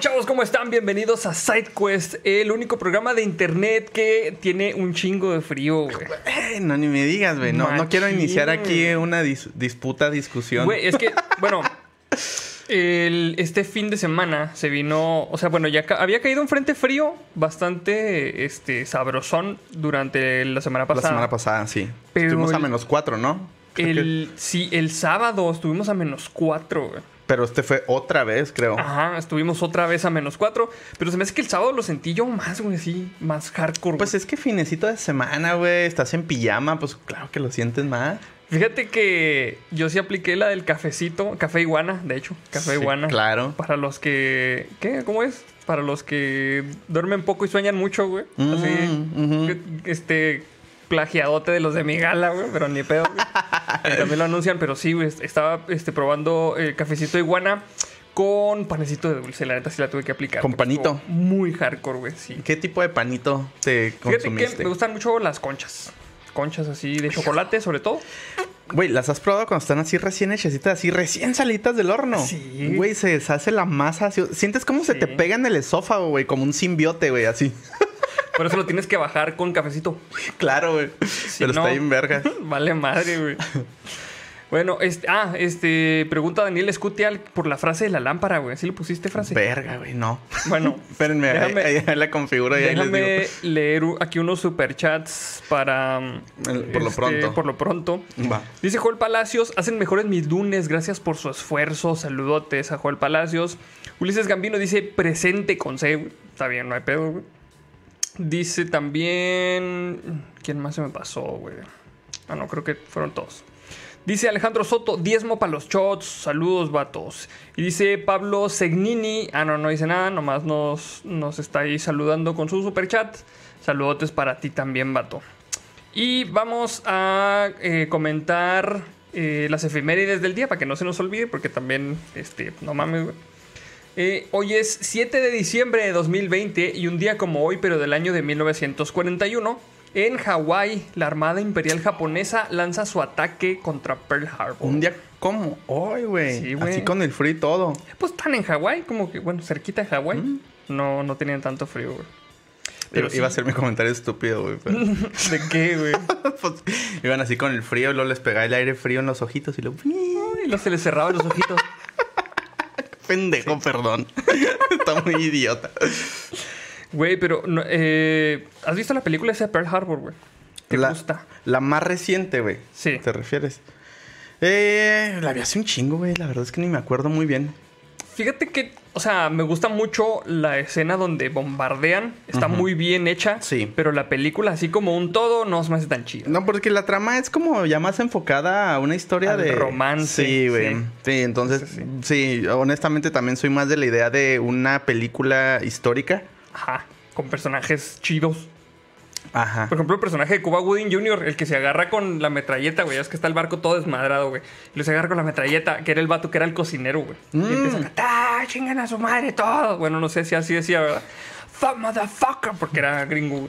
chavos? ¿Cómo están? Bienvenidos a SideQuest, el único programa de internet que tiene un chingo de frío, güey. Eh, no, ni me digas, güey. No, no quiero iniciar aquí una dis- disputa, discusión. Güey, es que, bueno, el- este fin de semana se vino, o sea, bueno, ya ca- había caído un frente frío bastante este, sabrosón durante la semana La pasada. semana pasada, sí. Pero Estuvimos a menos cuatro, ¿no? Creo que- El, sí, el sábado estuvimos a menos cuatro, güey. Pero este fue otra vez, creo. Ajá, estuvimos otra vez a menos cuatro. Pero se me hace que el sábado lo sentí yo más, güey, sí, más hardcore. Pues güey. es que finecito de semana, güey. Estás en pijama, pues claro que lo sientes más. Fíjate que yo sí apliqué la del cafecito, café iguana, de hecho, café Sí, iguana. claro. Para los que. ¿Qué? ¿Cómo es? Para los que duermen poco y sueñan mucho, güey. Mm, Así. que- Este. Plagiadote de los de mi gala, güey, pero ni pedo. güey. Eh, También lo anuncian, pero sí, güey. Estaba este, probando el cafecito iguana con panecito de dulce. La neta sí la tuve que aplicar. Con panito. Muy hardcore, güey, sí. ¿Qué tipo de panito te Fíjate que consumiste? me gustan mucho las conchas. Conchas así de chocolate, sobre todo. Güey, ¿las has probado cuando están así recién hechecitas, así recién salitas del horno? Sí. Güey, se deshace la masa. así- Sientes como se te pega en el esófago, güey, como un simbiote, güey, así. Por eso lo tienes que bajar con cafecito. claro, güey. Pero no- está bien verga. Vale madre, güey. Bueno, este, ah, este, pregunta Daniel Escutial por la frase de la lámpara, güey. ¿Sí le pusiste frase? Verga, güey, no. Bueno, Espérenme, ahí- déjame, ahí, ahí la configuro y ahí les déjame digo. leer aquí unos superchats para... mm, El- por lo pronto. Por lo pronto. Va. Dice Joel Palacios, hacen mejores mis lunes, gracias por su esfuerzo, saludotes a Joel Palacios. Ulises Gambino dice, presente con C, está bien, no hay pedo, güey. Dice también, ¿quién más se me pasó, güey? Ah, no, creo que fueron todos. Dice Alejandro Soto, diezmo para los shots, saludos vatos. Y dice Pablo Segnini, ah, no, no dice nada, nomás nos, nos está ahí saludando con su superchat. Saludotes para ti también, vato. Y vamos a eh, comentar eh, las efemérides del día para que no se nos olvide, porque también, este, no mames, güey. Eh, hoy es 7 de diciembre de 2020 y un día como hoy, pero del año de 1941, en Hawái, la Armada Imperial Japonesa lanza su ataque contra Pearl Harbor. Un día como hoy, güey. Sí, güey. Así con el frío y todo. Pues están en Hawái, como que, bueno, cerquita de Hawái. No, no tenían tanto frío, güey. Pero Iba- a ser mi comentario estúpido, güey. pero- ¿De qué, güey? pues, iban así con el frío, luego les pegaba el aire frío en los ojitos y luego... Y luego se les cerraban los ojitos. Pendejo, perdón. Está muy idiota. Güey, pero, no, eh, ¿has visto la película esa de Pearl Harbor, güey? ¿Te la, gusta? La más reciente, güey. Sí. ¿Te refieres? Eh, la vi hace un chingo, güey. La verdad es que ni me acuerdo muy bien. Fíjate que, o sea, me gusta mucho la escena donde bombardean. Está muy bien hecha. Sí. Pero la película, así como un todo, no se me hace tan chida. No, porque la trama es como ya más enfocada a una historia Al de romance, Sí, güey. sí. Sí. entonces, Sí, sí, honestamente también soy más de la idea de una película histórica. Ajá. Con personajes chidos. Ajá. Por ejemplo, el personaje de Cuba Gooding Jr., el que se agarra con la metralleta, güey. Es que está el barco todo desmadrado, güey. Y lo se agarra con la metralleta, que era el vato que era el cocinero, güey. Y Mm. empieza a cantar, "Ah, chingan a su madre todo. Bueno, no sé si así decía, ¿verdad? Fuck motherfucker, porque era gringo.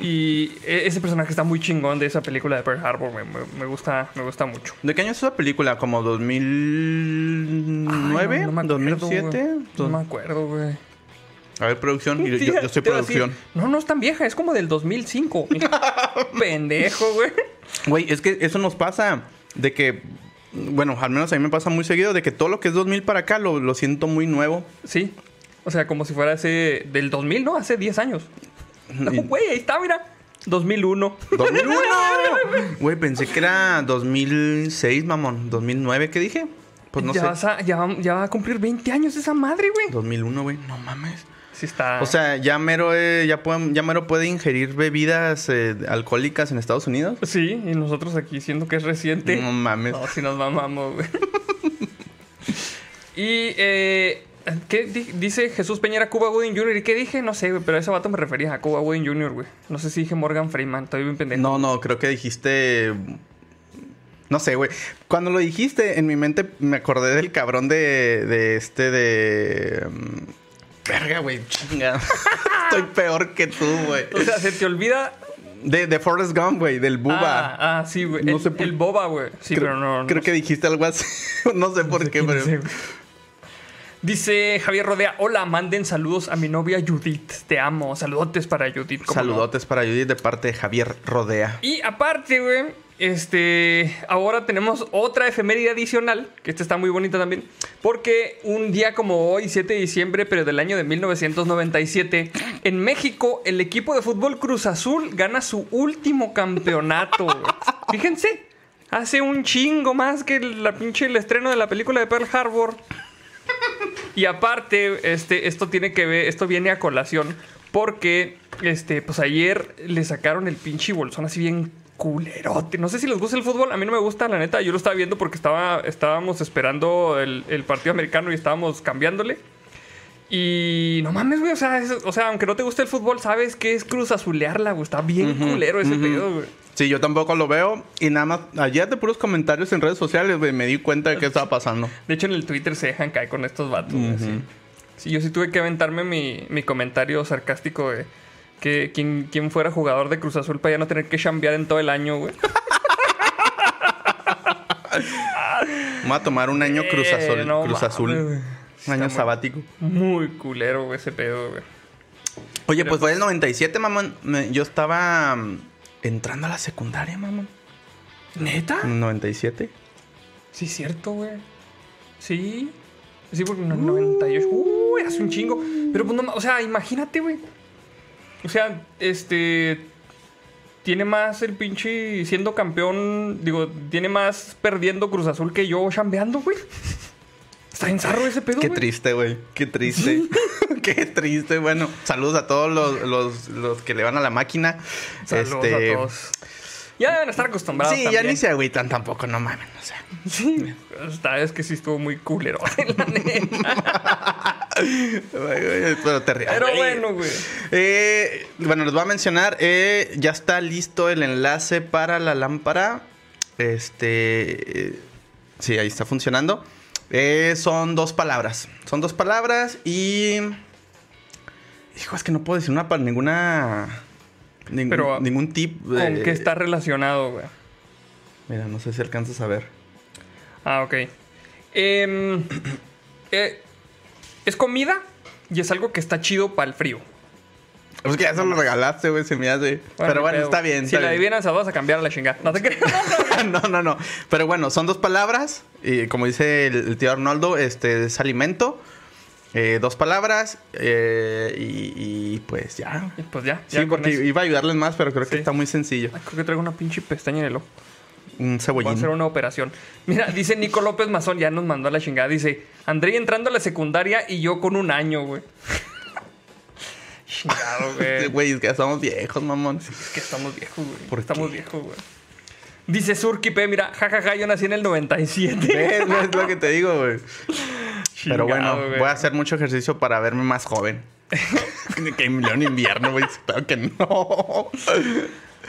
Y e- ese personaje está muy chingón de esa película de Pearl Harbor. Me, me gusta, me gusta mucho. ¿De qué año es esa película? ¿Como 2009? Ay, no, no me acuerdo, ¿2007? güey. No me acuerdo, güey. A ver, producción. Yo, yo- yo soy a decir, producción. no, no es tan vieja, es como del 2005. Pendejo, güey. Güey, es que eso nos pasa de que, bueno, al menos a mí me pasa muy seguido de que todo lo que es 2000 para acá lo, lo siento muy nuevo. Sí. O sea, como si fuera hace. Del 2000, ¿no? Hace 10 años. No, güey, ahí está, mira. 2001. 2001. Güey, pensé que era 2006, mamón. 2009, ¿qué dije? Pues no ya, sé. vas a- ya, ya va a cumplir 20 años esa madre, güey. 2001, güey. No mames. Sí está. O sea, ya mero, eh, ya, pueden- ya mero puede ingerir bebidas eh, alcohólicas en Estados Unidos. Sí, y nosotros aquí siendo que es reciente. No mames. No, si nos mamamos, güey. y, eh, ¿qué di- dice Jesús Peñera Cuba Gooding Jr.? ¿Y qué dije? No sé, güey, pero a ese vato me refería a Cuba Gooding Jr., güey. No sé si dije Morgan Freeman, estoy bien pendejo. No, no, creo que dijiste. No sé, güey. Cuando lo dijiste, en mi mente me acordé del cabrón de, de este de. Verga, güey, chinga. Estoy peor que tú, güey. O sea, se te olvida. De, de Forrest Gump, güey, del Buba. Ah, ah, sí, güey. No el, sé por- el boba, güey. Sí, creo, pero no. creo no que dijiste algo así. no sé por qué, pero. Dice Javier Rodea, hola, manden saludos a mi novia Judith, te amo. Saludotes para Judith. ¿cómo no? Saludotes para Judith de parte de Javier Rodea. Y aparte, güey, este, ahora tenemos otra efeméride adicional, que esta está muy bonita también, porque un día como hoy, 7 de diciembre, pero del año de 1997, en México, el equipo de fútbol Cruz Azul gana su último campeonato. Fíjense, hace un chingo más que la pinche el estreno de la película de Pearl Harbor. Y aparte, este, esto tiene que ver, esto viene a colación porque, este, pues ayer le sacaron el pinche bolsón así bien culerote. No sé si les gusta el fútbol, a mí no me gusta, la neta. Yo lo estaba viendo porque estaba, estábamos esperando el, el partido americano y estábamos cambiándole. Y no mames, güey, o sea, es- o sea, aunque no te guste el fútbol, sabes que es cruz azulearla, güey. Está bien culero ese pedo, güey. Sí, yo tampoco lo veo. Y nada más, ayer de puros comentarios en redes sociales, güey, me di cuenta de qué estaba pasando. De hecho, en el Twitter se dejan caer con estos vatos. güey, sí. Sí, yo sí tuve que aventarme mi, mi comentario sarcástico de que quien, quien fuera jugador de Cruz Azul para ya no tener que chambear en todo el año, güey. Vamos a tomar un año Cruz Eh, Azul. no Cruz Azul. Un año Está sabático. Muy culero, güey, ese pedo, güey. Oye, pues fue el 97, mamón. Yo estaba mm, entrando a la secundaria, mamón. ¿Neta? En el 97. Sí, cierto, güey. Sí. Sí, porque en el 98. Uy, hace un chingo. Pero pues no, o sea, imagínate, güey. O sea, este. Tiene más el pinche siendo campeón. Digo, tiene más perdiendo Cruz Azul que yo chambeando, güey. Está en zarro ese pedo, Qué triste, güey. Qué triste. Qué triste. Bueno, saludos a todos los, los- los que le van a la máquina. Saludos Este, a todos. Ya deben estar acostumbrados. Sí, ya ni se agüitan tampoco, no mames. O sea, Sí. Esta vez que sí estuvo muy culero, la neta. pero te rías, Pero bueno, güey. Eh, bueno, les voy a mencionar. eh, ya está listo el enlace para la lámpara. Este. eh, sí, ahí está funcionando. Son dos palabras. Son dos palabras y. Hijo, es que no puedo decir una para ninguna. Ningún- Pero, ningún tip. ¿Con eh, qué está relacionado, güey? Mira, no sé si alcanzas a ver. Ah, ok. Em, eh, es comida y es algo que está chido para el frío. Es que ya se lo regalaste, güey, se me hace. Pero ni bueno, pedo. está bien. Si está la bien. adivinas, a vas a cambiar la chingada. No te creas. no, no, no. Pero bueno, son dos palabras. Y como dice el, el tío Arnoldo, este es alimento. Eh, dos palabras. eh, y, y, pues ya. Y pues ya. Sí, ya porque iba a ayudarles más, pero creo que está muy sencillo. Ay, creo que traigo una pinche pestaña en el ojo. Un Voy a cebollín. hacer una operación. Mira, dice Nico López Mazón, ya nos mandó a la chingada. Dice, André entrando a la secundaria y yo con un año, güey. Chingado, güey. Güey, es que somos viejos, mamón. Es que estamos viejos, güey. ¿Por Estamos qué? viejos, güey. Dice Surkipe, mira, jajaja, yo nací en el 97. ¿Ves? ¿Ves lo que te digo, güey? Pero bueno, güey. voy a hacer mucho ejercicio para verme más joven. que en León invierno, güey. Claro que no.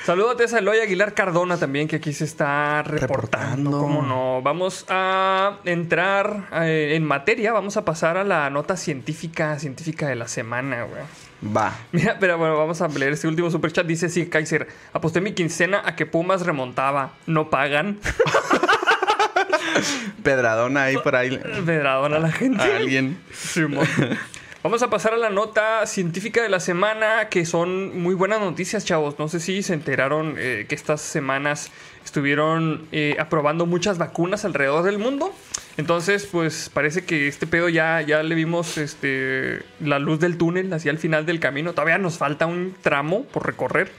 Saludos a Eloy Aguilar Cardona también, que aquí se está reportando. Reportando. ¿Cómo no? Vamos a entrar eh, en materia. Vamos a pasar a la nota científica, científica de la semana, güey. Va. Mira, pero bueno, vamos a leer este último superchat. Dice, sí, Kaiser, aposté mi quincena a que Pumas remontaba. ¿No pagan? Pedradona ahí por ahí. Vedradón a la gente. A alguien. Simón. Vamos a pasar a la nota científica de la semana, que son muy buenas noticias, chavos. No sé si se enteraron eh, que estas semanas estuvieron eh, aprobando muchas vacunas alrededor del mundo. Entonces, pues parece que este pedo ya, ya le vimos este, la luz del túnel hacia el final del camino. Todavía nos falta un tramo por recorrer.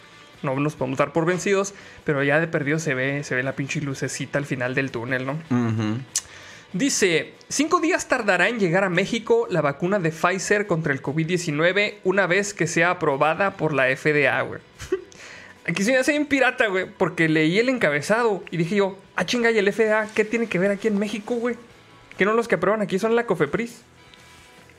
No nos podemos dar por vencidos, pero ya de perdido se ve, se ve la pinche lucecita al final del túnel, ¿no? Dice, cinco días tardará en llegar a México la vacuna de Pfizer contra el COVID-19 una vez que sea aprobada por la FDA, güey. Aquí se me hace bien pirata, güey, porque leí el encabezado y dije yo, ah, chinga, ¿y el FDA qué tiene que ver aquí en México, güey? Que no los que aprueban aquí son la COFEPRIS.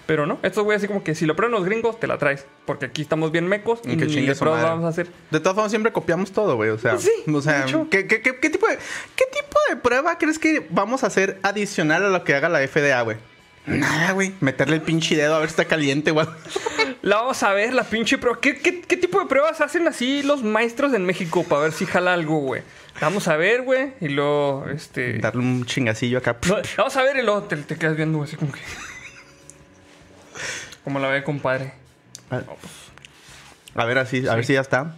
Pero no, estos güey así como que si lo prueban los gringos, te la traes. Porque aquí estamos bien mecos y, Y que ni chingue de su pruebas madre. vamos a hacer. De todas formas, siempre copiamos todo, güey. O sea, Sí, o sea de hecho. ¿qué, qué, qué- qué tipo de, ¿qué tipo de prueba crees que vamos a hacer adicional a lo que haga la FDA, güey? Nada, güey. Meterle el pinche dedo a ver si está caliente, güey. La vamos a ver, la pinche prueba. ¿Qué, qué, qué tipo de pruebas hacen así los maestros en México para ver si jala algo, güey? Vamos a ver, güey. Y luego, este. Darle un chingacillo acá. No, vamos a ver y luego te, te quedas viendo así como que. Como la ve, compadre. A, a ver, así, a ver si ya está.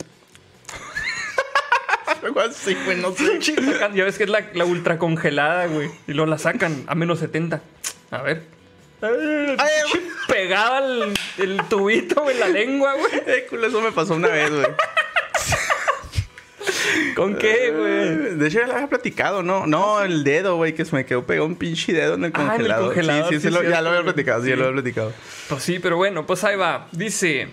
Algo así, güey, no sé. Ya ves que es la, la ultra congelada, güey. Y luego la sacan a menos 70. A ver. Ay. Pegaba el, el tubito en la lengua, güey. Eso me pasó una vez, güey. ¿Con qué, güey? De hecho, ya lo había platicado, ¿no? No, el dedo, güey, que se me quedó pegado un pinche dedo en el Ah, en el congelador. sí, sí, sí, sí, lo- ya lo había platicado, sí, ya lo había platicado. Pues sí, pero bueno, pues ahí va. Dice,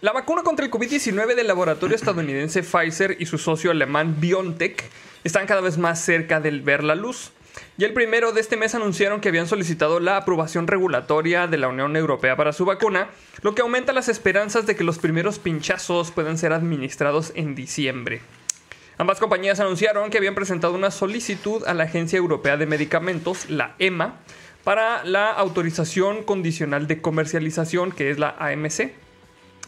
la vacuna contra el COVID-19 del laboratorio estadounidense Pfizer y su socio alemán BioNTech están cada vez más cerca del ver la luz. Y el primero de este mes anunciaron que habían solicitado la aprobación regulatoria de la Unión Europea para su vacuna, lo que aumenta las esperanzas de que los primeros pinchazos puedan ser administrados en diciembre. Ambas compañías anunciaron que habían presentado una solicitud a la Agencia Europea de Medicamentos, la EMA, para la autorización condicional de comercialización, que es la AMC,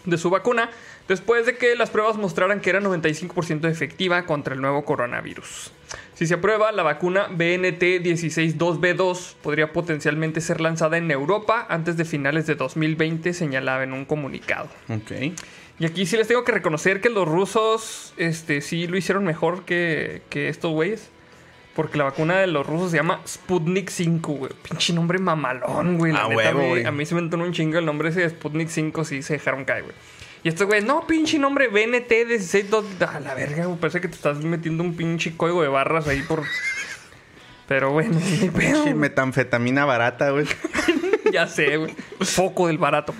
de su vacuna, después de que las pruebas mostraran que era 95% efectiva contra el nuevo coronavirus. Si se aprueba, la vacuna BNT162B2 podría potencialmente ser lanzada en Europa antes de finales de 2020, señalaba en un comunicado. Ok. Y aquí sí les tengo que reconocer que los rusos, este, sí lo hicieron mejor que, que estos güeyes. Porque la vacuna de los rusos se llama Sputnik 5, güey. Pinche nombre mamalón, güey. La A neta, huevo, me- güey. A mí se me entonó un chingo el nombre ese de Sputnik 5, sí se dejaron caer, güey. Y estos güeyes, no, pinche nombre BNT 162. A la verga, güey. Parece que te estás metiendo un pinche código de barras ahí por. Pero bueno, ni pedo. Pinche metanfetamina barata, güey. Ya sé, güey. Foco del barato.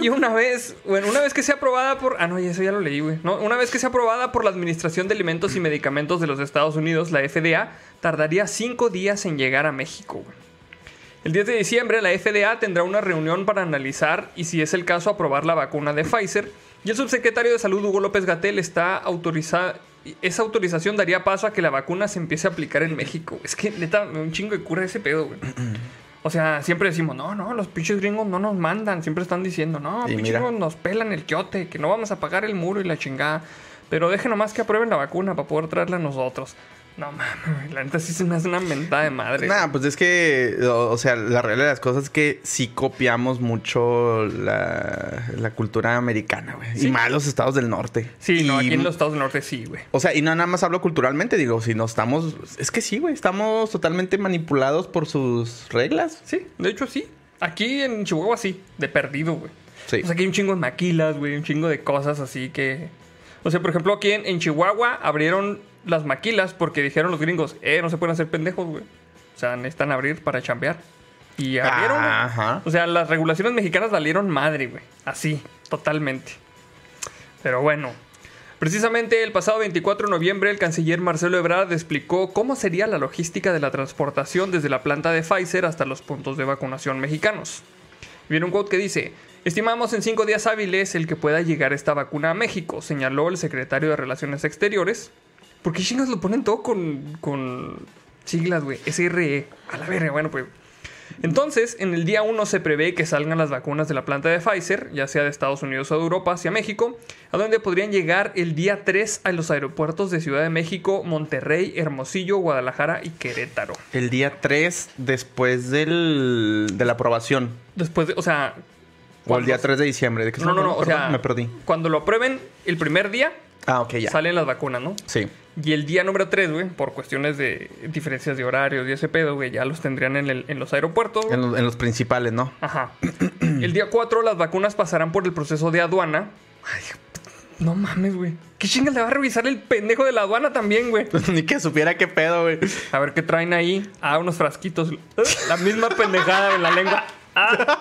Y una vez, bueno, una vez que sea aprobada por. Ah, no, eso ya lo leí, güey. No, una vez que sea aprobada por la Administración de Alimentos y Medicamentos de los Estados Unidos, la FDA, tardaría cinco días en llegar a México, güey. El 10 de diciembre, la FDA tendrá una reunión para analizar y, si es el caso, aprobar la vacuna de Pfizer. Y el subsecretario de Salud, Hugo López Gatel, está autorizado. Esa autorización daría paso a que la vacuna se empiece a aplicar en México. Es que, neta, un chingo de cura ese pedo, güey. O sea, siempre decimos, no, no, los pinches gringos no nos mandan. Siempre están diciendo, no, pinches gringos nos pelan el quiote, que no vamos a pagar el muro y la chingada. Pero dejen nomás que aprueben la vacuna para poder traerla a nosotros. No mames, la neta sí se me hace una mentada de madre. Nah, pues es que, o, o sea, la realidad de las cosas es que sí copiamos mucho la, la cultura americana, güey. Sí. Y más los estados del norte. Sí, no, aquí en los Estados del Norte sí, güey. O sea, y no nada más hablo culturalmente, digo, si no estamos... Es que sí, güey, estamos totalmente manipulados por sus reglas. Sí, de hecho sí. Aquí en Chihuahua sí, de perdido, güey. Sí. O sea, aquí hay un chingo de maquilas, güey, un chingo de cosas así que... O sea, por ejemplo, aquí en, en Chihuahua abrieron las maquilas porque dijeron los gringos, eh, no se pueden hacer pendejos, güey. O sea, necesitan abrir para chambear. Y abrieron, güey. O sea, las regulaciones mexicanas valieron madre, güey. Así, totalmente. Pero bueno. Precisamente el pasado 24 de noviembre, el canciller Marcelo Ebrard explicó cómo sería la logística de la transportación desde la planta de Pfizer hasta los puntos de vacunación mexicanos. Viene un quote que dice: Estimamos en cinco días hábiles el que pueda llegar esta vacuna a México, señaló el secretario de Relaciones Exteriores. ¿Por qué chingas lo ponen todo con, con siglas, güey? SRE. A la verga, bueno, pues. Entonces, en el día 1 se prevé que salgan las vacunas de la planta de Pfizer, ya sea de Estados Unidos o de Europa, hacia México, a donde podrían llegar el día 3 a los aeropuertos de Ciudad de México, Monterrey, Hermosillo, Guadalajara y Querétaro. El día 3 después del, de la aprobación. Después de, o sea... O el día cuando- 3 de diciembre. ¿De qué No, no, no, o sea... Me perdí. Cuando lo aprueben el primer día, Ah, ok, ya. salen las vacunas, ¿no? Sí. Y el día número 3, güey, por cuestiones de diferencias de horarios y ese pedo, güey, ya los tendrían en, el- en los aeropuertos. güey. En los, en los principales, ¿no? Ajá. El día 4 las vacunas pasarán por el proceso de aduana. Ay, no mames, güey. ¿Qué chingas le va a revisar el pendejo de la aduana también, güey? Ni que supiera qué pedo, güey. A ver qué traen ahí. Ah, unos frasquitos. La misma pendejada en la lengua. Ah,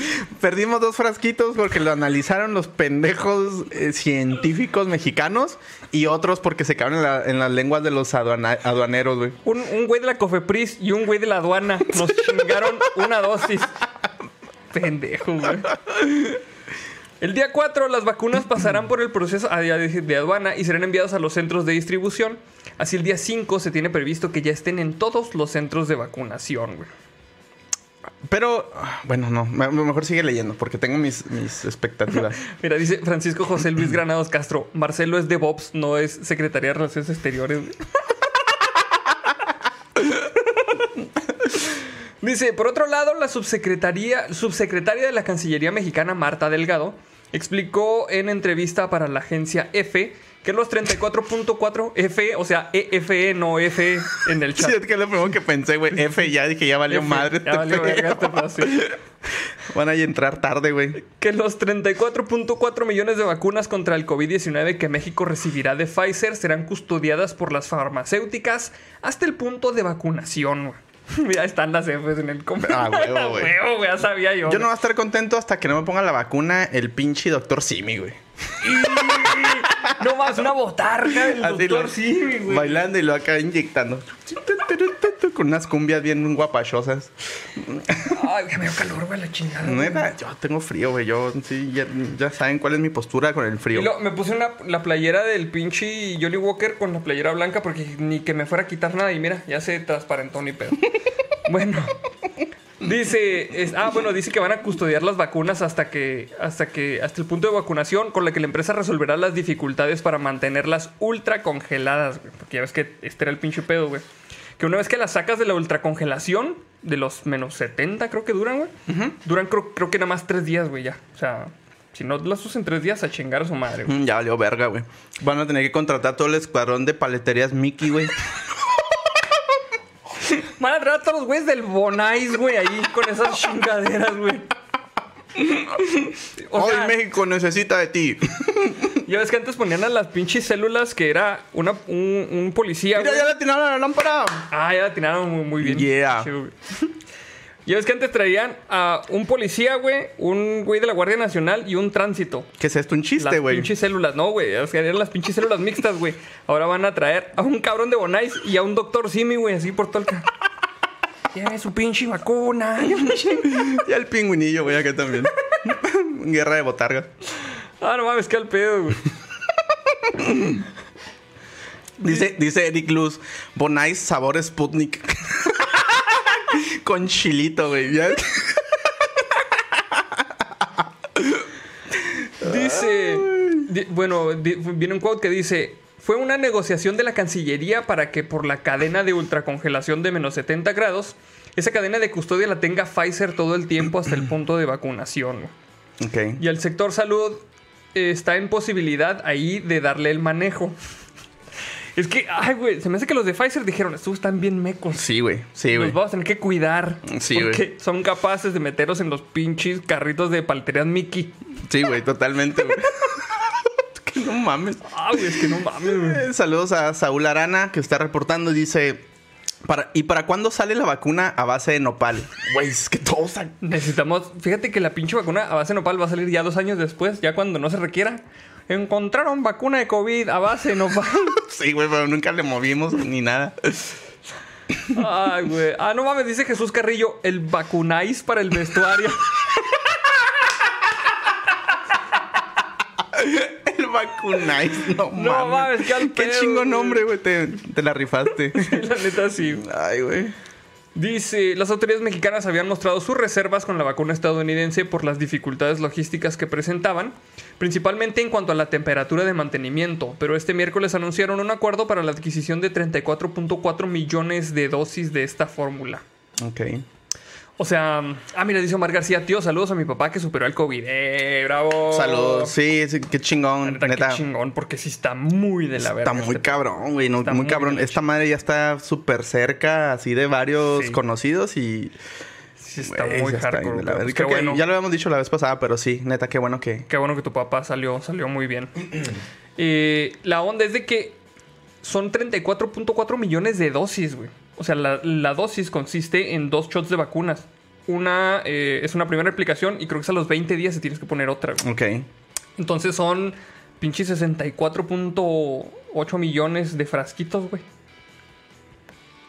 Perdimos dos frasquitos porque lo analizaron los pendejos eh, científicos mexicanos y otros porque se caben en, la- en las lenguas de los aduana- aduaneros, güey. un, un güey de la Cofepris y un güey de la aduana nos chingaron una dosis. Pendejo, güey. El día 4 las vacunas pasarán por el proceso ah, de aduana y serán enviadas a los centros de distribución. Así el día 5 se tiene previsto que ya estén en todos los centros de vacunación, güey. Pero, bueno, no. me- Mejor sigue leyendo porque tengo mis, mis expectativas. Mira, dice Francisco José Luis Granados Castro, Marcelo es de Bobs, no es Secretaría de Relaciones Exteriores. güey". Dice, por otro lado, la subsecretaría, subsecretaria de la Cancillería mexicana, Marta Delgado, explicó en entrevista para la agencia F que los 34.4 F, o sea, EFE, no F en el chat. Sí, es que es lo primero que pensé, güey. F, ya dije, ya valió F, madre. ya este valió verga este pedo, sí. Van a entrar tarde, güey. Que los 34.4 millones de vacunas contra el COVID-19 que México recibirá de Pfizer serán custodiadas por las farmacéuticas hasta el punto de vacunación. güey. Ya están las Fs en el com- Ah, huevo, A güey. huevo, güey, ya sabía yo. Yo no voy a estar contento hasta que no me ponga la vacuna el pinche doctor Simi, güey. No más una botarga del Así doctor lo- Simi, güey. Bailando y lo acá inyectando. Con unas cumbias bien guapachosas. Ay, que me dio calor, güey, la chingada. güey. Neta, yo tengo frío, güey. Yo, sí, ya, ya saben cuál es mi postura con el frío. Y me puse una, la playera del pinche Johnny Walker con la playera blanca porque ni que me fuera a quitar nada. Y mira, ya se transparentó ni pedo. bueno. Dice, es- ah, bueno, dice que van a custodiar las vacunas hasta que, hasta que, hasta el punto de vacunación, con la que la empresa resolverá las dificultades para mantenerlas ultra congeladas, güey. Porque ya ves que este era el pinche pedo, güey. Que una vez que las sacas de la ultracongelación, de los menos 70 creo que duran, güey. Duran creo, creo que nada más tres días, güey, ya. O sea, si no las usas en tres días, a chingar a su madre, güey. Mm, Ya valió verga, güey. Van a tener que contratar todo el escuadrón de paleterías Mickey, güey. Van a traer a todos los güeyes del Bonais, güey, ahí con esas chingaderas, güey. O Hoy sea, México necesita de ti. ya ves que antes ponían a las pinches células que era una, un, un policía, Mira, güey. ya le tiraron a la lámpara. Ah, ya la atinaron muy, muy bien. Yeah. Ya ves que antes traían a un policía, güey, un güey de la Guardia Nacional y un tránsito. ¿Qué es esto? Un Las chiste, güey. pinches células, no, güey. Eran las pinches células mixtas, güey. Ahora van a traer a un cabrón de Bonais y a un doctor Simi, güey, así por todo el... Lleve su pinche vacuna. Y el pingüinillo, güey, acá también. Guerra de botargas. Ah, no mames, qué al pedo, güey. Dice, dice Eric Luz, Bonais sabor Sputnik. Con chilito, güey. Ya- Dice, di- bueno, di- viene un quote que dice, fue una negociación de la Cancillería para que por la cadena de ultracongelación de menos 70 grados, esa cadena de custodia la tenga Pfizer todo el tiempo hasta el punto de vacunación. Ok. Y el sector salud eh, está en posibilidad ahí de darle el manejo. Es que, ay, güey, se me hace que los de Pfizer dijeron, estos están bien mecos. Sí, güey. Sí, güey. Los vamos a tener que cuidar. Sí, porque son capaces de meterlos en los pinches carritos de palterías Mickey. Sí, güey, totalmente, güey. No mames. Ah, güey, es que no mames, güey. Eh, Saludos a Saúl Arana, que está reportando. Dice: para, ¿Y para cuándo sale la vacuna a base de nopal? Güey, es que todos. Necesitamos, fíjate que la pinche vacuna a base de nopal va a salir ya dos años después, ya cuando no se requiera. Encontraron vacuna de COVID a base de nopal. Sí, güey, pero nunca le movimos ni nada. Ay, güey. Ah, no mames, dice Jesús Carrillo, el vacunáis para el vestuario. El vacunais, no, No mames. mames, qué al Qué pedo, chingo nombre, güey. Te, te la rifaste. la neta sí. Ay, güey. Dice, las autoridades mexicanas habían mostrado sus reservas con la vacuna estadounidense por las dificultades logísticas que presentaban, principalmente en cuanto a la temperatura de mantenimiento, pero este miércoles anunciaron un acuerdo para la adquisición de 34.4 millones de dosis de esta fórmula. Ok. O sea, ah, mira, dice Omar García, tío, saludos a mi papá que superó el COVID. ¡Eh, bravo! Saludos. Sí, sí, qué chingón. neta, Neta. qué chingón, porque sí está muy de la verga. Está muy este cabrón, güey. no, Está muy muy cabrón. Esta madre ya está súper cerca, así de varios Sí. conocidos y. Sí está güey, muy está hardcore. verga. pues Creo qué que bueno. Ya lo habíamos dicho la vez pasada, pero sí, neta, qué bueno que. Qué bueno que tu papá salió, salió muy bien. Eh, la onda es de que son 34.4 millones de dosis, güey. O sea, la, la dosis consiste en dos shots de vacunas. Una eh, es una primera aplicación y creo que es a los 20 días se tienes que poner otra. güey. Ok. Entonces son pinches 64.8 millones de frasquitos, güey.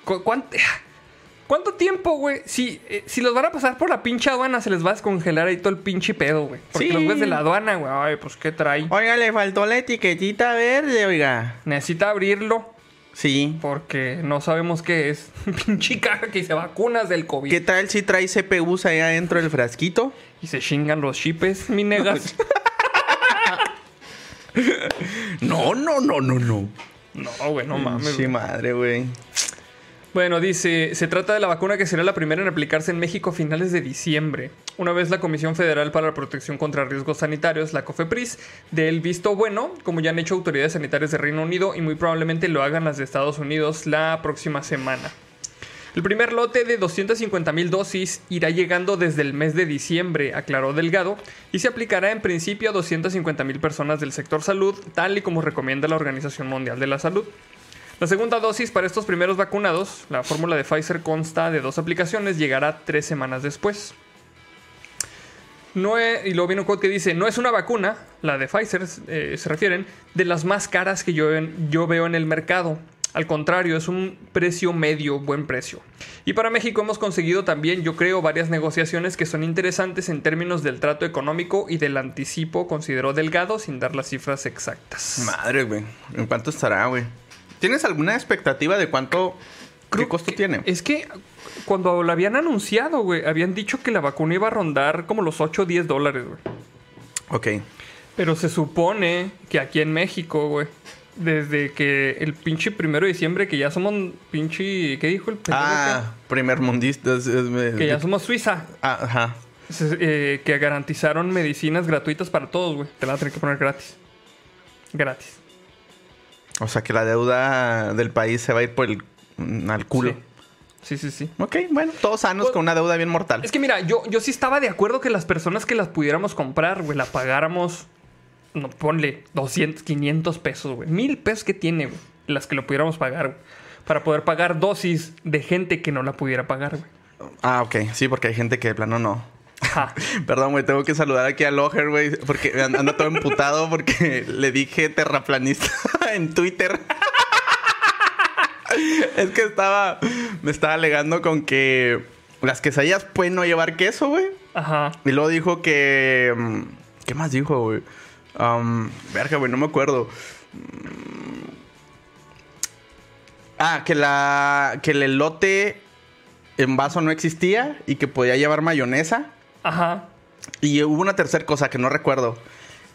¿Cu- cuánto, ¿Cuánto tiempo, güey? Si, eh, si los van a pasar por la pinche aduana, se les va a descongelar ahí todo el pinche pedo, güey. Porque Sí. los güeyes de la aduana, güey, ay, pues ¿qué trae? Oiga, le faltó la etiquetita verde, oiga. Necesita abrirlo Sí. porque no sabemos qué es. pinche caja que dice vacunas del COVID. ¿Qué tal si trae CPUs ahí adentro del frasquito? Y se chingan los chipes, mi negas. No, no, no, no, no. no, güey, no mames. Sí, madre, güey. Bueno, dice, se trata de la vacuna que será la primera en aplicarse en México a finales de diciembre. Una vez la Comisión Federal para la Protección contra Riesgos Sanitarios, la COFEPRIS, dé el visto bueno, como ya han hecho autoridades sanitarias de Reino Unido y muy probablemente lo hagan las de Estados Unidos la próxima semana. El primer lote de 250 mil dosis irá llegando desde el mes de diciembre, aclaró Delgado, y se aplicará en principio a 250 mil personas del sector salud, tal y como recomienda la Organización Mundial de la Salud. La segunda dosis para estos primeros vacunados, la fórmula de Pfizer consta de dos aplicaciones, llegará tres semanas después. No y luego viene un quote que dice, no es una vacuna, la de Pfizer eh, se refieren, de las más caras que yo, yo veo en el mercado. Al contrario, es un precio medio, buen precio. Y para México hemos conseguido también, yo creo, varias negociaciones que son interesantes en términos del trato económico y del anticipo, consideró Delgado, sin dar las cifras exactas. Madre, güey. ¿En cuánto estará, güey? ¿Tienes alguna expectativa de cuánto... ¿Qué Creo costo que- tiene? Es que cuando lo habían anunciado, güey, habían dicho que la vacuna iba a rondar como los 8 o 10 dólares, güey. Ok. Pero se supone que aquí en México, güey, desde que el pinche primero de diciembre, que ya somos pinche. ¿Qué dijo el Ah, primer mundista. que? Ya somos Suiza. Ah, ajá. eh, que garantizaron medicinas gratuitas para todos, güey. Te la van a tener que poner gratis. Gratis. O sea que la deuda del país se va a ir por el... mm, al culo. Sí, sí, sí. sí. Ok, bueno, todos sanos Pues- con una deuda bien mortal. Es que mira, yo, yo sí estaba de acuerdo que las personas que las pudiéramos comprar, güey, la pagáramos, no, ponle 200, 500 pesos, güey. Mil pesos que tiene, güey, las que lo pudiéramos pagar, güey. Para poder pagar dosis de gente que no la pudiera pagar, güey. Ah, ok. Sí, porque hay gente que de plano no. Ajá. Perdón, güey, tengo que saludar aquí a Loher, güey, porque and- anda todo emputado porque le dije terraplanista en Twitter. es que estaba, me estaba alegando con que las quesadillas pueden no llevar queso, güey. Ajá. Y luego dijo que... mm, ¿Qué más dijo, güey? Um, verga, güey, no me acuerdo. Mm. Ah, que la... Que el elote en vaso no existía y que podía llevar mayonesa. Ajá. Y hubo una tercera cosa que no recuerdo.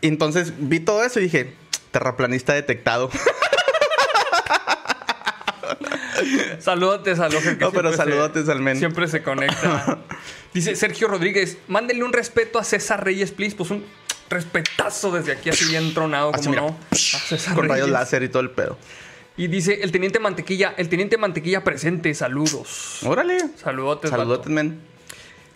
Entonces vi todo eso y dije, terraplanista detectado. Saludotes a Loger. que No, pero se- saludotes al men. Siempre se conecta. Dice Sergio Rodríguez, mándenle un respeto a César Reyes, please. Pues un respetazo desde aquí, así bien tronado, Así, como mira. no. A César Con rayos láser y todo el pedo. Y dice el teniente Mantequilla, el teniente Mantequilla presente, saludos. Órale. Saludotes, Saludotes, vato. men.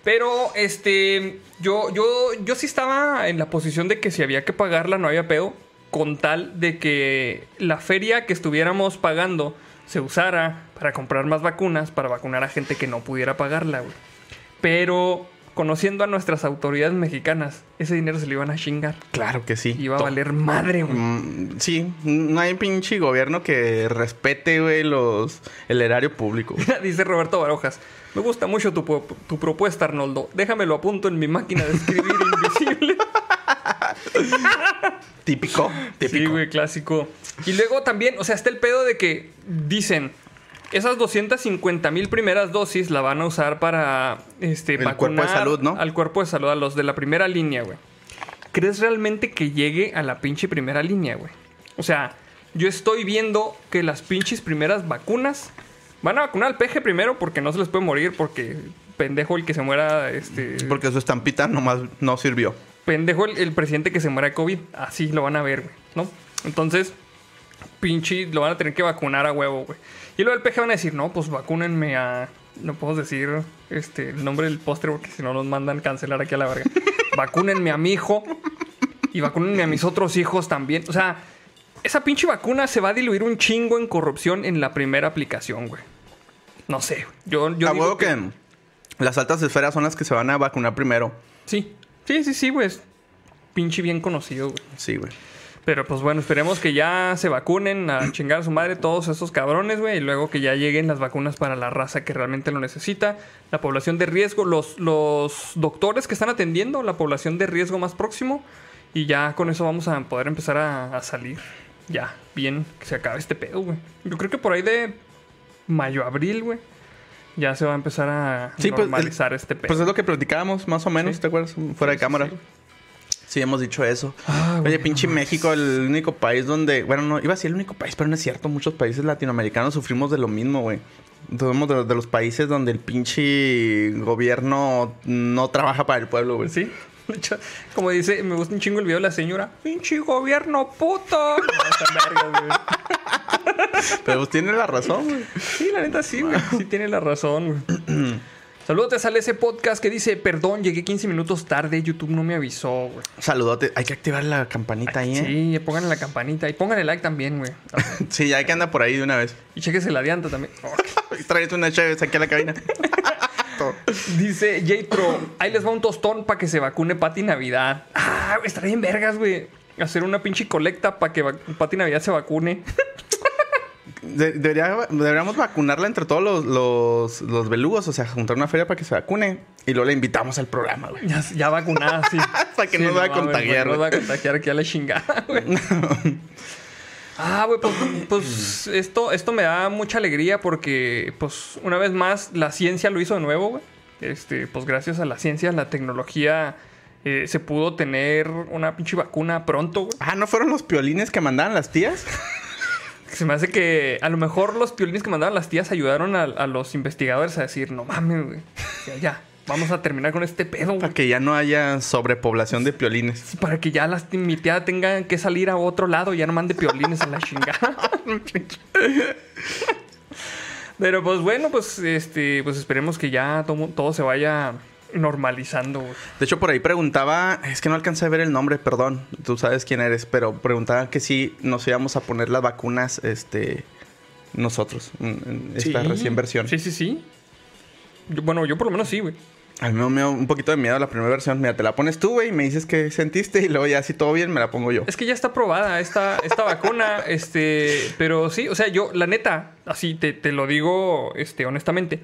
Pero, este, yo, yo, yo sí estaba en la posición de que si había que pagarla no había pedo, con tal de que la feria que estuviéramos pagando se usara para comprar más vacunas, para vacunar a gente que no pudiera pagarla, güey. Pero, conociendo a nuestras autoridades mexicanas, ese dinero se lo iban a chingar. Claro que sí. Iba a valer madre, güey. Mm, sí, no hay pinche gobierno que respete, güey, los... el erario público. Dice Roberto Barojas. Me gusta mucho tu, tu propuesta, Arnoldo. Déjamelo a punto en mi máquina de escribir invisible. típico, Sí, típico. güey, clásico. Y luego también, o sea, está el pedo de que dicen, esas 250 mil primeras dosis la van a usar para este, El cuerpo de salud, ¿no? Al cuerpo de salud, a los de la primera línea, güey. ¿Crees realmente que llegue a la pinche primera línea, güey? O sea, yo estoy viendo que las pinches primeras vacunas van a vacunar al peje primero porque no se les puede morir, porque pendejo el que se muera, este... Porque su estampita nomás no sirvió. pendejo el, el presidente que se muera de COVID. Así lo van a ver, güey, ¿no? Entonces, pinche, lo van a tener que vacunar a huevo, güey. Y luego el PG van a decir, no, pues vacúnenme a. No puedo decir este, el nombre del postre porque si no nos mandan cancelar aquí a la verga. vacúnenme a mi hijo y vacúnenme a mis otros hijos también. O sea, esa pinche vacuna se va a diluir un chingo en corrupción en la primera aplicación, güey. No sé. Yo, yo a digo huevo que... las altas esferas son las que se van a vacunar primero. Sí. Sí, sí, sí, güey. Pinche bien conocido, güey. Sí, güey. Pero pues bueno, esperemos que ya se vacunen a chingar a su madre todos esos cabrones, güey. Y luego que ya lleguen las vacunas para la raza que realmente lo necesita. La población de riesgo, los, los doctores que están atendiendo, la población de riesgo más próximo. Y ya con eso vamos a poder empezar a, a salir. Ya, bien, que se acabe este pedo, güey. Yo creo que por ahí de mayo, abril, güey. Ya se va a empezar a Sí, pues, el- normalizar este pedo. Pues es lo que platicábamos, más o menos, Sí. ¿te acuerdas? Fuera de cámara. Sí, hemos dicho eso. Ah, Oye, pinche no México, el único país donde... Bueno, no, iba a ser el único país, pero no es cierto. Muchos países latinoamericanos sufrimos de lo mismo, güey. Somos de, de los países donde el pinche gobierno no trabaja para el pueblo, güey. Sí. De hecho, como dice, me gusta un chingo el video de la señora. ¡Pinche gobierno puto! Pero pues tiene la razón, güey. Sí, la neta sí, güey. Sí tiene la razón, güey. Saludos, te sale ese podcast que dice, perdón, llegué 15 minutos tarde, YouTube no me avisó, güey. Saludote. Hay que activar la campanita ahí, ¿eh? Sí, pongan la campanita y pongan el like también, güey. Sí, ya que anda por ahí de una vez. Y chequese la dianta también. Tráete una chévere aquí a la cabina. Dice J-Pro, ahí les va un tostón para que se vacune Pati Navidad. Ah, estaría bien vergas, güey. Hacer una pinche colecta para que Pati Navidad se vacune. De- debería- deberíamos vacunarla entre todos los, los, los belugos. O sea, juntar una feria para que se vacune. Y luego la invitamos al programa, güey. Ya, ya vacunada, sí. Para que Sí, no nos va a contagiar, güey, No güey. va a contagiar aquí a la chingada, güey. Ah, güey, pues, pues esto, esto me da mucha alegría porque, pues, una vez más, la ciencia lo hizo de nuevo, güey. Este, pues gracias a la ciencia, la tecnología, eh, se pudo tener una pinche vacuna pronto, güey. Ah, ¿no fueron los piolines que mandaban las tías? Se me hace que a lo mejor los piolines que mandaban las tías ayudaron a, a los investigadores a decir, no mames, güey. Ya, ya, vamos a terminar con este pedo, güey. Para que ya no haya sobrepoblación de piolines. Para que ya las, mi tía tenga que salir a otro lado y ya no mande piolines a la chingada. Pero pues bueno, pues este, pues esperemos que ya todo, todo se vaya normalizando. güey. De hecho, por ahí preguntaba, es que no alcancé a ver el nombre, perdón, tú sabes quién eres, pero preguntaba que si nos íbamos a poner las vacunas, este, nosotros, en, esta Sí. recién versión. Sí, sí, sí. Yo- bueno, yo por lo menos sí, güey. A mí me dio un poquito de miedo la primera versión. Mira, te la pones tú, güey, y me dices qué sentiste, y luego ya si todo bien, me la pongo yo. Es que ya está aprobada esta, esta vacuna, este, pero sí, o sea, yo, la neta, así te, te lo digo, este, honestamente.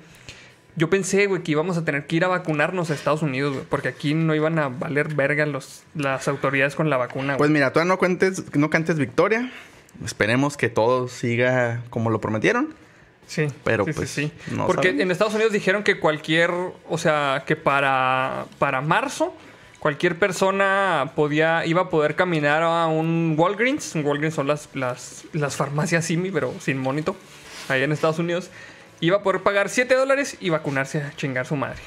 Yo pensé, güey, que íbamos a tener que ir a vacunarnos a Estados Unidos, güey, porque aquí no iban a valer verga los, las autoridades con la vacuna, Pues güey. mira, todavía no cuentes, no cantes victoria. Esperemos que todo siga como lo prometieron. sí, pero, sí, sí, pues, sí. no porque sabemos. en Estados Unidos dijeron que cualquier, o sea, que para, para marzo cualquier persona podía, iba a poder caminar a un Walgreens. Walgreens son las, las, las farmacias Simi, pero sin monito, allá en Estados Unidos. Iba a poder pagar 7 dólares y vacunarse a chingar su madre.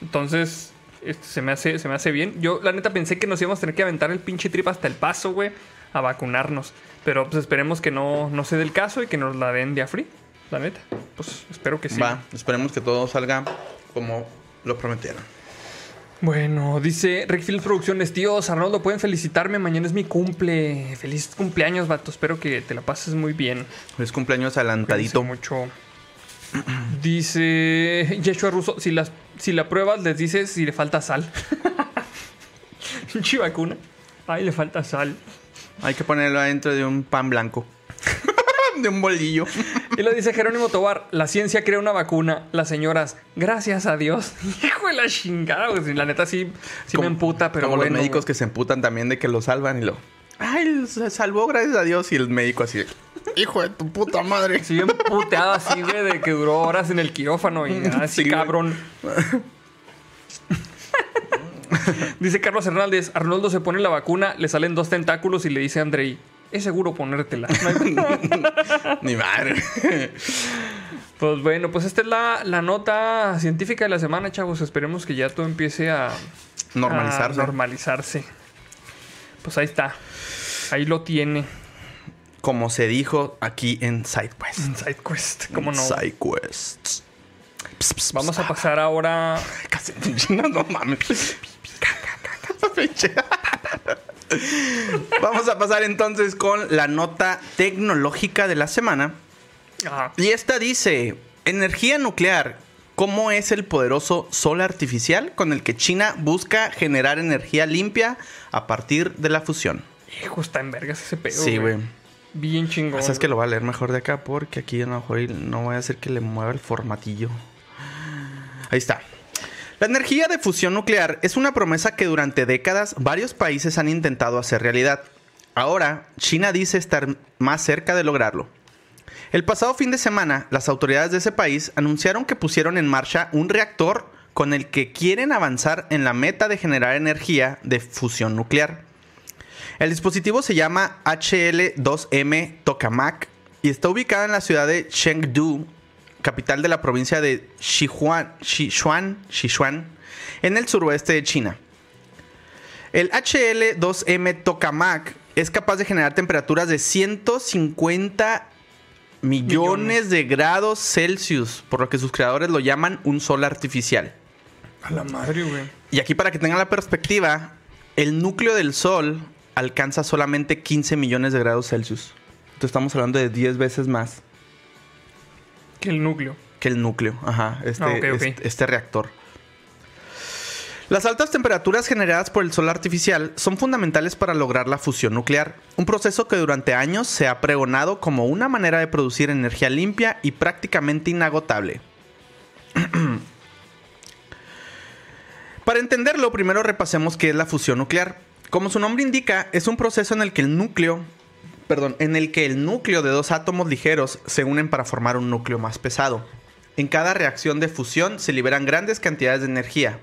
Entonces, este, se, me hace, se me hace bien. Yo, la neta, pensé que nos íbamos a tener que aventar el pinche trip hasta el paso, güey, a vacunarnos. Pero pues esperemos que no, no se dé el caso y que nos la den día free. La neta. Pues espero que sí. Va, esperemos que todo salga como lo prometieron. Bueno, dice Rick Films Producciones, tíos, Arnoldo, pueden felicitarme, mañana es mi cumple. Feliz cumpleaños, vato. Espero que te la pases muy bien. Es cumpleaños adelantadito. mucho. Dice Yeshua Russo, si, las, si la pruebas les dices si le falta sal. Pinche vacuna. Ay, le falta sal. Hay que ponerlo adentro de un pan blanco. de un bolillo. Y lo dice Jerónimo Tobar, la ciencia crea una vacuna, las señoras, gracias a Dios. Hijo de la chingada, güey. La neta sí, sí me emputa, pero Como bueno. los médicos güey. que se emputan también de que lo salvan y lo... Ay, se salvó gracias a Dios. Y el médico así. Hijo de tu puta madre. Sí, bien puteado así, güey, de que duró horas en el quirófano y así, Sí, cabrón. dice Carlos Hernández, Arnoldo se pone la vacuna, le salen dos tentáculos y le dice a Andrei, es seguro ponértela. Ni madre. pues bueno, pues esta es la, la nota científica de la semana, chavos. Esperemos que ya todo empiece a Normalizarse. a normalizarse. Pues ahí está. Ahí lo tiene. Como se dijo aquí en SideQuest. En SideQuest, ¿cómo no? SideQuest. Pss, pss, Vamos pss. a pasar ahora Casi no mames. Vamos a pasar entonces con la nota tecnológica de la semana. Y esta dice, energía nuclear. ¿Cómo es el poderoso sol artificial con el que China busca generar energía limpia a partir de la fusión? Hijo, está en vergas ese pedo. Sí, güey. Bien chingón. Sabes que lo voy a leer mejor de acá porque aquí a lo mejor no voy a hacer que le mueva el formatillo. Ahí está. La energía de fusión nuclear es una promesa que durante décadas varios países han intentado hacer realidad. Ahora, China dice estar más cerca de lograrlo. El pasado fin de semana, las autoridades de ese país anunciaron que pusieron en marcha un reactor con el que quieren avanzar en la meta de generar energía de fusión nuclear. El dispositivo se llama HL2M Tokamak y está ubicado en la ciudad de Chengdu, capital de la provincia de Sichuan, Sichuan, Sichuan, en el suroeste de China. El HL2M Tokamak es capaz de generar temperaturas de 150 millones de grados Celsius, por lo que sus creadores lo llaman un sol artificial. A la madre, güey. Y aquí para que tengan la perspectiva, el núcleo del Sol alcanza solamente 15 millones de grados Celsius. Entonces estamos hablando de 10 veces más Que el núcleo. que el núcleo, ajá, este, Ah, este- este reactor. Las altas temperaturas generadas por el sol artificial son fundamentales para lograr la fusión nuclear, un proceso que durante años se ha pregonado como una manera de producir energía limpia y prácticamente inagotable. Para entenderlo, primero repasemos qué es la fusión nuclear. Como su nombre indica, es un proceso en el que el núcleo, perdón, en el que el núcleo de dos átomos ligeros se unen para formar un núcleo más pesado. En cada reacción de fusión se liberan grandes cantidades de energía.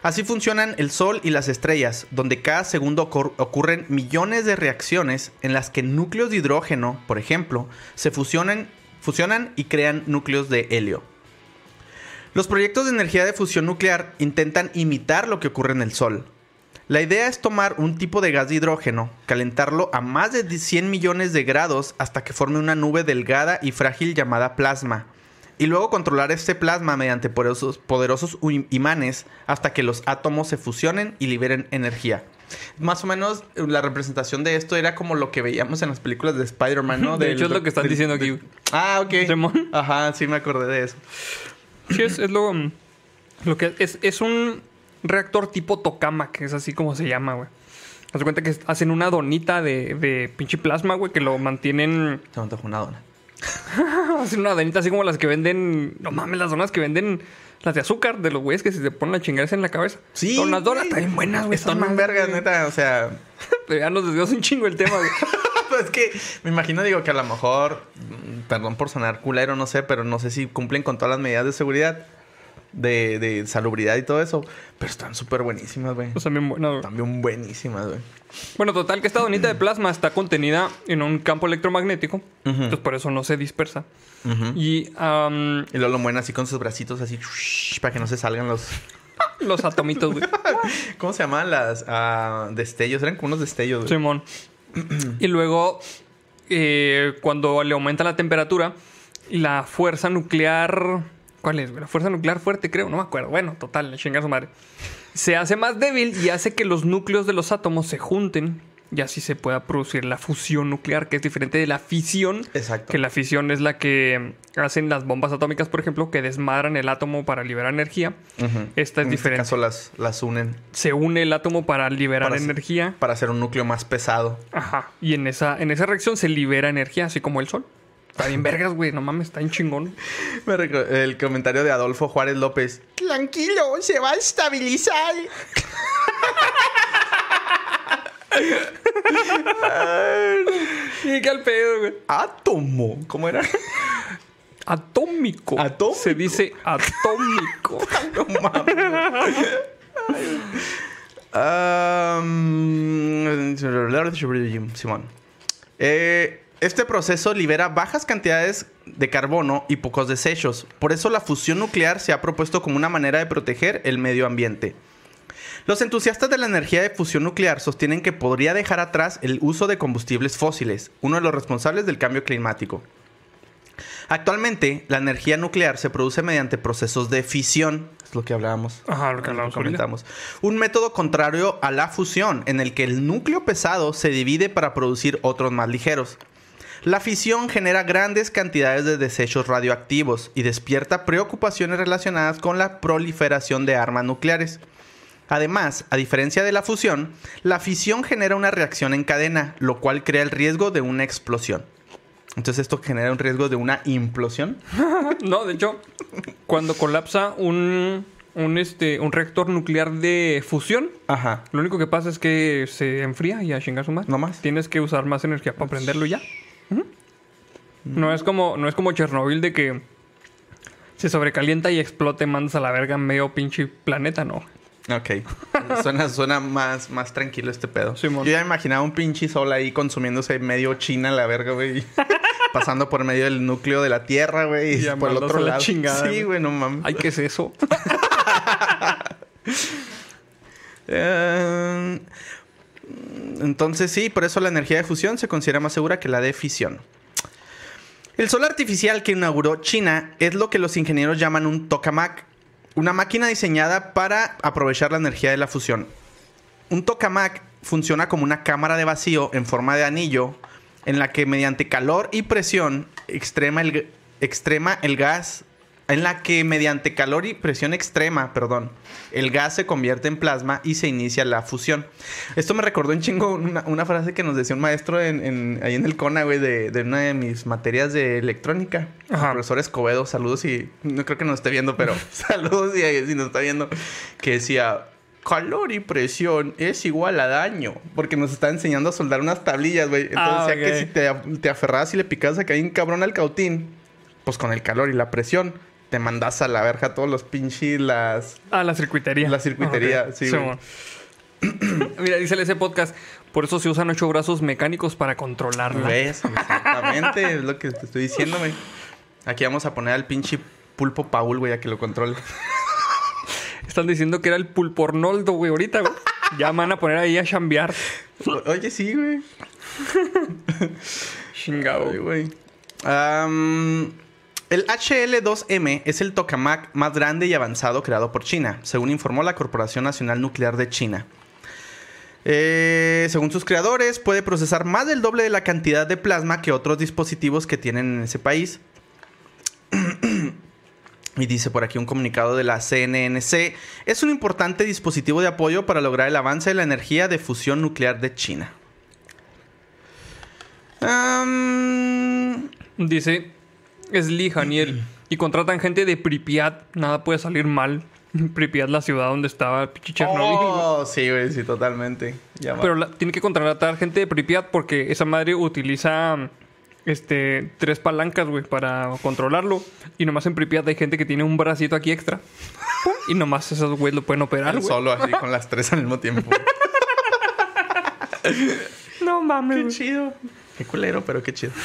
Así funcionan el Sol y las estrellas, donde cada segundo ocur- ocurren millones de reacciones en las que núcleos de hidrógeno, por ejemplo, se fusionan, fusionan y crean núcleos de helio. Los proyectos de energía de fusión nuclear intentan imitar lo que ocurre en el Sol. La idea es tomar un tipo de gas de hidrógeno, calentarlo a más de 100 millones de grados hasta que forme una nube delgada y frágil llamada plasma, y luego controlar este plasma mediante poderosos, imanes hasta que los átomos se fusionen y liberen energía. Más o menos eh, la representación de esto era como lo que veíamos en las películas de Spider-Man, ¿no? De hecho, es lo que están diciendo aquí. Ah, ok. Ajá, sí me acordé de eso. Sí, es, es lo, lo que es, es un reactor tipo Tokama, que es así como se llama, güey. Haz cuenta que hacen una donita de, de pinche plasma, güey, que lo mantienen. Se me una dona. Hacen una donita así como las que venden. No mames, las donas que venden. Las de azúcar, de los güeyes que se te ponen a chingarse en la cabeza. Sí. Son las donas, bien buenas, güey. Están madres, vergas, neta. O sea, Pero ya nos desviamos un chingo el tema, güey. pues es que me imagino, digo, que a lo mejor, mm, perdón por sonar culero, no sé, pero no sé si cumplen con todas las medidas de seguridad, de, de salubridad y todo eso. Pero están súper buenísimas, güey. Bien buenas, güey. Bien buenísimas, güey. Bueno, total, que esta donita de plasma está contenida en un campo electromagnético. Entonces, por eso no se dispersa. Y am, Y luego lo mueven así con sus bracitos, así, para que no se salgan los. los atomitos, güey. ¿Cómo se llaman las ah, destellos? Eran como unos destellos, güey. Simón. y luego, eh, cuando le aumenta la temperatura, la fuerza nuclear. ¿Cuál es? La fuerza nuclear fuerte, creo. No me acuerdo. Bueno, total, chinga su madre. Se hace más débil y hace que los núcleos de los átomos se junten. Y así se pueda producir la fusión nuclear, que es diferente de la fisión. Exacto. Que la fisión es la que hacen las bombas atómicas, por ejemplo, que desmadran el átomo para liberar energía. Esta es en diferente. este caso las, las unen Se une el átomo para liberar Para energía. para hacer un núcleo más pesado. Ajá. Y en esa, en esa reacción se libera energía, así como el sol. Está bien vergas, güey. No mames, está bien chingón. El comentario de Adolfo Juárez López. Tranquilo, se va a estabilizar. Y qué al pedo, güey. Átomo. ¿Cómo era? Atómico. ¿Atómico? Se dice atómico. No mames. Um, Simón. Eh, este proceso libera bajas cantidades de carbono y pocos desechos. Por eso la fusión nuclear se ha propuesto como una manera de proteger el medio ambiente. Los entusiastas de la energía de fusión nuclear sostienen que podría dejar atrás el uso de combustibles fósiles, uno de los responsables del cambio climático. Actualmente, la energía nuclear se produce mediante procesos de fisión, es lo que hablábamos, Ajá, lo que comentamos. Un método contrario a la fusión, en el que el núcleo pesado se divide para producir otros más ligeros. La fisión genera grandes cantidades de desechos radioactivos y despierta preocupaciones relacionadas con la proliferación de armas nucleares. Además, a diferencia de la fusión, la fisión genera una reacción en cadena, lo cual crea el riesgo de una explosión. Entonces esto genera un riesgo de una implosión. No, de hecho, cuando colapsa un, un, este, un reactor nuclear de fusión, Ajá. lo único que pasa es que se enfría y a chingar su madre. No más. Tienes que usar más energía para prenderlo y ya. No es como, no es como Chernobyl de que se sobrecalienta y explota y mandas a la verga medio pinche planeta, no. Ok. suena, suena más, más tranquilo este pedo. Simón. Yo ya me imaginaba un pinche sol ahí consumiéndose medio China la verga, güey. pasando por medio del núcleo de la Tierra, güey, y, Y por el otro la lado. chingada, sí, güey. güey, no mames. Ay, ¿qué es eso? Eh, entonces sí, por eso la energía de fusión se considera más segura que la de fisión. El sol artificial que inauguró China es lo que los ingenieros llaman un tokamak, una máquina diseñada para aprovechar la energía de la fusión. Un tokamak funciona como una cámara de vacío en forma de anillo en la que mediante calor y presión extrema el, extrema el gas en la que mediante calor y presión extrema, perdón, el gas se convierte en plasma y se inicia la fusión. Esto me recordó un chingo una, una frase que nos decía un maestro en, en- ahí en el CONA, güey, de, de una de mis materias de electrónica. Ajá. El profesor Escobedo, saludos y no creo que nos esté viendo, pero saludos y si nos está viendo, que decía, calor y presión es igual a daño. Porque nos está enseñando a soldar unas tablillas, güey. Entonces Ah, decía que si te, te aferrabas y le picabas acá un cabrón al cautín, pues con el calor y la presión, te mandas a la verja todos los pinches las... Ah, la circuitería. La circuitería, Ok. sí, güey. bueno. Mira, dice ese podcast. Por eso se usan ocho brazos mecánicos para controlarla. ¿Ves? Exactamente, es lo que te estoy diciendo, güey. Aquí vamos a poner al pinche pulpo Paul, güey, a que lo controle. Están diciendo que era el pulpornoldo, güey, ahorita, güey. Ya me van a poner ahí a chambear. Oye, sí, güey. Chingado. Güey. Am, el HL2M es el tokamak más grande y avanzado creado por China, según informó la Corporación Nacional Nuclear de China. Eh, según sus creadores, puede procesar más del doble de la cantidad de plasma que otros dispositivos que tienen en ese país. Y dice por aquí un comunicado de la CNNC, es un importante dispositivo de apoyo para lograr el avance de la energía de fusión nuclear de China. Dice Sli Haniel. Y contratan gente de Pripyat. Nada puede salir mal. Pripyat, la ciudad donde estaba el Chernobyl. Oh, sí, güey, sí, totalmente. Ya. Pero la- tiene que contratar gente de Pripyat porque esa madre utiliza este tres palancas, güey, para controlarlo. Y nomás en Pripyat hay gente que tiene un bracito aquí extra. Y nomás esos güeyes lo pueden operar, güey. solo así con las tres al mismo tiempo. No mames, qué chido. Qué culero, pero qué chido.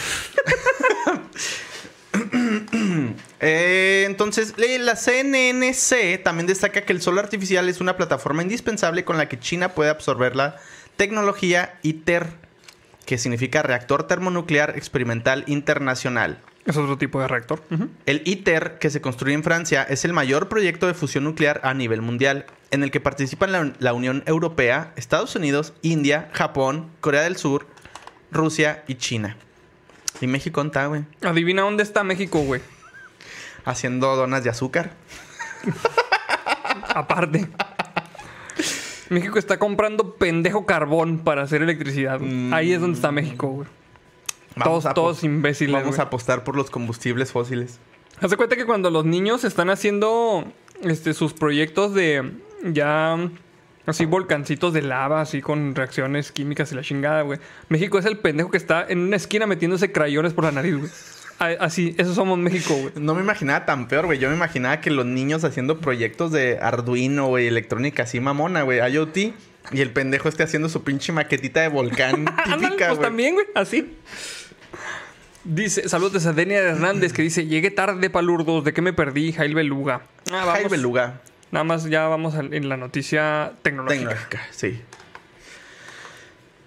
Eh, entonces, la CNNC también destaca que el sol artificial es una plataforma indispensable con la que China puede absorber la tecnología ITER, que significa Reactor Termonuclear Experimental Internacional. Es otro tipo de reactor. El ITER, que se construye en Francia, es el mayor proyecto de fusión nuclear a nivel mundial, en el que participan la, la Unión Europea, Estados Unidos, India, Japón, Corea del Sur, Rusia y China. Y México está, güey, Adivina dónde está México, güey. haciendo donas de azúcar. Aparte. México está comprando pendejo carbón para hacer electricidad. güey. Ahí es donde está México, güey. Todos, todos imbéciles. Vamos güey. a apostar por los combustibles fósiles. Haz de cuenta que cuando los niños están haciendo este, sus proyectos de ya así volcancitos de lava, así con reacciones químicas y la chingada, güey. México es el pendejo que está en una esquina metiéndose crayones por la nariz, güey. Así, eso somos México, güey. No me imaginaba tan peor, güey. Yo me imaginaba que los niños haciendo proyectos de Arduino, güey, electrónica así mamona, güey, IoT. Y el pendejo esté haciendo su pinche maquetita de volcán típica, pues güey. también, güey, así. Dice, saludos a Denia Hernández que dice, llegué tarde palurdos, ¿de qué me perdí? Jail Beluga. Ah, vamos. Jaime Beluga. Nada más ya vamos al- en la noticia tecnológica. Tecnológica, sí.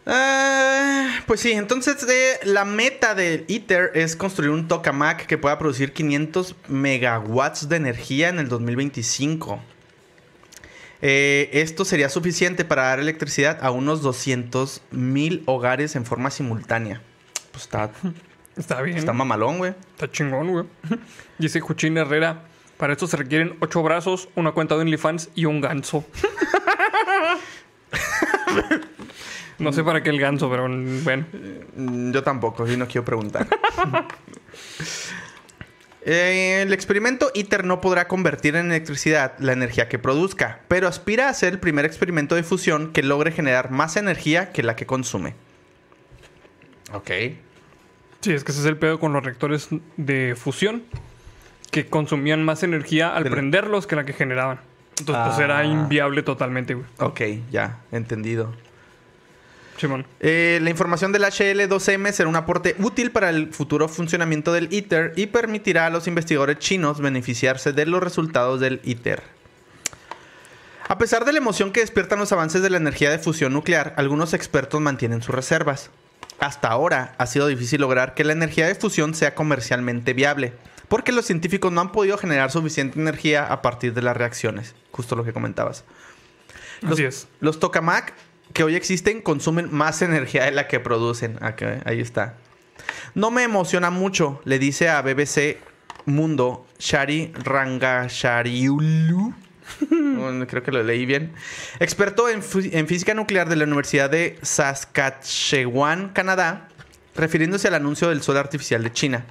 Ah, pues sí, entonces eh, la meta del ITER es construir un tokamak que pueda producir 500 megawatts de energía en el 2025. Eh, esto sería suficiente para dar electricidad a unos 200 mil hogares en forma simultánea. Pues está, Está bien. está mamalón, güey. Está chingón, güey. Dice Cuchín Herrera. Para esto se requieren ocho brazos, una cuenta de OnlyFans y un ganso. no sé para qué el ganso, pero bueno. Mm, Yo tampoco, y no quiero preguntar. Eh, el experimento ITER no podrá convertir en electricidad la energía que produzca, pero aspira a ser el primer experimento de fusión que logre generar más energía que la que consume. Ok. Sí, es que ese es el pedo con los reactores de fusión. Que consumían más energía al prenderlos que la que generaban. Entonces, pues Ah. era inviable totalmente, güey. Ok, ya, entendido. Simón. Eh, la información del HL2M será un aporte útil para el futuro funcionamiento del ITER y permitirá a los investigadores chinos beneficiarse de los resultados del ITER. A pesar de la emoción que despiertan los avances de la energía de fusión nuclear, algunos expertos mantienen sus reservas. Hasta ahora ha sido difícil lograr que la energía de fusión sea comercialmente viable, porque los científicos no han podido generar suficiente energía a partir de las reacciones, justo lo que comentabas. Los, Así es. los tokamak que hoy existen consumen más energía de la que producen. Acá, ahí está. No me emociona mucho, le dice a BBC Mundo Shari Rangashariulu. Creo que lo leí bien. Experto en, en física nuclear de la Universidad de Saskatchewan, Canadá, refiriéndose al anuncio del sol artificial de China.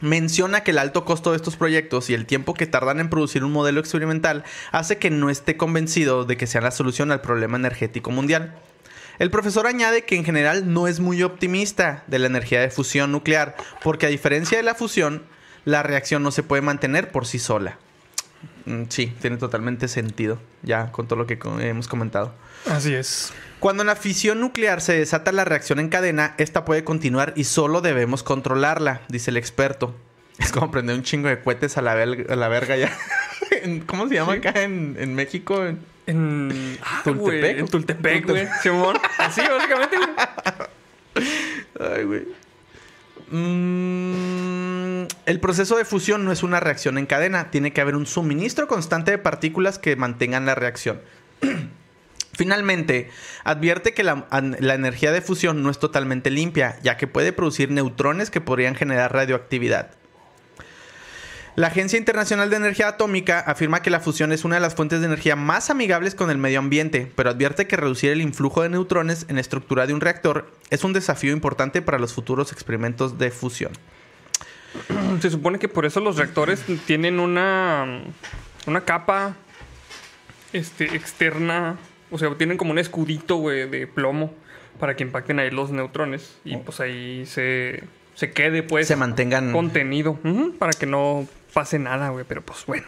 Menciona que el alto costo de estos proyectos y el tiempo que tardan en producir un modelo experimental hace que no esté convencido de que sea la solución al problema energético mundial. El profesor añade que en general no es muy optimista de la energía de fusión nuclear, porque a diferencia de la fusión, la reacción no se puede mantener por sí sola. Mm, Sí, tiene totalmente sentido, ya con todo lo que hemos comentado. Así es. Cuando en la fisión nuclear se desata la reacción en cadena, esta puede continuar y solo debemos controlarla, dice el experto. Es como prender un chingo de cohetes a la, belga- a la verga ya. ¿Cómo se llama Sí. acá en, en México? En- En ah, Tultepec. güey, En Tultepec, güey. Simón. Así, básicamente, güey. Ay, güey. Mm, el proceso de fusión no es una reacción en cadena. Tiene que haber un suministro constante de partículas que mantengan la reacción. Finalmente, advierte que la, energía de fusión no es totalmente limpia, ya que puede producir neutrones que podrían generar radioactividad. La Agencia Internacional de Energía Atómica afirma que la fusión es una de las fuentes de energía más amigables con el medio ambiente, pero advierte que reducir el influjo de neutrones en la estructura de un reactor es un desafío importante para los futuros experimentos de fusión. Se supone que por eso los reactores tienen una, una capa este, externa. O sea, tienen como un escudito, güey, de plomo para que impacten ahí los neutrones. Y pues ahí se, se quede, pues, Se mantengan... contenido. Para que no pase nada, güey. Pero pues bueno.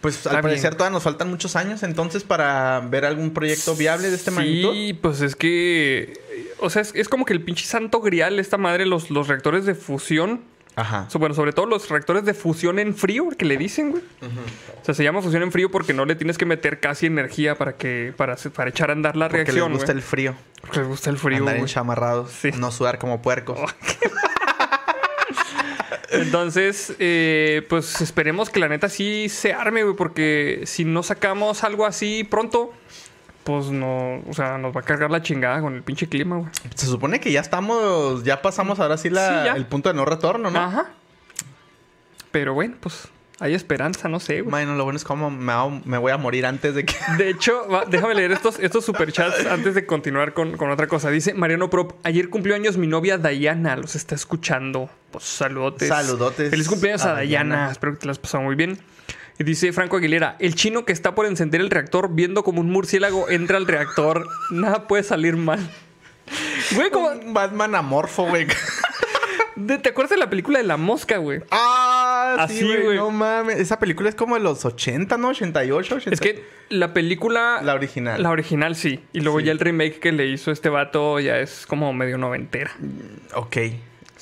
Pues Está al parecer bien. todavía nos faltan muchos años entonces para ver algún proyecto viable de este magnitud. Sí, pues es que. O sea, es, es como que el pinche santo grial, esta madre, los, los reactores de fusión. Ajá. So- bueno, sobre todo los reactores de fusión en frío, que le dicen, güey. O sea, se llama fusión en frío porque no le tienes que meter casi energía para que para, para echar a andar la Porque reacción, les gusta güey. el frío. Porque les gusta el frío, andar güey. enchamarrados. Sí. No sudar como puercos. Entonces, eh, pues esperemos que la neta sí se arme, güey, porque si no sacamos algo así pronto, pues no, o sea, nos va a cargar la chingada con el pinche clima, güey. Se supone que ya estamos... Ya pasamos ahora sí, la- Sí, ya. el punto de no retorno, ¿no? Ajá. Pero bueno, pues hay esperanza, no sé, güey. Bueno, lo bueno es como me, me voy a morir antes de que... De hecho, va- déjame leer estos, estos superchats antes de continuar con, con otra cosa. Dice Mariano Prop, ayer cumplió años mi novia Dayana, los está escuchando. Pues saludotes. Saludotes Feliz cumpleaños a, a Dayana. Dayana. espero que te lo has pasado muy bien. Y dice Franco Aguilera, el chino que está por encender el reactor viendo como un murciélago entra al reactor, nada puede salir mal. Güey, como... Un Batman amorfo, güey. de- ¿Te acuerdas de la película de la mosca, güey? ah, Así, sí, güey. güey. No mames. Esa película es como de los 80, ¿no? 88, 80. Es que la película... La original. La original sí. Y luego Sí. ya el remake que le hizo este vato ya es como medio noventera. Ok.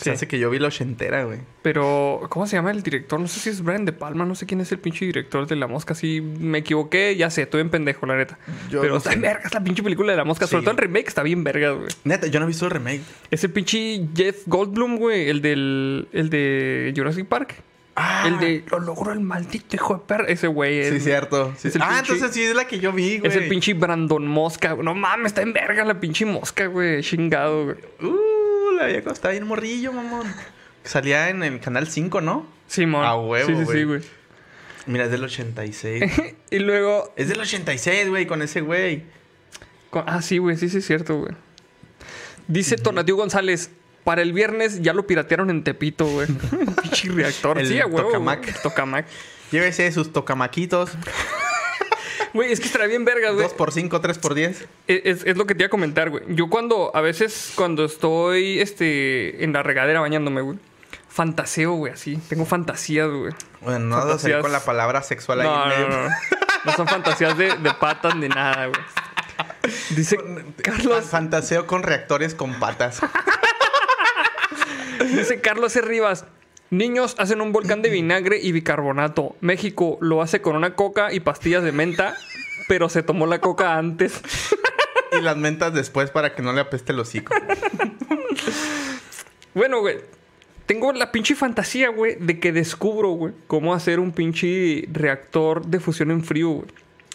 Sí. Se hace que yo vi la ochentera, güey. Pero, ¿cómo se llama el director? No sé si es Brian De Palma, no sé quién es el pinche director de La Mosca. Si me equivoqué, ya sé, estoy en pendejo, la neta. Yo Pero no está sé. en vergas la pinche película de La Mosca. Sobre Sí. todo el remake está bien vergas, güey. Neta, yo no he visto el remake. Ese pinche Jeff Goldblum, güey, el del el de Jurassic Park. Ah. El de lo logró el maldito hijo de perra. Ese güey es, Sí, cierto. Sí. es el ah, pinche- entonces sí es la que yo vi, güey. es el pinche Brandon Mosca. No mames, está en verga la pinche mosca, güey. Chingado, güey. Uh, la vieja está bien morrillo, mamón. Salía en el canal 5, ¿no? Simón. A huevo, Sí, sí, güey. sí, güey. Mira, es del 86. y luego es del 86, güey, con ese güey. Con- Ah, sí, güey, sí, sí, es cierto, güey. Dice Tonatiu González, para el viernes ya lo piratearon en Tepito, güey. Pinche reactor. El sí, huevo. Tocamac. güey. Tocamac. Llévese sus tocamaquitos. Güey, es que estará bien vergas, güey. 2 por 5, 3 por 10. Es, es- es lo que te iba a comentar, güey. Yo cuando, a veces, cuando estoy este, en la regadera bañándome, güey, fantaseo, güey, así. Tengo fantasías, güey. Bueno, no Fantasías. con la palabra sexual ahí No, en no, medio. no, no. No son fantasías de, de patas ni nada, güey. Dice Carlos, Fantaseo con reactores con patas. dice Carlos E. Rivas. Niños hacen un volcán de vinagre y bicarbonato. México lo hace con una coca y pastillas de menta, pero se tomó la coca antes. y las mentas después para que no le apeste el hocico. Bueno, güey. Tengo la pinche fantasía, güey, de que descubro, güey, cómo hacer un pinche reactor de fusión en frío, güey.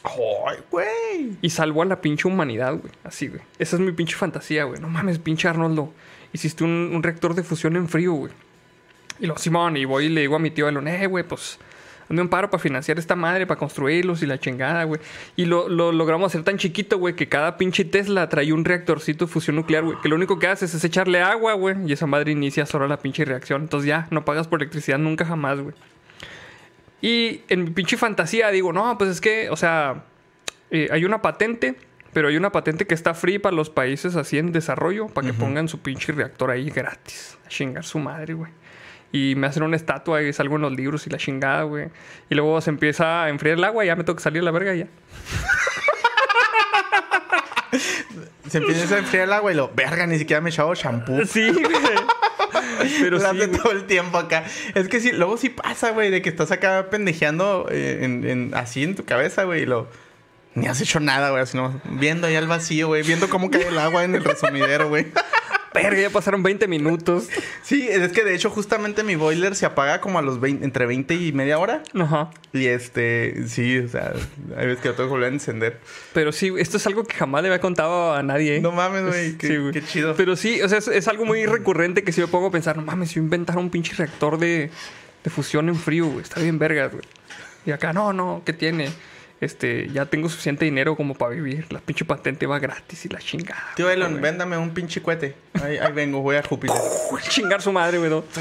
¡Ay, güey! Y salvo a la pinche humanidad, güey. Así, güey. Esa es mi pinche fantasía, güey. No mames, pinche Arnoldo. Hiciste un, un reactor de fusión en frío, güey. Y lo Simón, y voy y le digo a mi tío Elon, eh, güey, pues hazme un paro para financiar esta madre, para construirlos y la chingada, güey. Y lo, lo logramos hacer tan chiquito, güey, que cada pinche Tesla trae un reactorcito de fusión nuclear, güey. Que lo único que haces es echarle agua, güey. Y esa madre inicia sola la pinche reacción. Entonces ya, no pagas por electricidad nunca jamás, güey. Y en mi pinche fantasía digo, no, pues es que, o sea, eh, hay una patente, pero hay una patente que está free para los países así en desarrollo, para que pongan su pinche reactor ahí gratis. A chingar su madre, güey. Y me hacen una estatua y salgo en los libros y la chingada, güey. Y luego se empieza a enfriar el agua y ya me toca salir a la verga y ya. Se empieza a enfriar el agua y lo, verga, ni siquiera me he echado shampoo. Sí, güey. Pero sí, güey. todo el tiempo acá. Es que sí, luego sí pasa, güey, de que estás acá pendejeando eh, en, en- así en tu cabeza, güey, y lo. Ni has hecho nada, güey, sino viendo ahí al vacío, güey, viendo cómo cae el agua en el resumidero, güey. Verga, ya pasaron 20 minutos. Sí, es que de hecho, justamente mi boiler se apaga como a los 20, entre 20 y media hora. Ajá. Y este, sí, o sea, hay veces que lo tengo que volver a encender. Pero sí, esto es algo que jamás le había contado a nadie. ¿eh? No mames, güey, qué, Sí, güey. qué chido. Pero sí, o sea, es, es algo muy recurrente que si me pongo a pensar, no mames, si yo inventara un pinche reactor de, de fusión en frío, güey, está bien vergas, güey. Y acá, no, no, ¿qué tiene? Este, ya tengo suficiente dinero como para vivir. La pinche patente va gratis y la chingada. Tío Elon, güey. véndame un pinche cohete. Ahí, ahí vengo, voy a Júpiter. Chingar su madre, güey. ¿no?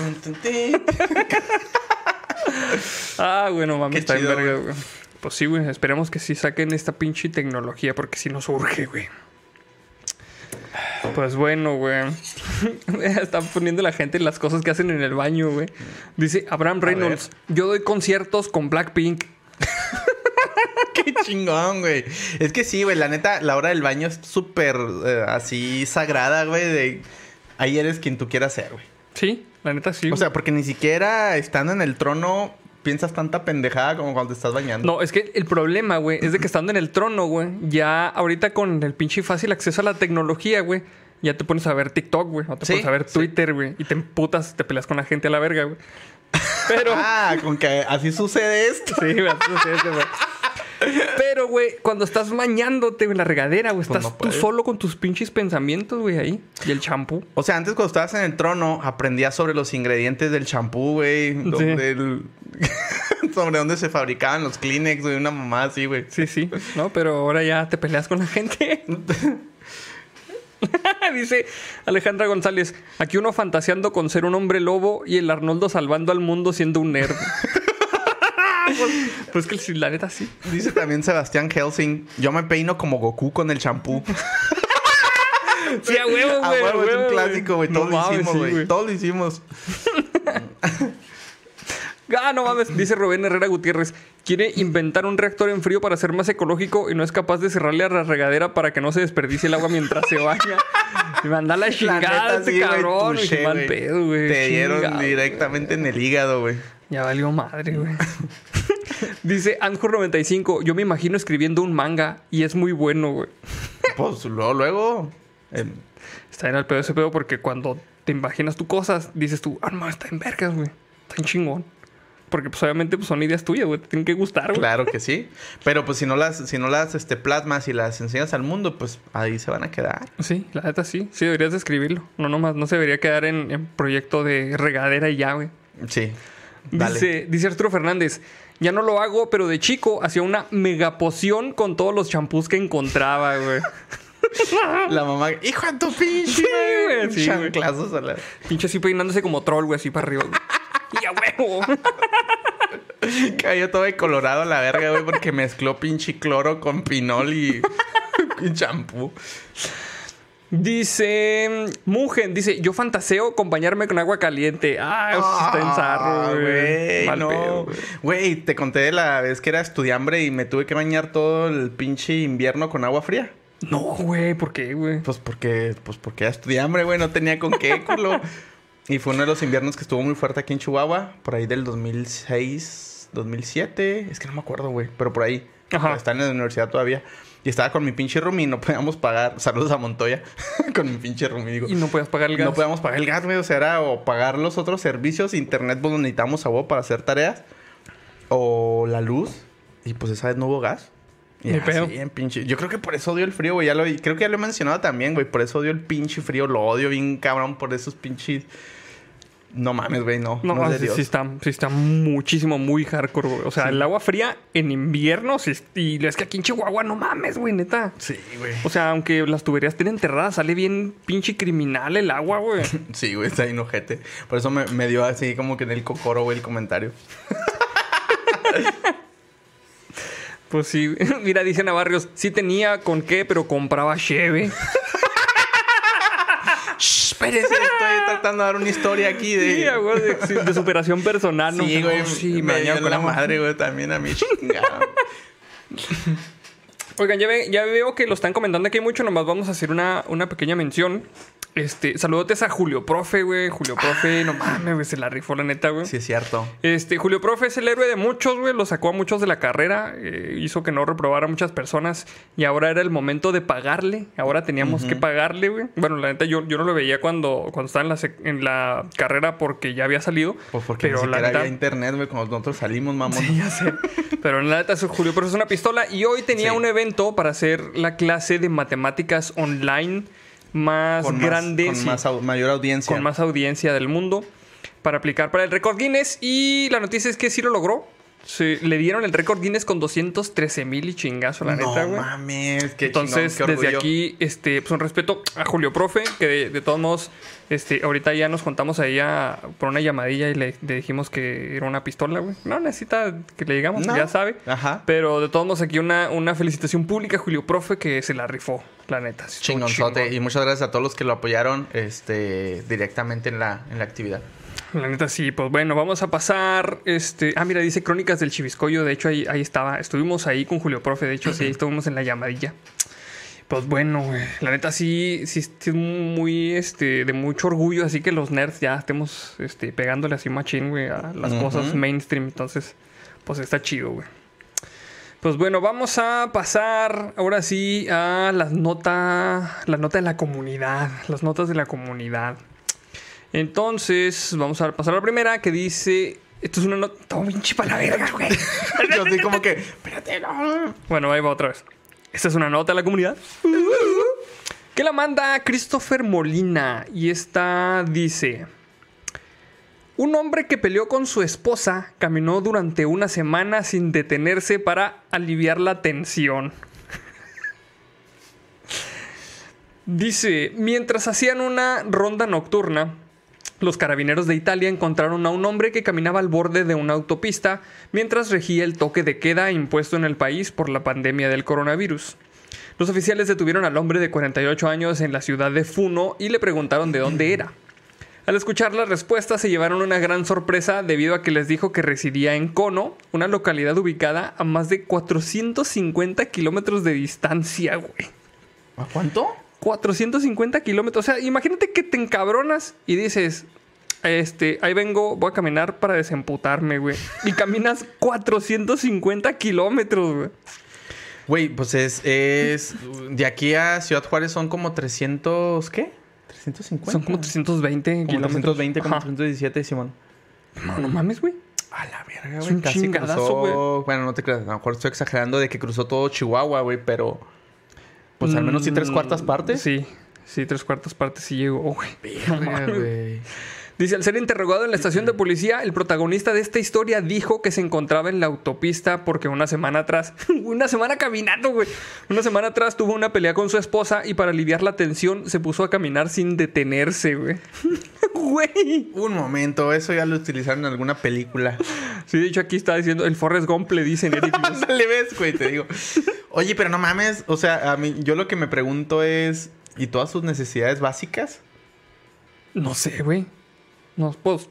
Ah, bueno, Qué está chido, verga, güey. Pues sí, güey, esperemos que sí saquen esta pinche tecnología porque si nos urge, güey. Pues bueno, güey. Está poniendo la gente las cosas que hacen en el baño, güey. Dice Abraham Reynolds, yo doy conciertos con Blackpink. Qué chingón, güey. Es que sí, güey, la neta, la hora del baño es súper eh, así sagrada, güey. De ahí eres quien tú quieras ser, güey. Sí, la neta sí. O sea, porque ni siquiera estando en el trono piensas tanta pendejada como cuando te estás bañando. No, es que el problema, güey, es de que estando en el trono, güey, ya ahorita con el pinche fácil acceso a la tecnología, güey, ya te pones a ver TikTok, güey, o te Sí, pones a ver. Twitter, güey, y te emputas, te peleas con la gente a la verga, güey. Pero, Ah, con que así sucede esto. sí, güey, así es eso, güey. Pero, güey, cuando estás bañándote en la regadera, güey, Pues estás no tú solo con tus pinches pensamientos, güey, ahí. Y el champú. O sea, antes cuando estabas en el trono, aprendías sobre los ingredientes del champú, güey. El- sobre dónde se fabricaban los Kleenex, güey. Una mamá así, güey. Sí, sí, ¿no? Pero ahora ya te peleas con la gente. Dice Alejandra González, aquí uno fantaseando con ser un hombre lobo y el Arnoldo salvando al mundo siendo un nerd. pues, pues que la neta sí. Dice también Sebastián Helsing, yo me peino como Goku con el champú. Sí, a huevo, A güey. huevo, es un clásico, güey. No Todos lo hicimos, sí, güey. Todos lo hicimos. Ah, no mames, dice Rubén Herrera Gutiérrez. Quiere inventar un reactor en frío para ser más ecológico y no es capaz de cerrarle a la regadera para que no se desperdicie el agua mientras se baña. Y manda la La chingada neta, este sí, cabrón. mal pedo, güey. Te dieron directamente en el hígado, güey. Ya valió madre, güey. Dice Anjur95, yo me imagino escribiendo un manga y es muy bueno, güey. Pues luego, luego. Está en el pedo ese pedo porque cuando te imaginas tú cosas, dices tú, ah, no, está en vergas, güey. Está en chingón. Porque pues obviamente pues, son ideas tuyas, güey. Te tienen que gustar, güey. claro que sí. Pero pues si no las, si no las este, plasmas y las enseñas al mundo, pues ahí se van a quedar. Sí, la neta sí. Sí, deberías de escribirlo. No nomás, no se debería quedar en, en proyecto de regadera y ya, güey. Sí. Dice, dice Arturo Fernández, ya no lo hago, pero de chico hacía una mega poción con todos los champús que encontraba, güey. La mamá, hijo de tu pinche. Güey, sí, güey. Chanclazos a la. Pinche así peinándose como troll, güey, así para arriba. güey. ¡Y a huevo! Cayó todo de colorado a la verga, güey, porque mezcló pinche cloro con pinol y champú. Dice Mugen, dice, yo fantaseo con bañarme con agua caliente. Ah, está en zarro, güey. Mal no. pedo, güey. Te conté de la vez que era estudiambre y me tuve que bañar todo el pinche invierno con agua fría. No, güey, ¿por qué, güey? Pues porque, pues porque ya estudié hambre, güey, no tenía con qué, culo. y fue uno de los inviernos que estuvo muy fuerte aquí en Chihuahua, por ahí del 2006, 2007, es que no me acuerdo, güey, pero por ahí. Ajá. Está en la universidad todavía. Y estaba con mi pinche roomie y no podíamos pagar. Saludos a Montoya. con mi pinche roomie. Digo, Y no podías pagar el gas. no podíamos pagar el gas, güey. O sea, era o pagar los otros servicios, internet, pues necesitamos a vos para hacer tareas. O la luz. Y pues esa vez no hubo gas. Y Ni pedo. en pinche. Yo creo que por eso odio el frío, güey. Ya lo, creo que ya lo he mencionado también, güey. Por eso odio el pinche frío. Lo odio bien cabrón por esos pinches. No mames, güey, no. No, No, es de sí, Dios. sí está, sí está muchísimo, muy hardcore, güey. O sea, Sí. el agua fría en invierno, sí, y es que aquí en Chihuahua no mames, güey, neta. Sí, güey. O sea, aunque las tuberías estén enterradas, sale bien pinche criminal el agua, güey. Sí, güey, está bien ojete. Por eso me, me dio así como que en el cocoro, güey, el comentario. Pues sí, mira, dice Navarrios, sí tenía con qué, pero compraba cheve. Shh, espérese, estoy tratando de dar una historia aquí de. Sí, güey, de, de superación personal, ¿no? Sí, güey. No, sí, me dio dañaba con la madre, güey, también a mí. Oigan, ya, ve- ya veo que lo están comentando aquí mucho, nomás vamos a hacer una, una pequeña mención. Este, saludotes a Julio Profe, güey. Julio Profe, no mames, güey, se la rifó la neta, güey. sí, es cierto. Este, Julio Profe es el héroe de muchos, güey. Lo sacó a muchos de la carrera. eh, hizo que no reprobara a muchas personas. Y ahora era el momento de pagarle. Ahora teníamos que pagarle, güey. Bueno, la neta, yo, yo no lo veía cuando, cuando estaba en la, en la carrera porque ya había salido. Pues porque pero ni la neta. había internet, güey, cuando nosotros salimos, mamón. Sí, ya sé. Pero la neta, Julio Profe es una pistola. Y hoy tenía Sí. un evento para hacer la clase de matemáticas online más Con grande. Con sí, más au- mayor audiencia. con más audiencia del mundo para aplicar para el récord Guinness. Y la noticia es que sí lo logró. Se- le dieron el récord Guinness con 213 mil y chingazo, la no neta, güey. mames, qué Entonces, chingón, qué desde aquí, este, pues un respeto a Julio Profe, que de, de todos modos, este, ahorita ya nos contamos a ella por una llamadilla y le, le dijimos que era una pistola, güey. No necesita que le digamos, No. ya sabe. Ajá. Pero de todos modos, aquí una, una felicitación pública a Julio Profe que se la rifó, la neta. sí Chingonzote. chingón. Y muchas gracias a todos los que lo apoyaron este, directamente en la, en la actividad. La neta sí, pues bueno, vamos a pasar. Este. Ah, mira, dice Crónicas del Chiviscoyo. De hecho, ahí, ahí estaba. Estuvimos ahí con Julio Profe. De hecho, sí, ahí estuvimos en la llamadilla. Pues bueno. La neta sí, sí, es muy, este, de mucho orgullo. Así que los nerds ya estemos, este, pegándole así machín, güey, a las cosas mainstream. Entonces, pues está chido, güey. Pues bueno, vamos a pasar ahora sí a las notas, la nota de la comunidad, las notas de la comunidad. Entonces, vamos a pasar a la primera que dice, esto es una nota, todo pinche para la verga, güey. Yo así como que, espérate, no. Bueno, ahí va otra vez. Esta es una nota de la comunidad. Que la manda Christopher Molina. Y esta dice: Un hombre que peleó con su esposa caminó durante una semana sin detenerse para aliviar la tensión. Dice: Mientras hacían una ronda nocturna, los carabineros de Italia encontraron a un hombre que caminaba al borde de una autopista mientras regía el toque de queda impuesto en el país por la pandemia del coronavirus. Los oficiales detuvieron al hombre de 48 años en la ciudad de Funo y le preguntaron de dónde era. Al escuchar la respuesta se llevaron una gran sorpresa debido a que les dijo que residía en Cono, una localidad ubicada a más de 450 kilómetros de distancia, güey. ¿A cuánto? 450 kilómetros. O sea, imagínate que te encabronas y dices, este, ahí vengo, voy a caminar para desemputarme, güey. Y caminas 450 kilómetros, güey. Güey, pues es, es. De aquí a Ciudad Juárez son como 300. ¿Qué? 350. Son como 320 Como kilómetros. 320, como Ajá. 317, Simón. No, no mames, güey. A la verga, Es güey. un Casi cruzó. Bueno, no te creas. A lo mejor estoy exagerando de que cruzó todo Chihuahua, güey, pero. Pues al menos sí tres Mm, cuartas partes. Sí, sí, tres cuartas partes sí llegó, güey. Dice, al ser interrogado en la estación de policía, el protagonista de esta historia dijo que se encontraba en la autopista porque una semana atrás, una semana caminando, güey, una semana atrás tuvo una pelea con su esposa y para aliviar la tensión se puso a caminar sin detenerse, güey. Güey. Un momento, eso ya lo utilizaron en alguna película. Sí, de hecho aquí está diciendo, el Forrest Gump le dicen Eric. Ándale, ves, güey, te digo. Oye, pero no mames. O sea, a mí, yo lo que me pregunto es. ¿Y todas sus necesidades básicas? No sé, güey. No, pues,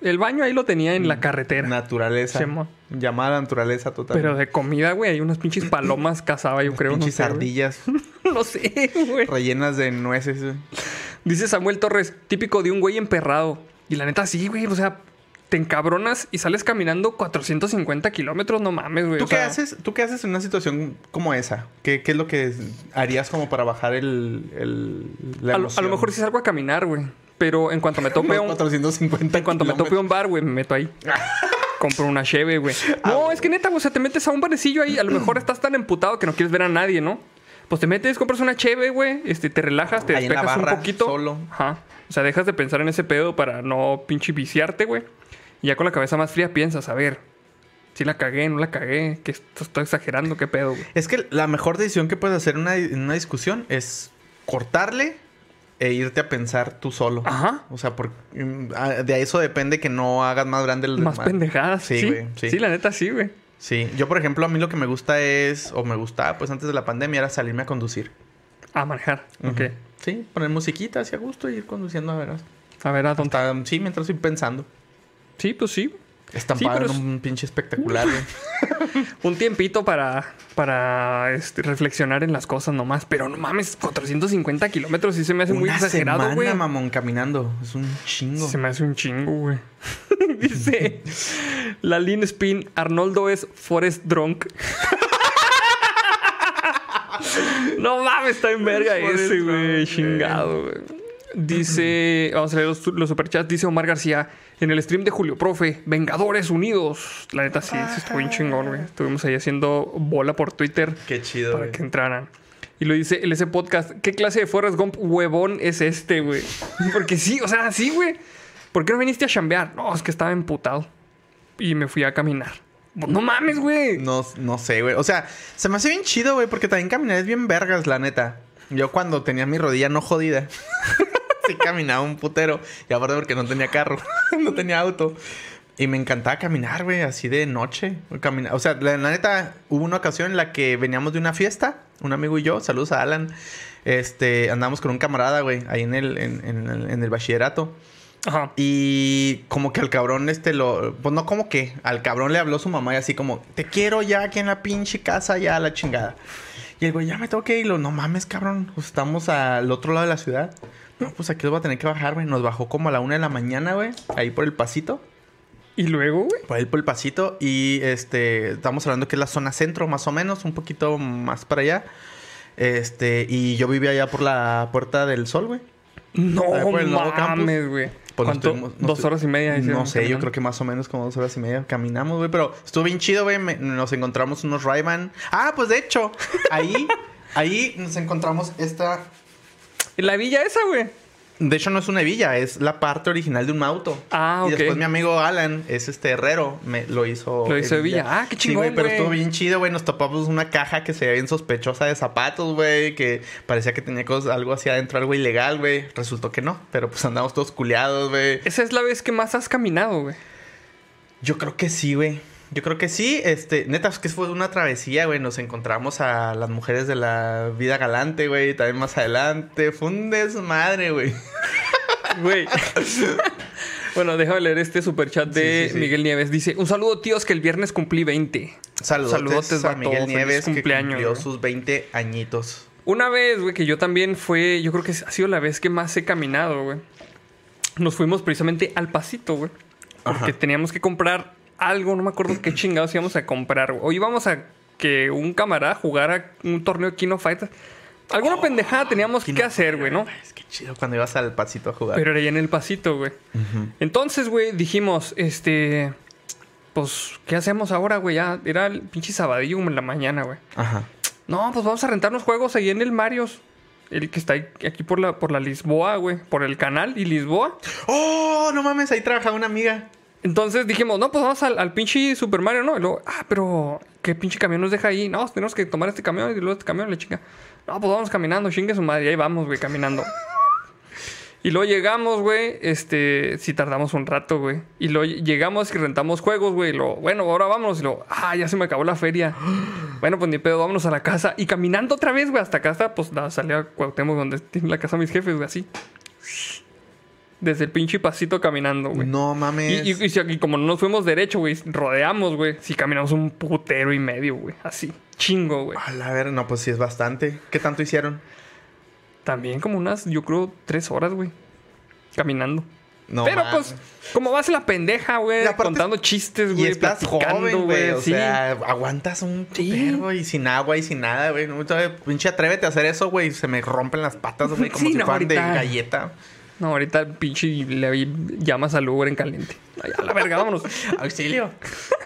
El baño ahí lo tenía en la carretera. Naturaleza. Simón. Llamada naturaleza total. Pero de comida, güey, hay unas pinches palomas cazaba, yo creo. No Pinches sé, güey. ardillas no sé, güey. rellenas de nueces. güey. Dice Samuel Torres, típico de un güey emperrado. Y la neta, sí, güey. O sea, te encabronas y sales caminando 450 kilómetros, no mames, güey. ¿Tú qué sea, haces? ¿Tú qué haces en una situación como esa? ¿Qué, qué es lo que harías como para bajar el, el la A, lo- a emoción? lo mejor sí salgo a caminar, güey. Pero en cuanto me tope un, 450 en cuanto me tope un bar, güey, me meto ahí. Compro una cheve, güey. Ah, No, es que neta, o sea, te metes a un barecillo ahí. A lo mejor estás tan emputado que no quieres ver a nadie, ¿no? Pues te metes, compras una cheve, güey. Este, te relajas, te Ahí en la despejas un barra, poquito. solo. Ajá. O sea, dejas de pensar en ese pedo para no pinche viciarte, güey. Y ya con la cabeza más fría piensas, a ver, si la cagué, no la cagué, que esto estoy exagerando, qué pedo, güey. Es que la mejor decisión que puedes hacer en una, en una discusión es cortarle e irte a pensar tú solo. Ajá. O sea, por, mm, ah, de eso depende que no hagas más grande el Más pendejadas. Sí, Sí, güey, sí. sí. la neta, sí, güey. Sí, yo por ejemplo a mí lo que me gusta es, o me gustaba pues antes de la pandemia era salirme a conducir. A manejar. Ok. Ujú. Sí, poner musiquita así a gusto y ir conduciendo a ver. A ver, ¿a dónde? Hasta, sí, mientras estoy pensando. Sí, pues sí. Estampado pero en es- un pinche espectacular, güey. Un tiempito para, para este, reflexionar en las cosas nomás. Pero no mames, 450 kilómetros sí se me hace muy exagerado, güey. mamón, caminando. Es un chingo. Se me hace un chingo, güey. Dice la Lean Spin, Arnoldo es Forest Drunk. no mames, está en verga Forrest ese, güey. Chingado, güey. Dice, vamos a leer los, los superchats. Dice Omar García, en el stream de Julio Profe, Vengadores Unidos. La neta sí, sí estuvo bien chingón, güey. Estuvimos ahí haciendo bola por Twitter Qué chido, para güey. que entraran. Y lo dice el ese podcast, ¿qué clase de Forrest Gump huevón es este, güey? Porque sí, o sea, sí, güey. ¿Por qué no viniste a chambear? No, es que estaba emputado. Y me fui a caminar. No mames, güey. No, no sé, güey. O sea, se me hace bien chido, güey, porque también caminar es bien vergas, la neta. Yo cuando tenía mi rodilla no jodida, sí caminaba un putero. Y aparte porque no tenía carro, no tenía auto. Y me encantaba caminar, güey, así de noche. Camina- O sea, la, la neta, hubo una ocasión en la que veníamos de una fiesta, un amigo y yo, saludos a Alan. Este, andamos con un camarada, güey, ahí en el, en, en el, en el bachillerato. Ajá. Y como que al cabrón este lo... Pues no como que. Al cabrón le habló su mamá y así como... Te quiero ya aquí en la pinche casa ya la chingada. Y el güey ya me tengo que ir. Y lo, no mames, cabrón. Pues estamos al otro lado de la ciudad. No, pues aquí los voy a tener que bajar, güey. Nos bajó como a la una de la mañana, güey. Ahí por el pasito. Y luego, güey. Por ahí por el pasito. Y este... Estamos hablando que es la zona centro, más o menos. Un poquito más para allá. Este... Y yo vivía allá por la Puerta del Sol, güey. No por el nuevo mames, güey. Pues nos ¿Cuánto? nos Dos horas y media. No sé, yo creo que más o menos como dos horas y media caminamos, güey. Pero estuvo bien chido, güey. Nos encontramos unos Rayman. Ah, pues de hecho, ahí, ahí nos encontramos esta. La villa esa, güey. De hecho, no es una villa, es la parte original de un auto. Ah, Y ok. después mi amigo Alan, es este herrero, me lo hizo. Lo hizo de Villa. Ah, qué Sí, chingón, güey, pero estuvo bien chido, güey. Nos topamos una caja que se veía bien sospechosa de zapatos, güey. Que parecía que tenía cosas, algo hacia adentro, algo ilegal, güey. Resultó que no, pero pues andamos todos culeados, güey. Esa es la vez que más has caminado, güey. Yo creo que sí, güey. Yo creo que sí. Este, neta, es que fue una travesía, güey. Nos encontramos a las mujeres de la vida galante, güey. También más adelante. Fue un desmadre, güey. Güey. bueno, déjame leer este superchat de Sí, sí, sí. Miguel Nieves. Dice, un saludo, tíos, que el viernes cumplí 20. Saludotes, Saludotes, a. Miguel Feliz Nieves, que cumpleaños, cumplió güey. sus 20 añitos. Una vez, güey, que yo también fue, yo creo que ha sido la vez que más he caminado, güey. Nos fuimos precisamente al pasito, güey. Porque Ajá. teníamos que comprar algo, no me acuerdo qué chingados íbamos a comprar. O íbamos a que un camarada jugara un torneo de Kino Fighter. Alguna pendejada teníamos que hacer, güey, ¿no? Es que chido cuando ibas al pasito a jugar. Pero era ya en el pasito, güey. Entonces, güey, dijimos, este. Pues, ¿qué hacemos ahora, güey? Ya era el pinche sabadillo en la mañana, güey. Ajá. No, pues vamos a rentarnos juegos ahí en el Marios. El que está aquí por la, por la Lisboa, güey. Por el canal y Lisboa. ¡Oh! No mames, ahí trabajaba una amiga. Entonces dijimos, no, pues vamos al, al pinche Super Mario, ¿no? Y luego, ah, pero ¿qué pinche camión nos deja ahí? No, tenemos que tomar este camión y luego este camión, le chinga. No, pues vamos caminando, chingue su madre. Y ahí vamos, güey, caminando. Y luego llegamos, güey, este, si tardamos un rato, güey. Y luego llegamos y rentamos juegos, güey. Y luego, bueno, ahora vámonos. Y luego, ah, ya se me acabó la feria. bueno, pues ni pedo, vámonos a la casa. Y caminando otra vez, güey, hasta acá, hasta, pues, la salida a Cuauhtémoc, donde tiene la casa mis jefes, güey, así. Desde el pinche pasito caminando, güey. No mames. Y, y- y como no nos fuimos derecho, güey, rodeamos, güey. Si caminamos un putero y medio, güey. Así, chingo, güey. A la ver, no, pues sí es bastante. ¿Qué tanto hicieron? También como unas, yo creo, tres horas, güey. Caminando. No Pero pues, como vas en la pendeja, güey. Contando chistes, güey. estás platicando, güey. O sí. sea, aguantas un Sí. putero, y sin agua y sin nada, güey. No, pinche atrévete a hacer eso, güey. Se me rompen las patas, güey, como Sí, si no, fueran de galleta. No, ahorita el pinche le llamas al Uber en caliente. Ay, a la verga, vámonos. Auxilio.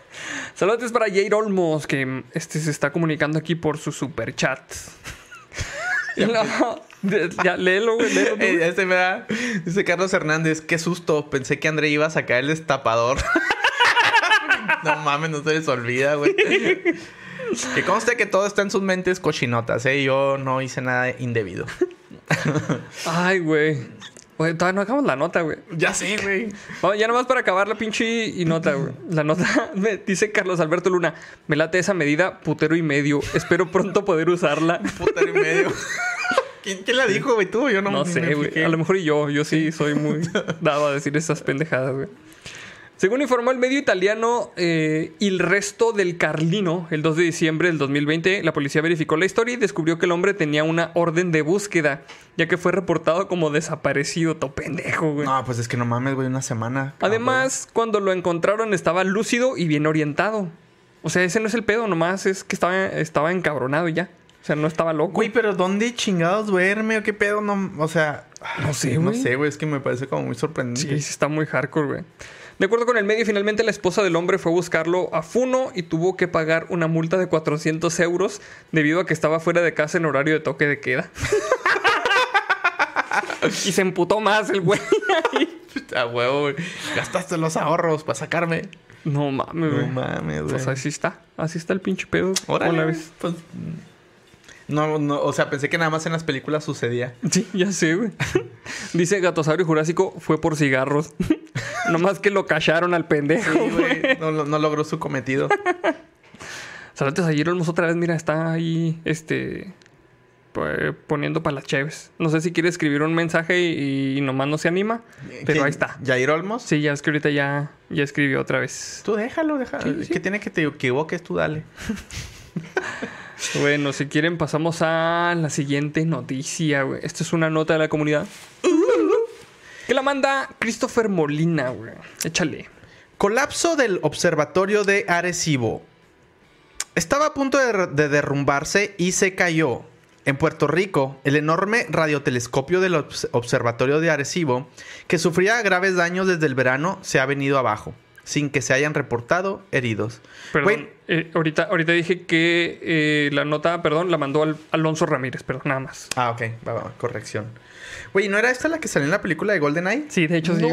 Saludos para Jair Olmos, que este se está comunicando aquí por su super chat. De- ya, léelo, güey, léelo. Eh, este me da. Dice Carlos Hernández, qué susto. Pensé que André iba a sacar el destapador. no mames, no se les olvida, güey. que conste que todo está en sus mentes cochinotas, ¿eh? Yo no hice nada indebido. Ay, güey. Güey, todavía no acabamos la nota, güey. Ya sé, güey. Vamos, ya nomás para acabar la pinche y nota, güey. La nota, me dice Carlos Alberto Luna. Me late esa medida, putero y medio. Espero pronto poder usarla. Puta y medio. ¿Quién, quién la dijo, güey? Tú, yo no, No sé, güey. A lo mejor y yo. Yo sí soy muy dado a decir esas pendejadas, güey. Según informó el medio italiano eh, Il Resto del Carlino, el 2 de diciembre del 2020, la policía verificó la historia y descubrió que el hombre tenía una orden de búsqueda, ya que fue reportado como desaparecido. To pendejo, güey. No, pues es que no mames, güey, una semana. cabrón. Además, cuando lo encontraron estaba lúcido y bien orientado. O sea, ese no es el pedo, nomás es que estaba, estaba encabronado y ya. O sea, no estaba loco. Güey, pero ¿dónde chingados duerme o qué pedo? No, o sea, No sé, no güey. sé, güey, es que me parece como muy sorprendente. Sí, sí está muy hardcore, güey. De acuerdo con el medio, finalmente la esposa del hombre fue a buscarlo a Funo y tuvo que pagar una multa de 400 euros debido a que estaba fuera de casa en horario de toque de queda. y se emputó más el güey. A huevo. Gastaste los ahorros para sacarme. no mames, No mames, güey. pues así está. Así está el pinche pedo. Órale, pues, no, no, o sea, pensé que nada más en las películas sucedía. Sí, ya sé, güey. Dice Gatosaurio Jurásico fue por cigarros. Nomás que lo cacharon al pendejo. Sí, güey. güey. No, no- logró su cometido. Saludos a Jerolmos otra vez, mira, está ahí, este, pues, poniendo para las cheves. No sé si quiere escribir un mensaje y, y nomás no se anima, pero ¿Quién? ahí está. ¿Jair Olmos? Sí, ya es que ahorita ya, ya escribió otra vez. Tú déjalo, déjalo. Sí, sí. ¿Qué tiene que te equivoques? Tú dale. Bueno, si quieren pasamos a la siguiente noticia, güey. Esta es una nota de la comunidad. Que la manda Christopher Molina, güey. Échale. Colapso del observatorio de Arecibo. Estaba a punto de, de derrumbarse y se cayó. En Puerto Rico, el enorme radiotelescopio del obs- observatorio de Arecibo, que sufría graves daños desde el verano, se ha venido abajo, sin que se hayan reportado heridos. Perdón, eh, ahorita, ahorita dije que eh, la nota, perdón, la mandó al- Alonso Ramírez, perdón, nada más. Ah, ok, va, va, corrección. Güey, ¿no era esta la que salió en la película de GoldenEye? Sí, de hecho sí, ¡No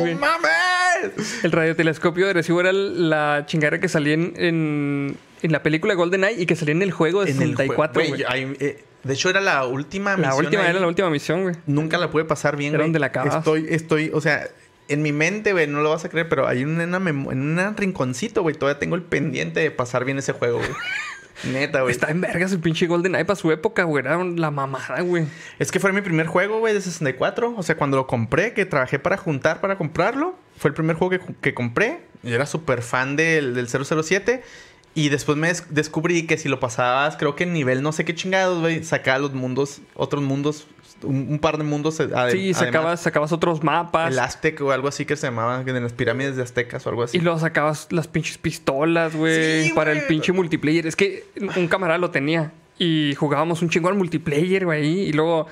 mames! El radiotelescopio de Arecibo era la chingara que salía en, en, en la película Goldeneye y que salía en el juego de En el 64, jue- güey. eh, de hecho, era la última La misión última ahí. era la última misión, güey. Nunca la pude pasar bien, Era güey. donde la acabas. Estoy, estoy, o sea, en mi mente, güey, no lo vas a creer, pero hay una, en un rinconcito, güey, todavía tengo el pendiente de pasar bien ese juego, güey. Neta, güey. Está en vergas el pinche Goldeneye para su época, güey. Era la mamada, güey. Es que fue mi primer juego, güey, de 64. O sea, cuando lo compré, que trabajé para juntar para comprarlo, fue el primer juego que, que compré. Yo era súper fan del, del 007. Y después me des- descubrí que si lo pasabas, creo que en nivel no sé qué chingados, güey, sacaba los mundos, otros mundos, un, un par de mundos. eh, ade- Sí, además. sacabas, sacabas otros mapas. El Aztec o algo así que se llamaba, que en las pirámides de aztecas o algo así. Y luego sacabas las pinches pistolas, güey. Sí, para el pinche multiplayer. Es que un camarada lo tenía. Y jugábamos un chingo al multiplayer, güey. Y luego.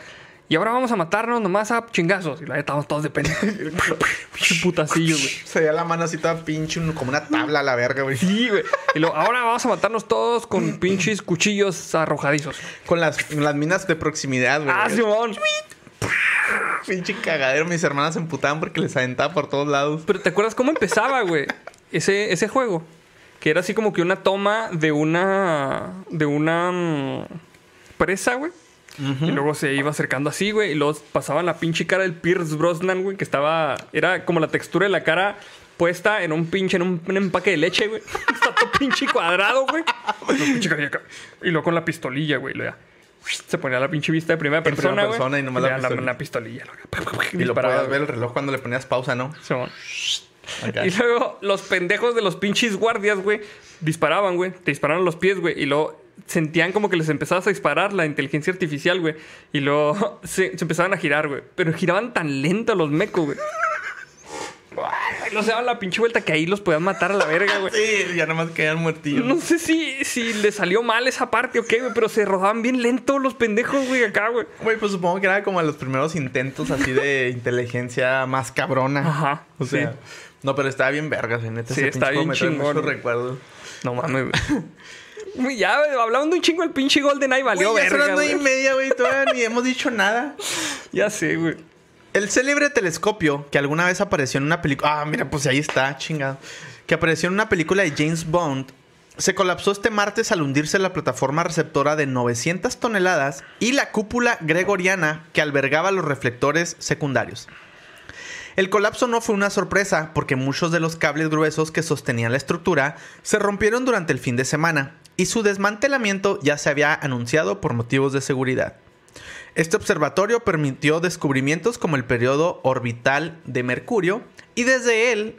Y ahora vamos a matarnos nomás a chingazos. Y la estábamos todos de pendejo. Putacillo, güey. Se veía la mano así toda pinche, como una tabla a la verga, güey. Sí, güey. Y luego, ahora vamos a matarnos todos con pinches cuchillos arrojadizos. Con las, con las minas de proximidad, güey. Ah, Simón. Pinche cagadero. Mis hermanas se emputaban porque les aventaba por todos lados. Pero ¿te acuerdas cómo empezaba, güey? Ese, ese juego. Que era así como que una toma de una. de una. mm, presa, güey. Y luego se iba acercando así, güey. Y luego pasaban la pinche cara del Pierce Brosnan, güey. Que estaba. Era como la textura de la cara puesta en un pinche. en un, un empaque de leche, güey. Está todo pinche cuadrado, güey. Y luego. Y con la pistolilla, güey. ya. se ponía la pinche vista de primera primera persona, güey. persona y nomás la ya pistolilla. la pistolilla. Y lo disparaba, podías ver el reloj cuando le ponías pausa, ¿no? Simón. Acá. Y luego los pendejos de los pinches guardias, güey, disparaban, güey. Te disparaban los pies, güey. Y luego sentían como que les empezabas a disparar la inteligencia artificial, güey. Y luego se, se empezaban a girar, güey. Pero giraban tan lento los mecos, güey. No se daban la pinche vuelta que ahí los podían matar a la verga, güey. Sí, ya nomás quedan muertillos. No sé si, si le salió mal esa parte o qué, güey, pero se rodaban bien lento los pendejos, güey, acá, güey. Güey, pues supongo que era como los primeros intentos así de inteligencia más cabrona. Ajá, O sea, sí. no, pero estaba bien vergas, güey, neta. Sí, está bien chingón, recuerdos. No mames, güey. Ya, hablando un chingo del pinche GoldenEye valió Güey, ya son verga, las nueve y media, güey, todavía ni hemos dicho nada. Ya sé, güey. El célebre telescopio que alguna vez apareció en una película. Ah, mira, pues ahí está, chingado. Que apareció en una película de James Bond. Se colapsó este martes al hundirse la plataforma receptora de 900 toneladas y la cúpula gregoriana que albergaba los reflectores secundarios. El colapso no fue una sorpresa porque muchos de los cables gruesos que sostenían la estructura se rompieron durante el fin de semana y su desmantelamiento ya se había anunciado por motivos de seguridad. Este observatorio permitió descubrimientos como el periodo orbital de Mercurio y desde él,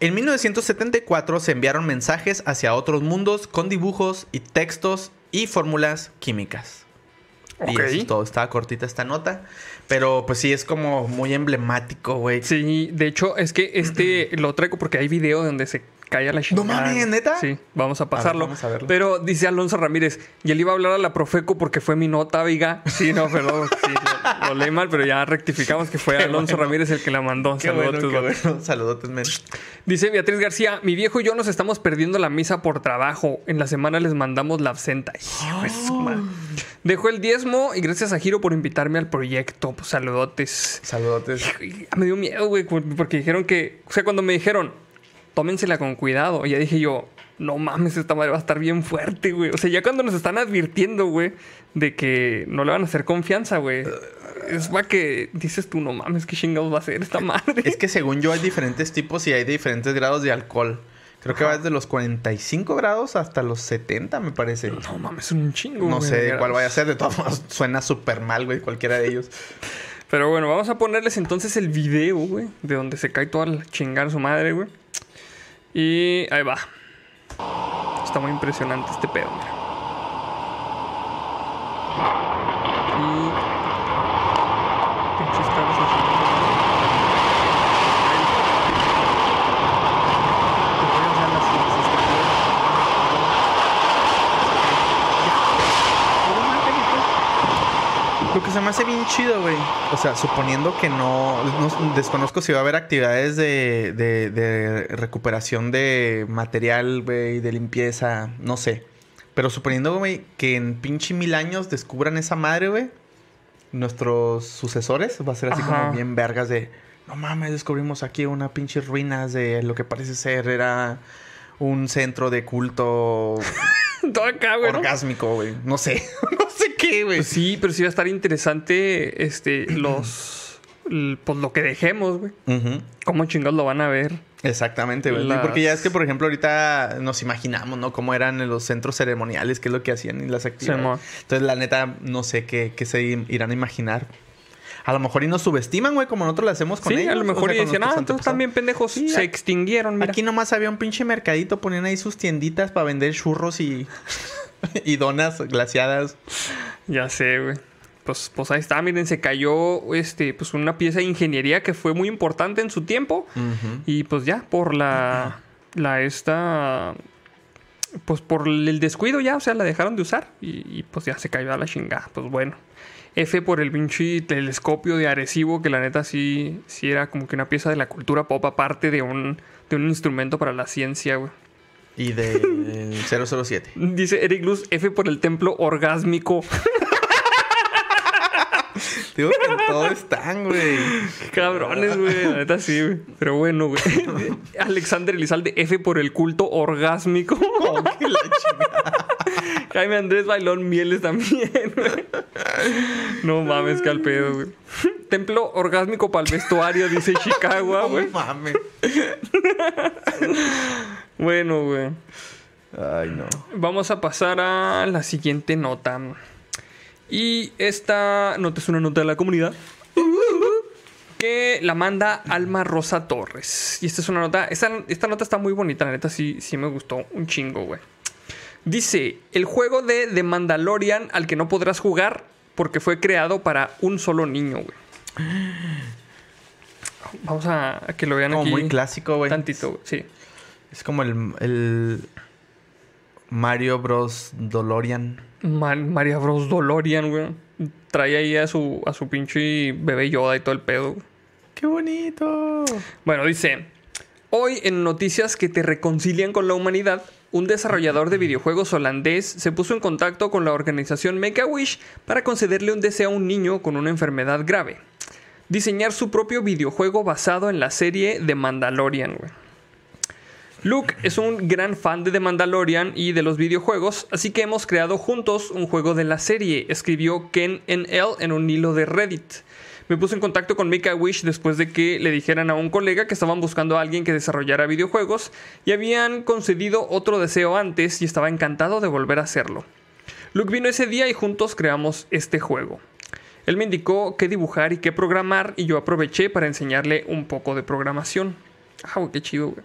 en 1974 se enviaron mensajes hacia otros mundos con dibujos y textos y fórmulas químicas. Y Ok. eso es todo, estaba cortita esta nota, pero pues sí es como muy emblemático, güey. Sí, de hecho, es que este lo traigo porque hay video donde se cae a la chingada. mames, ¿neta? Sí, vamos a pasarlo. vamos a verlo. Pero dice Alonso Ramírez, y él iba a hablar a la Profeco porque fue mi nota, viga. Sí, no, perdón, sí, lo, lo leí mal, pero ya rectificamos que fue Qué Alonso bueno. Ramírez el que la mandó. Qué bueno, bueno. Saludotes, men. Dice Beatriz García, mi viejo y yo nos estamos perdiendo la misa por trabajo. En la semana les mandamos la absenta. Hijo de su madre. Dejo el diezmo y gracias a Giro por invitarme al proyecto. Pues saludotes. Saludotes. Hijo, Me dio miedo, güey, porque dijeron que... O sea, cuando me dijeron, tómensela con cuidado. Y ya dije yo, no mames, esta madre va a estar bien fuerte, güey. O sea, ya cuando nos están advirtiendo, güey, de que no le van a hacer confianza, güey. Es para que dices tú, no mames, qué chingados va a ser esta madre. Es que según yo hay diferentes tipos y hay diferentes grados de alcohol. Creo que va desde los 45 grados hasta los 70, me parece. No mames, es un chingo. No güey, sé de cuál vaya a ser. De todas formas, suena súper mal, güey, cualquiera de ellos. Pero bueno, vamos a ponerles entonces el video, güey, de donde se cae toda la chingada su madre, güey. Y ahí va. Está muy impresionante este pedo, mira. Y. Pinches carros así. Te voy a dar las- las escaleras. Lo que se me hace bien chido, güey. O sea, suponiendo que no, no- Desconozco si va a haber actividades de, de- de recuperación de material, güey, de limpieza. No sé. Pero suponiendo, güey, que en pinche mil años descubran esa madre, güey. Nuestros sucesores va a ser así Ajá. como bien vergas de. No mames, descubrimos aquí una pinche ruinas de lo que parece ser era un centro de culto Todo acá, güey. orgásmico, güey. No sé. qué, güey. Pues sí, pero sí va a estar interesante este, los. Pues lo que dejemos, güey. Ujú. ¿Cómo chingados lo van a ver? Exactamente, güey. Las- Porque ya es que, por ejemplo, ahorita nos imaginamos, ¿no? Cómo eran los centros ceremoniales, qué es lo que hacían y las actividades. Entonces, la neta, no sé qué, qué se irán a imaginar. A lo mejor y nos subestiman, güey, como nosotros lo hacemos con Sí, ellos. a lo o mejor sea, y decían, ah, entonces también pendejos Sí, se extinguieron, mira. Aquí nomás había un pinche mercadito, ponían ahí sus tienditas para vender churros y, y donas glaciadas. Ya sé, güey. Pues, pues ahí está, miren, se cayó este, pues una pieza de ingeniería que fue muy importante en su tiempo. Y pues ya, por la. La esta. Pues por el descuido ya, o sea, la dejaron de usar. Y, y, pues ya se cayó a la chingada. Pues bueno. F por el pinche telescopio de Arecibo, que la neta sí, sí era como que una pieza de la cultura pop, aparte de un, de un instrumento para la ciencia, güey. Y del 007. Dice Eric Luz, F por el templo orgásmico. Digo que en todo están, güey. Cabrones, güey. La neta sí, güey. Pero bueno, güey. Alexander Elizalde, F por el culto orgásmico. Como que la chingada. Jaime Andrés Bailón Mieles también, güey. No mames, que al pedo, güey. Templo orgásmico para el vestuario, dice Chicago, No güey. mames. Bueno, güey. Ay, no. Vamos a pasar a la siguiente nota. Y esta nota es una nota de la comunidad que la manda Alma Rosa Torres. Y esta es una nota, esta, esta nota está muy bonita, la neta sí, sí me gustó un chingo, güey. Dice, el juego de The Mandalorian al que no podrás jugar porque fue creado para un solo niño, güey. Vamos a, a que lo vean Como aquí. muy clásico, güey. Tantito, güey, sí. Es como el, el Mario Bros. Dolorian. Ma- María Bros. Dolorian, güey. Trae ahí a su, a su pinche bebé Yoda y todo el pedo. güey. ¡Qué bonito! Bueno, dice, hoy en noticias que te reconcilian con la humanidad, un desarrollador de videojuegos holandés se puso en contacto con la organización Make-A-Wish para concederle un deseo a un niño con una enfermedad grave. Diseñar su propio videojuego basado en la serie de Mandalorian. Luke es un gran fan de The Mandalorian y de los videojuegos, así que hemos creado juntos un juego de la serie, escribió Ken NL en un hilo de Reddit. Me puse en contacto con Make Wish después de que le dijeran a un colega que estaban buscando a alguien que desarrollara videojuegos y habían concedido otro deseo antes y estaba encantado de volver a hacerlo. Luke vino ese día y juntos creamos este juego. Él me indicó qué dibujar y qué programar y yo aproveché para enseñarle un poco de programación. Ah, qué chido, güey.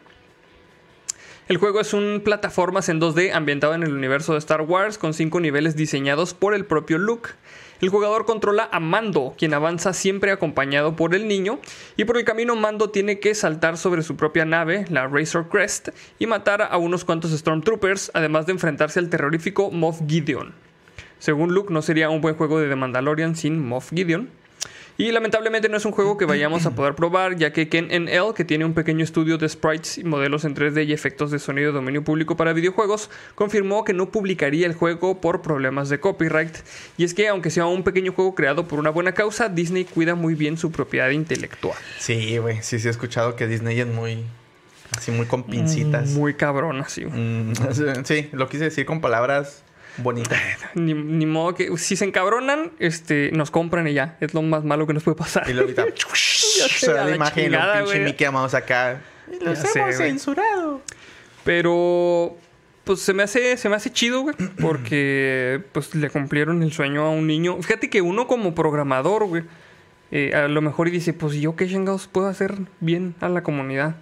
El juego es un plataformas en 2D ambientado en el universo de Star Wars con cinco niveles diseñados por el propio Luke. El jugador controla a Mando, quien avanza siempre acompañado por el niño, y por el camino Mando tiene que saltar sobre su propia nave, la Razor Crest, y matar a unos cuantos Stormtroopers, además de enfrentarse al terrorífico Moff Gideon. Según Luke, no sería un buen juego de The Mandalorian sin Moff Gideon. Y lamentablemente no es un juego que vayamos a poder probar, ya que Ken NL, que tiene un pequeño estudio de sprites y modelos en 3D y efectos de sonido de dominio público para videojuegos, confirmó que no publicaría el juego por problemas de copyright. Y es que, aunque sea un pequeño juego creado por una buena causa, Disney cuida muy bien su propiedad intelectual. Sí, güey. Sí, sí he escuchado que Disney es muy... Así muy con pincitas. Muy cabrón, así. Mm, sí, lo quise decir con palabras bonitas. Ni, ni modo que si se encabronan, este, nos compran y ya. Es lo más malo que nos puede pasar. Y luego ahorita se da la la imagen y lo pinche. Mickey Mouse acá. Y Los Ya hemos censurado. Pero pues se me hace se me hace chido, güey, porque pues le cumplieron el sueño a un niño. Fíjate que uno como programador, güey, eh, a lo mejor y dice, pues ¿y yo qué chingados puedo hacer bien a la comunidad.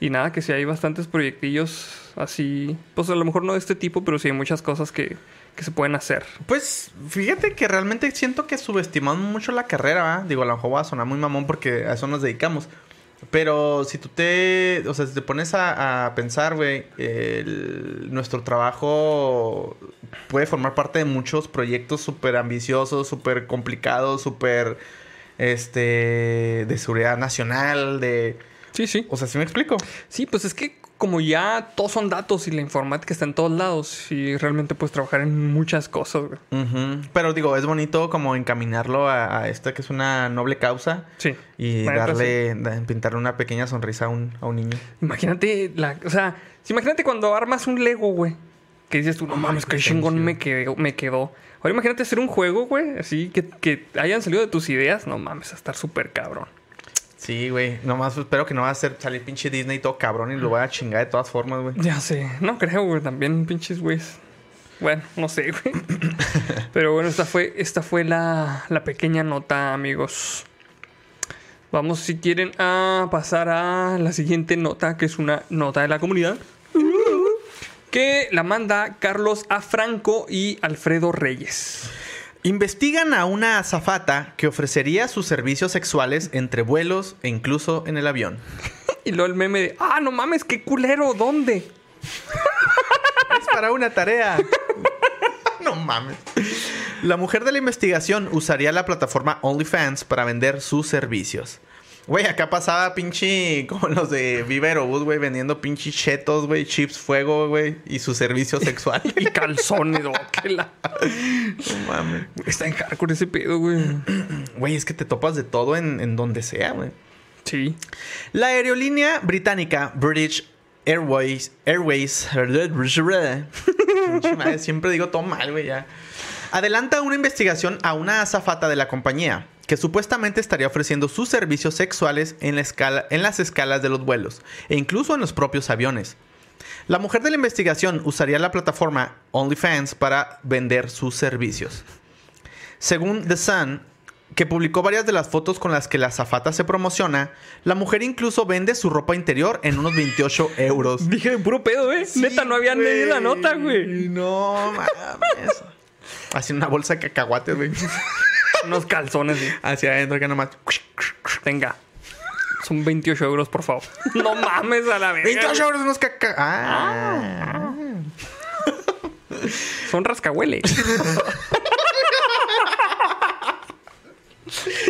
Y nada, que si hay bastantes proyectillos así, pues a lo mejor no de este tipo, pero sí hay muchas cosas que, que se pueden hacer. Pues fíjate que realmente siento que subestimamos mucho la carrera, ¿va? Digo, a lo mejor va a sonar muy mamón porque a eso nos dedicamos. Pero si tú te, o sea, si te pones a, a pensar, güey, nuestro trabajo puede formar parte de muchos proyectos súper ambiciosos, súper complicados, súper, este, de seguridad nacional, de... Sí, sí. O sea, ¿sí me explico? Sí, pues es que como ya todos son datos y la informática está en todos lados y realmente puedes trabajar en muchas cosas, güey. Pero digo, es bonito como encaminarlo a, a esta que es una noble causa. Sí. Y darle, da- pintarle una pequeña sonrisa a un, a un niño. Imagínate, la, o sea, imagínate cuando armas un Lego, güey. Que dices tú, no mames, qué chingón me quedó, me quedó. Ahora imagínate hacer un juego, güey, así que, que hayan salido de tus ideas. No mames, a estar súper cabrón. Sí, güey. Nomás espero que no va a hacer salir pinche Disney todo cabrón y lo voy a chingar de todas formas, güey. Ya sé, no creo, güey, también pinches güeyes. Bueno, no sé, güey. Pero bueno, esta fue, esta fue la, la pequeña nota, amigos. Vamos, si quieren, a pasar a la siguiente nota, que es una nota de la comunidad. Que la manda Carlos A. Franco y Alfredo Reyes. Investigan a una azafata que ofrecería sus servicios sexuales entre vuelos e incluso en el avión. Y luego el meme de, ah, no mames, qué culero, ¿dónde? Es para una tarea. no mames. La mujer de la investigación usaría la plataforma OnlyFans para vender sus servicios. Güey, acá pasaba pinche como los de Viverobus, güey, vendiendo pinche chetos, güey, chips fuego, güey, y su servicio sexual. Y calzones, que la... no mames. Está en hardcore ese pedo, güey. Güey, es que te topas de todo en, en donde sea, güey. Sí. La aerolínea británica British Airways, Airways, siempre digo todo mal, güey, ya. Adelanta una investigación a una azafata de la compañía que supuestamente estaría ofreciendo sus servicios sexuales en, la escala, en las escalas de los vuelos e incluso en los propios aviones. La mujer de la investigación usaría la plataforma OnlyFans para vender sus servicios. Según The Sun, que publicó varias de las fotos con las que la zafata se promociona, la mujer incluso vende su ropa interior en unos 28 euros. Dije puro pedo, ¿eh? Neta, no habían leído la nota, güey. No mames. Así una bolsa de cacahuates, güey. Unos calzones. Hacia adentro, que nomás. Tenga. Son 28 euros, por favor. No mames a la verga. 28 euros unos caca. Ah. Son rascahuele.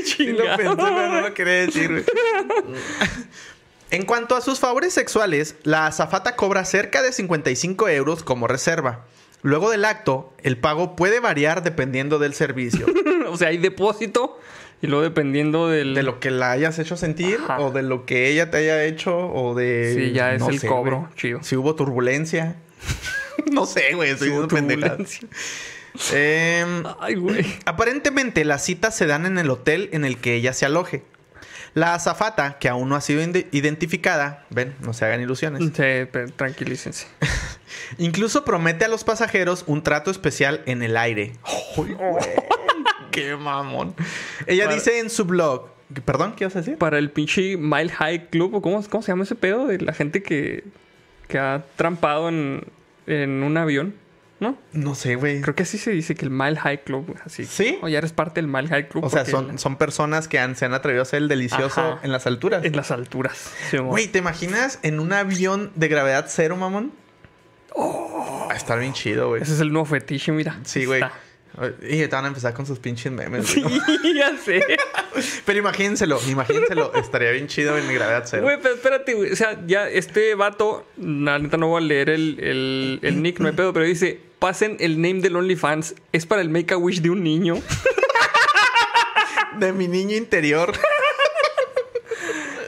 Sí lo pensé, pero no lo quería decir. En cuanto a sus favores sexuales, la azafata cobra cerca de 55 euros como reserva. Luego del acto, el pago puede variar dependiendo del servicio. o sea, hay depósito y luego dependiendo del... De lo que la hayas hecho sentir Ajá. o de lo que ella te haya hecho o de... Sí, ya es no el sé, cobro. güey. Chido. Si hubo turbulencia. no sé, güey. Estoy Hubo turbulencia. Em, Ay, güey. Aparentemente las citas se dan en el hotel en el que ella se aloje. La azafata, que aún no ha sido identificada, ven, no se hagan ilusiones, Sí, pero tranquilícense. incluso promete a los pasajeros un trato especial en el aire. ¡Qué mamón! Ella Para- dice en su blog, perdón, ¿qué ibas a decir? Para el pinche Mile High Club, ¿o cómo, cómo se llama ese pedo? De la gente que, que ha trampado en, en un avión, ¿no? No sé, güey. Creo que así se dice que el Mile High Club, así. ¿Sí? O ya eres parte del Mile High Club. O sea, son, son personas que han- se han atrevido a hacer el delicioso Ajá. en las alturas. En las alturas. Sí. Güey, ¿te imaginas en un avión de gravedad cero, mamón? Va a estar bien chido, güey. Ese es el nuevo fetiche, mira. Sí, güey. Y te van a empezar con sus pinches memes. Sí, güey. ya sé. Pero imagínenselo, imagínenselo. Estaría bien chido en gravedad cero. Güey, pero espérate, güey. O sea, ya este vato, la neta no voy a leer el, el, el nick, no hay pedo, pero dice: pasen el name del OnlyFans. Es para el Make a Wish de un niño. De mi niño interior.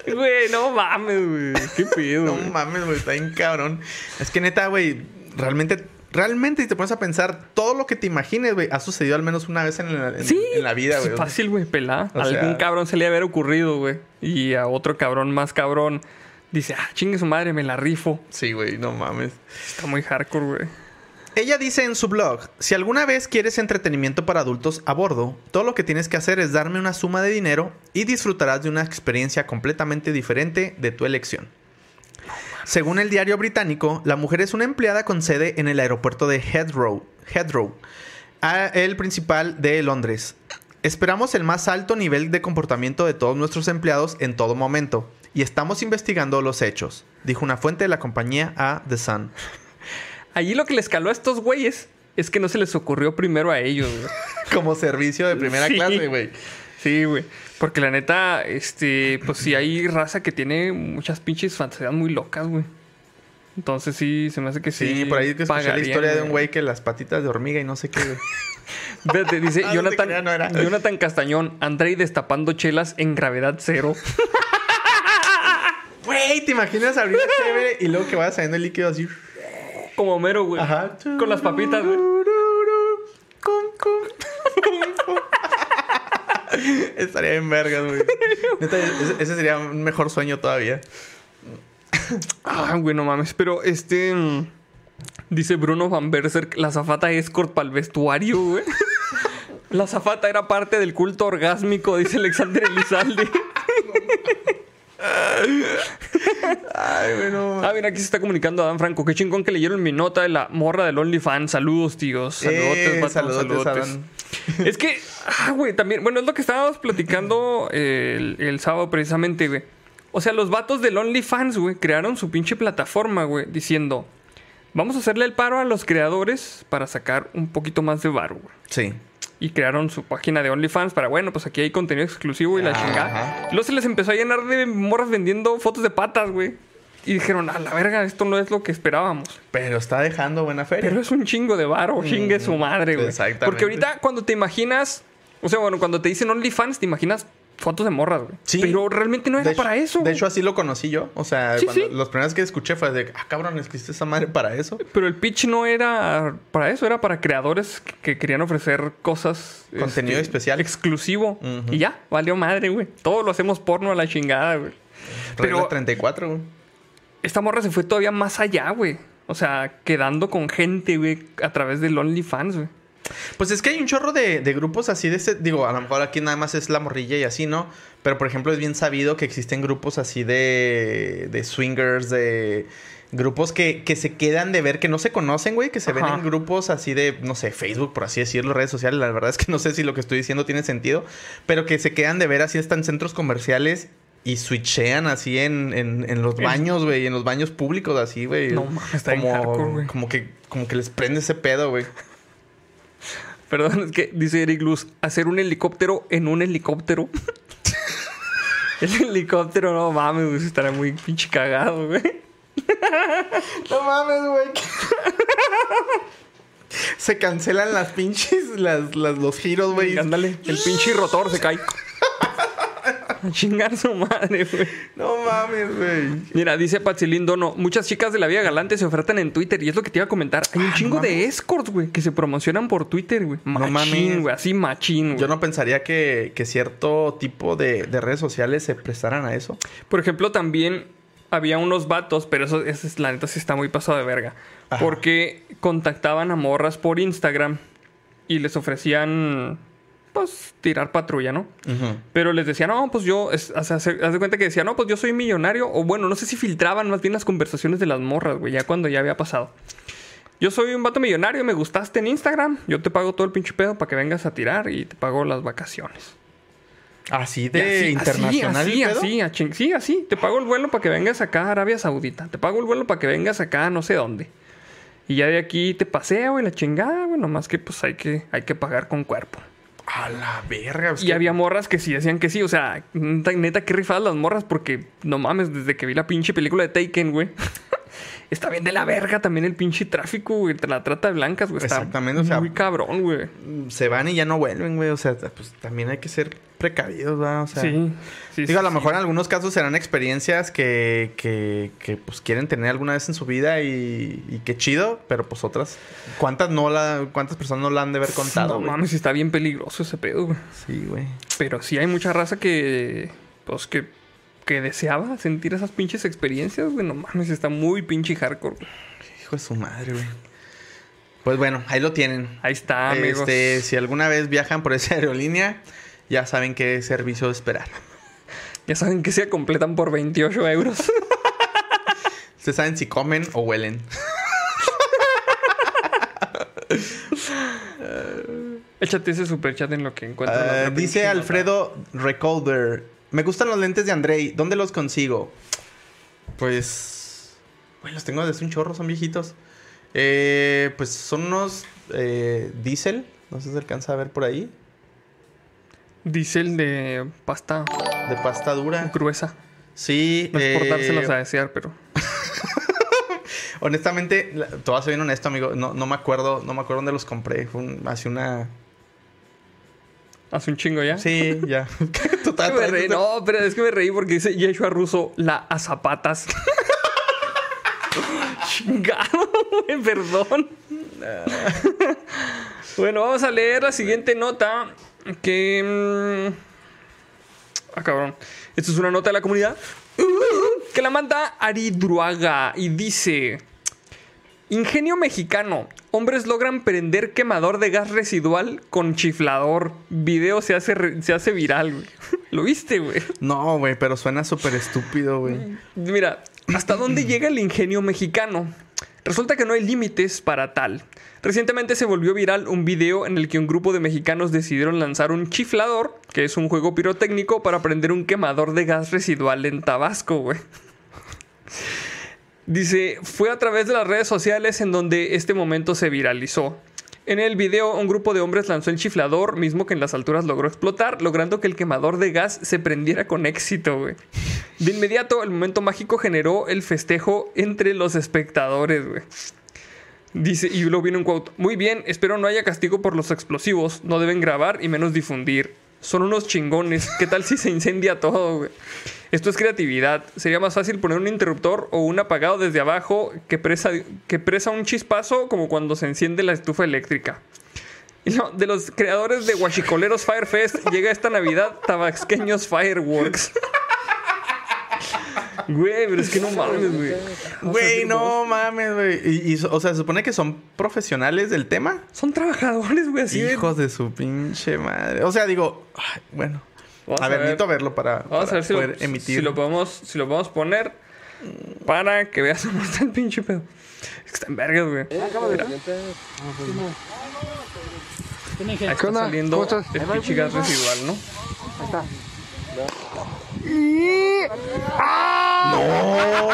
Güey, no mames, güey. Qué pedo. No güey. mames, güey. Está bien cabrón. Es que neta, güey. Realmente, realmente, si te pones a pensar, todo lo que te imagines, güey, ha sucedido al menos una vez en la, en- Sí, en la vida, es güey. Fácil, güey, pelá. O Algún sea- cabrón se le haber ocurrido, güey. Y a otro cabrón más cabrón dice, ah, chingue su madre, me la rifo. Sí, güey, no mames. Está muy hardcore, güey. Ella dice en su blog, si alguna vez quieres entretenimiento para adultos a bordo, todo lo que tienes que hacer es darme una suma de dinero y disfrutarás de una experiencia completamente diferente de tu elección. Según el diario británico, la mujer es una empleada con sede en el aeropuerto de Heathrow, Heathrow el principal de Londres. Esperamos el más alto nivel de comportamiento de todos nuestros empleados en todo momento y estamos investigando los hechos, dijo una fuente de la compañía a The Sun. Allí lo que les caló a estos güeyes es que no se les ocurrió primero a ellos. Como servicio de primera Sí. clase, güey. Sí, güey. Porque la neta, este, pues sí hay raza que tiene muchas pinches fantasías muy locas, güey. Entonces sí, se me hace que sí. Sí, por ahí que escuché la historia de un güey que las patitas de hormiga y no sé qué, güey. Vete, dice Ah, no te Jonathan, creas, no era. Jonathan Castañón, Andrei destapando chelas en gravedad cero. Güey, ¿te imaginas abrir la chévere y luego que vaya saliendo el líquido así? Como mero, güey. Ajá. Con las papitas, güey. Estaría en vergas, güey. Ese sería un mejor sueño todavía. Ah, güey, no mames. Pero este. mm, Dice Bruno Van Berserk, la zafata escort para el vestuario, güey. La zafata era parte del culto orgásmico, dice Alexander Elizalde. Ay, bueno. Ah, mira, aquí se está comunicando Adán Franco. Qué chingón que leyeron mi nota de la morra del OnlyFans. Saludos, tíos. Saludotes, Eh, vato, saludotes, saludotes. Adán. Es que, ah, güey, también, bueno, es lo que estábamos platicando eh, el, el sábado precisamente, güey. O sea, los vatos del OnlyFans, güey, crearon su pinche plataforma, güey, diciendo, vamos a hacerle el paro a los creadores para sacar un poquito más de varo, güey. Sí. Y crearon su página de OnlyFans para, bueno, pues aquí hay contenido exclusivo y la Ajá. chingada. Luego se les empezó a llenar de morras vendiendo fotos de patas, güey. Y dijeron, a la verga, esto no es lo que esperábamos. Pero está dejando buena feria. Pero es un chingo de varo, chingue su madre, güey. Exactamente. Porque ahorita cuando te imaginas, o sea, bueno, cuando te dicen OnlyFans, te imaginas fotos de morras, güey. Sí. Pero realmente no era De para eso. De güey. hecho, así lo conocí yo. O sea, Sí, cuando- sí. los primeros que escuché fue de, ah, cabrón, ¿existe esa madre para eso? Pero el pitch no era para eso, era para creadores que, que querían ofrecer cosas. este, Contenido especial. Exclusivo. Y ya, valió madre, güey. Todo lo hacemos porno a la chingada, güey. Regla Pero 34, güey. esta morra se fue todavía más allá, güey. O sea, quedando con gente, güey, a través del OnlyFans, güey. Pues es que hay un chorro de, de grupos así de este. Digo, a lo mejor aquí nada más es la morrilla y así, ¿no? Pero por ejemplo, es bien sabido que existen grupos así de. de swingers, de. Grupos que, que se quedan de ver, que no se conocen, güey, que se ven en grupos así de, no sé, Facebook, por así decirlo, redes sociales. La verdad es que no sé si lo que estoy diciendo tiene sentido, pero que se quedan de ver así, están en centros comerciales y switchean así en, en, en los baños, güey, en los baños públicos, así, güey. No mames, está hardcore, güey. como que, como que les prende ese pedo, güey. Perdón, es que dice Eric Luz, hacer un helicóptero en un helicóptero. El helicóptero, no mames, güey, estará muy pinche cagado, güey. No mames, güey. Se cancelan las pinches, las, las- los giros, güey. Ándale, el pinche rotor se cae. A chingar su madre, güey. No mames, güey. Mira, dice Patzilín Dono, muchas chicas de la vida galante se ofertan en Twitter y es lo que te iba a comentar. Hay un Ah, chingo no de escorts, güey, que se promocionan por Twitter, güey. No Machín, mames. güey, así machín, güey. Yo no pensaría que, que cierto tipo de, de redes sociales se prestaran a eso. Por ejemplo, también había unos vatos, pero eso, eso es, la neta sí está muy pasado de verga. Ajá. Porque contactaban a morras por Instagram y les ofrecían, pues, tirar patrulla, ¿no? Pero les decían, no, pues yo, es- o sea, se- haz de cuenta que decían, no, pues yo soy millonario. O bueno, no sé si filtraban más bien las conversaciones de las morras, güey, ya cuando ya había pasado. Yo soy un vato millonario, me gustaste en Instagram, yo te pago todo el pinche pedo para que vengas a tirar y te pago las vacaciones. Así Y de así, internacional. Así, el así, pedo? así, a ching- sí, así. Te pago el vuelo para que vengas acá a Arabia Saudita. Te pago el vuelo para que vengas acá a no sé dónde. Y ya de aquí te pasea, güey, la chingada, güey. Nomás que pues hay que, hay que pagar con cuerpo. A la verga. Y que- había morras que sí decían que sí. O sea, neta, neta qué rifadas las morras porque no mames, desde que vi la pinche película de Taken, güey. Está bien de la verga también el pinche tráfico, güey. La trata de blancas, güey. Está Exactamente, o sea, muy cabrón, güey. se van y ya no vuelven, güey. O sea, pues también hay que ser precavidos, ¿verdad? O sea, Sí, sí. Digo, a lo sí. mejor en algunos casos serán experiencias que, que, que, pues quieren tener alguna vez en su vida y, y qué chido, pero pues otras, ¿cuántas no la, cuántas personas no la han de haber contado, No güey? mames, está bien peligroso ese pedo, güey. Sí, güey. Pero sí hay mucha raza que. Pues que. Que deseaba sentir esas pinches experiencias, güey. No mames, está muy pinche hardcore. Hijo de su madre, güey. Pues bueno, ahí lo tienen. Ahí está, amigos. Este, si alguna vez viajan por esa aerolínea, ya saben qué servicio esperar. Ya saben que se completan por 28 euros. Ustedes saben si comen o huelen. Échate ese superchat en lo que Ah, otra dice Alfredo Recolder. Me gustan los lentes de Andrei. ¿Dónde los consigo? Pues. Güey, los tengo desde un chorro, son viejitos. Eh, pues son unos eh, Diesel. No sé si se alcanza a ver por ahí. nota. Dice el de pasta De pasta dura. gruesa. Sí. No es por eh, dárselos a desear, pero. Honestamente, te a ser bien honesto, amigo. No, no me acuerdo, no me acuerdo dónde los compré. Fue un- hace una. Hace un chingo ya. Sí, ya. Total, Es que me traes reí. ese- No, pero es que me reí porque dice Yeshua Russo, la a zapatas. Chingado, perdón. bueno, vamos a leer la siguiente nota. Que. mm, Ah, cabrón. Esto es una nota de la comunidad. Que la manda Aridruaga y dice. Ingenio mexicano. Hombres logran prender quemador de gas residual con chiflador. Video se hace, re- se hace viral, güey. ¿Lo viste, güey? No, güey, pero suena súper estúpido, güey. Mira, ¿hasta dónde llega el ingenio mexicano? Resulta que no hay límites para tal. Recientemente se volvió viral un video en el que un grupo de mexicanos decidieron lanzar un chiflador, que es un juego pirotécnico para prender un quemador de gas residual en Tabasco, güey. Dice, fue a través de las redes sociales en donde este momento se viralizó. En el video, un grupo de hombres lanzó el chiflador, mismo que en las alturas logró explotar, logrando que el quemador de gas se prendiera con éxito. De inmediato, el momento mágico generó el festejo entre los espectadores. Dice, y luego viene un quote. Muy bien, espero no haya castigo por los explosivos. No deben grabar y menos difundir. Son unos chingones. ¿Qué tal si se incendia todo? Esto es creatividad. Sería más fácil poner un interruptor o un apagado desde abajo que presa, que presa un chispazo como cuando se enciende la estufa eléctrica. De los creadores de Huachicoleros Firefest llega esta Navidad Tabasqueños Fireworks. Güey, pero es que no mames, güey. Güey, no mames, güey. Y, y, o sea, se supone que son profesionales del tema. Son trabajadores, güey, así. Hijos de su pinche madre. O sea, digo, ay, bueno. Vamos a ver, ver. necesito verlo para, Vamos para a ver si lo, poder emitir. si lo podemos, si lo podemos poner para que veas cómo está el pinche pedo. Es que está en vergas, güey. Ahí ¿Qué está saliendo el pinche gas residual, ¿no? ¡No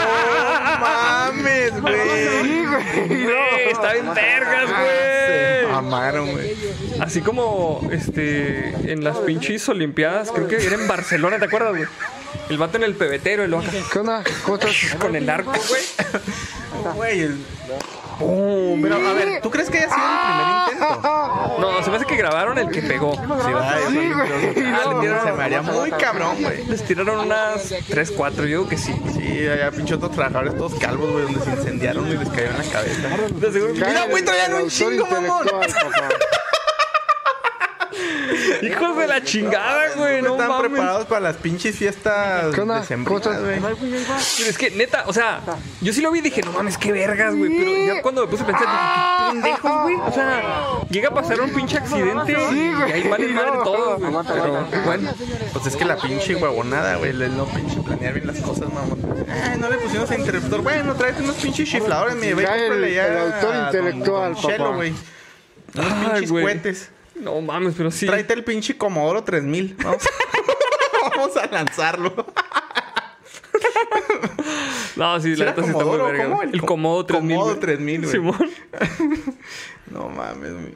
mames, güey! Güey, está bien vergas, Se güey. mamaron, güey. Así como este en las pinches olimpiadas, creo que era en Barcelona, ¿te acuerdas, güey? El vato en el pebetero, el vato ¿Qué onda? ¿Cómo estás? con el arco, güey. Güey, el- Pero, a ver, ¿tú crees que haya sido el primer intento? No, se me hace que grabaron el que pegó. Sí, güey. Ah, se me haría muy cabrón, güey. Les tiraron unas 3, 4, yo digo que sí. Sí, había pinche otros trabajadores todos calvos, güey, donde se incendiaron y les cayó en la cabeza. Mira, güey, traían un chingo, mamón. Hijos de la chingada, güey, no Están mames. preparados para las pinches fiestas ¿Qué onda? de sembrinas, ¿Cómo güey. Pero es que, neta, o sea, yo sí lo vi y dije, no mames, qué vergas, güey. Pero ya cuando me puse a pensar, dije, qué pendejos, güey. O sea, llega a pasar un pinche accidente y ahí vale madre todo, güey. Pero bueno, Pues es que la pinche huevonada, güey, el no pinche planear bien las cosas, mamón. Ay, no le pusimos a interruptor. Bueno, tráete unos pinches chifladores, mi güey. El- el autor intelectual, papá. güey. Unos pinches cohetes. No mames, pero sí. Tráete el pinche Comodoro 3000. Vamos, Vamos a lanzarlo. No, sí, ¿Sí la neta sí está muy verga. El El co- Comodo 3000. Comodo güey. 3000, güey. Simón. No mames, güey.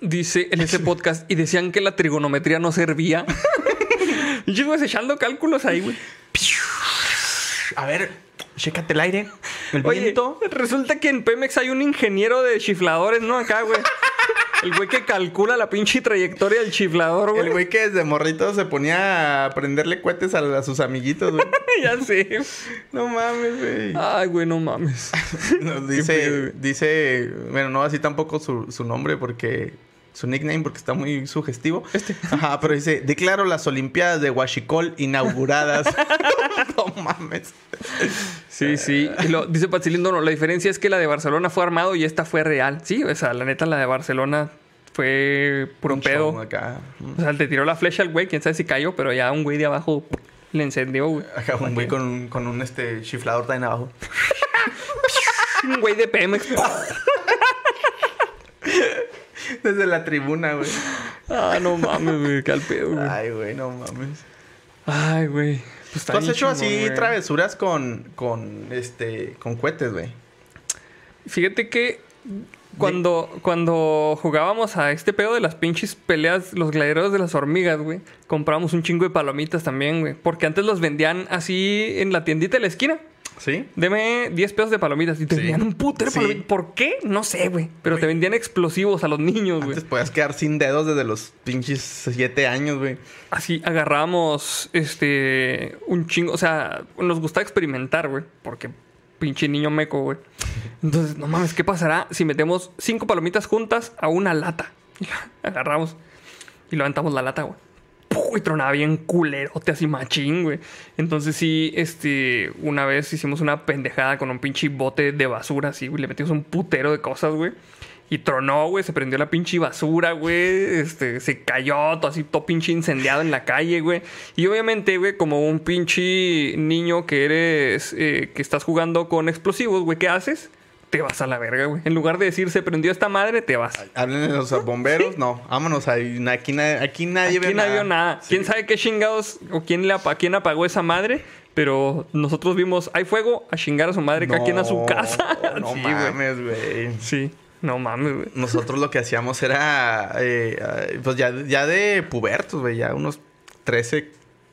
Dice en ese podcast y decían que la trigonometría no servía. Yo güey echando cálculos ahí, güey. A ver, chécate el aire. El Oye, viento. resulta que en Pemex hay un ingeniero de chifladores, ¿no? Acá, güey. El güey que calcula la pinche trayectoria del chiflador, El güey. güey que desde morrito se ponía a prenderle cohetes a, a sus amiguitos, güey. ya sé. No mames, güey. Ay, güey, no mames. Nos dice, güey. dice, bueno, no así tampoco su, su nombre porque, su nickname porque está muy sugestivo. Este. Ajá, pero dice, declaro las Olimpiadas de Huachicol inauguradas. no mames. Sí, sí. Y lo, dice Patzilindo, no, la diferencia es que la de Barcelona fue armado y esta fue real. Sí, o sea, la neta, la de Barcelona fue puro Un pedo. acá. O sea, te tiró la flecha al güey, quién sabe si cayó, pero ya un güey de abajo le encendió, güey. Acá un güey con, un- con un este chiflador también abajo. Un güey de Pemex. Desde la tribuna, güey. ah, no mames, güey, qué al pedo, güey. Ay, güey, no mames. Ay, güey. Pues ¿Tú has hecho así güey. travesuras con, con, este, con cohetes, güey? Fíjate que cuando, cuando jugábamos a este pedo de las pinches peleas, los gladiadores de las hormigas, güey, comprábamos un chingo de palomitas también, güey. Porque antes los vendían así en la tiendita de la esquina. ¿Sí? Deme 10 pesos de palomitas y te Sí. vendían un putero de Sí. palomitas. ¿Por qué? No sé, güey. Pero te vendían explosivos a los niños, güey. Antes podías quedar sin dedos desde los pinches siete años, güey. Así agarramos este un chingo, o sea, nos gusta experimentar, güey, porque pinche niño meco, güey. Entonces, no mames, ¿qué pasará si metemos cinco palomitas juntas a una lata? Agarramos y levantamos la lata, güey. Y tronaba bien culerote, así machín, güey. Entonces sí, este, una vez hicimos una pendejada con un pinche bote de basura, así, güey. Le metimos un putero de cosas, güey. Y tronó, güey, se prendió la pinche basura, güey. Este, se cayó todo así, todo pinche incendiado en la calle, güey. Y obviamente, güey, como un pinche niño que eres, eh, que estás jugando con explosivos, güey, ¿qué haces? Te vas a la verga, güey. En lugar de decir se prendió esta madre, te vas. Hablen de los bomberos, no. Vámonos ahí. Aquí, na- aquí nadie Aquí ve nadie nada. vio nada. Sí. ¿Quién sabe qué chingados o quién, le apa- quién apagó esa madre? Pero nosotros vimos, hay fuego, a chingar a su madre, cada quien a su casa. No sí, mames, güey. Sí, no mames, güey. Nosotros lo que hacíamos era, eh, pues ya, ya de pubertos, güey, ya unos 13,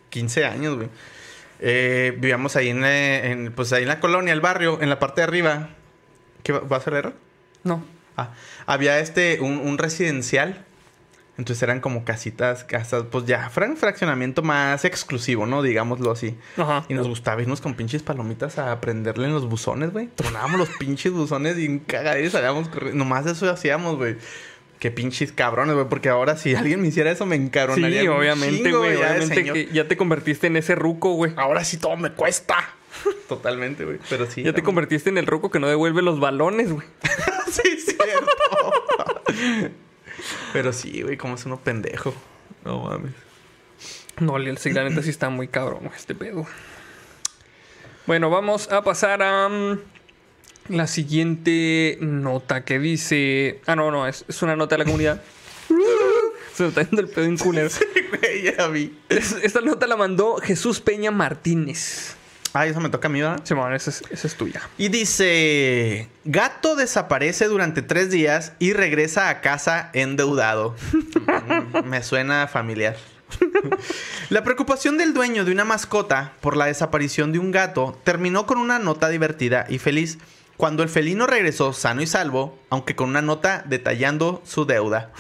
15 años, güey. Eh, vivíamos ahí en, eh, en, pues ahí en la colonia, el barrio, en la parte de arriba. ¿Qué va- vas a leer? No. Ah, había este, un, un residencial. Entonces eran como casitas, casas, pues ya, un fraccionamiento más exclusivo, ¿no? Digámoslo así. Ajá. Y nos gustaba irnos con pinches palomitas a prenderle en los buzones, güey. Tronábamos los pinches buzones y en cagadero salíamos corriendo. Nomás eso hacíamos, güey. Qué pinches cabrones, güey. Porque ahora si alguien me hiciera eso me encaronaría. Sí, obviamente, güey. Obviamente que ya te convertiste en ese ruco, güey. Ahora sí todo me cuesta. Totalmente, güey. Pero sí. Ya te convertiste en el ruco que no devuelve los balones, güey. sí, cierto. Pero sí, güey, como es uno pendejo. No mames. No, el sí, la neta sí está muy cabrón, este pedo. Bueno, vamos a pasar a mm, la siguiente nota que dice. Ah, no, no, es, es una nota de la comunidad. Se está yendo el pedo en culero. Güey, ya vi. Es- Esta nota la mandó Jesús Peña Martínez. Ah, eso me toca a mí, ¿verdad? Simón, esa es, esa es tuya. Y dice, gato desaparece durante tres días y regresa a casa endeudado. Mm, Me suena familiar. La preocupación del dueño de una mascota por la desaparición de un gato terminó con una nota divertida y feliz cuando el felino regresó sano y salvo, aunque con una nota detallando su deuda.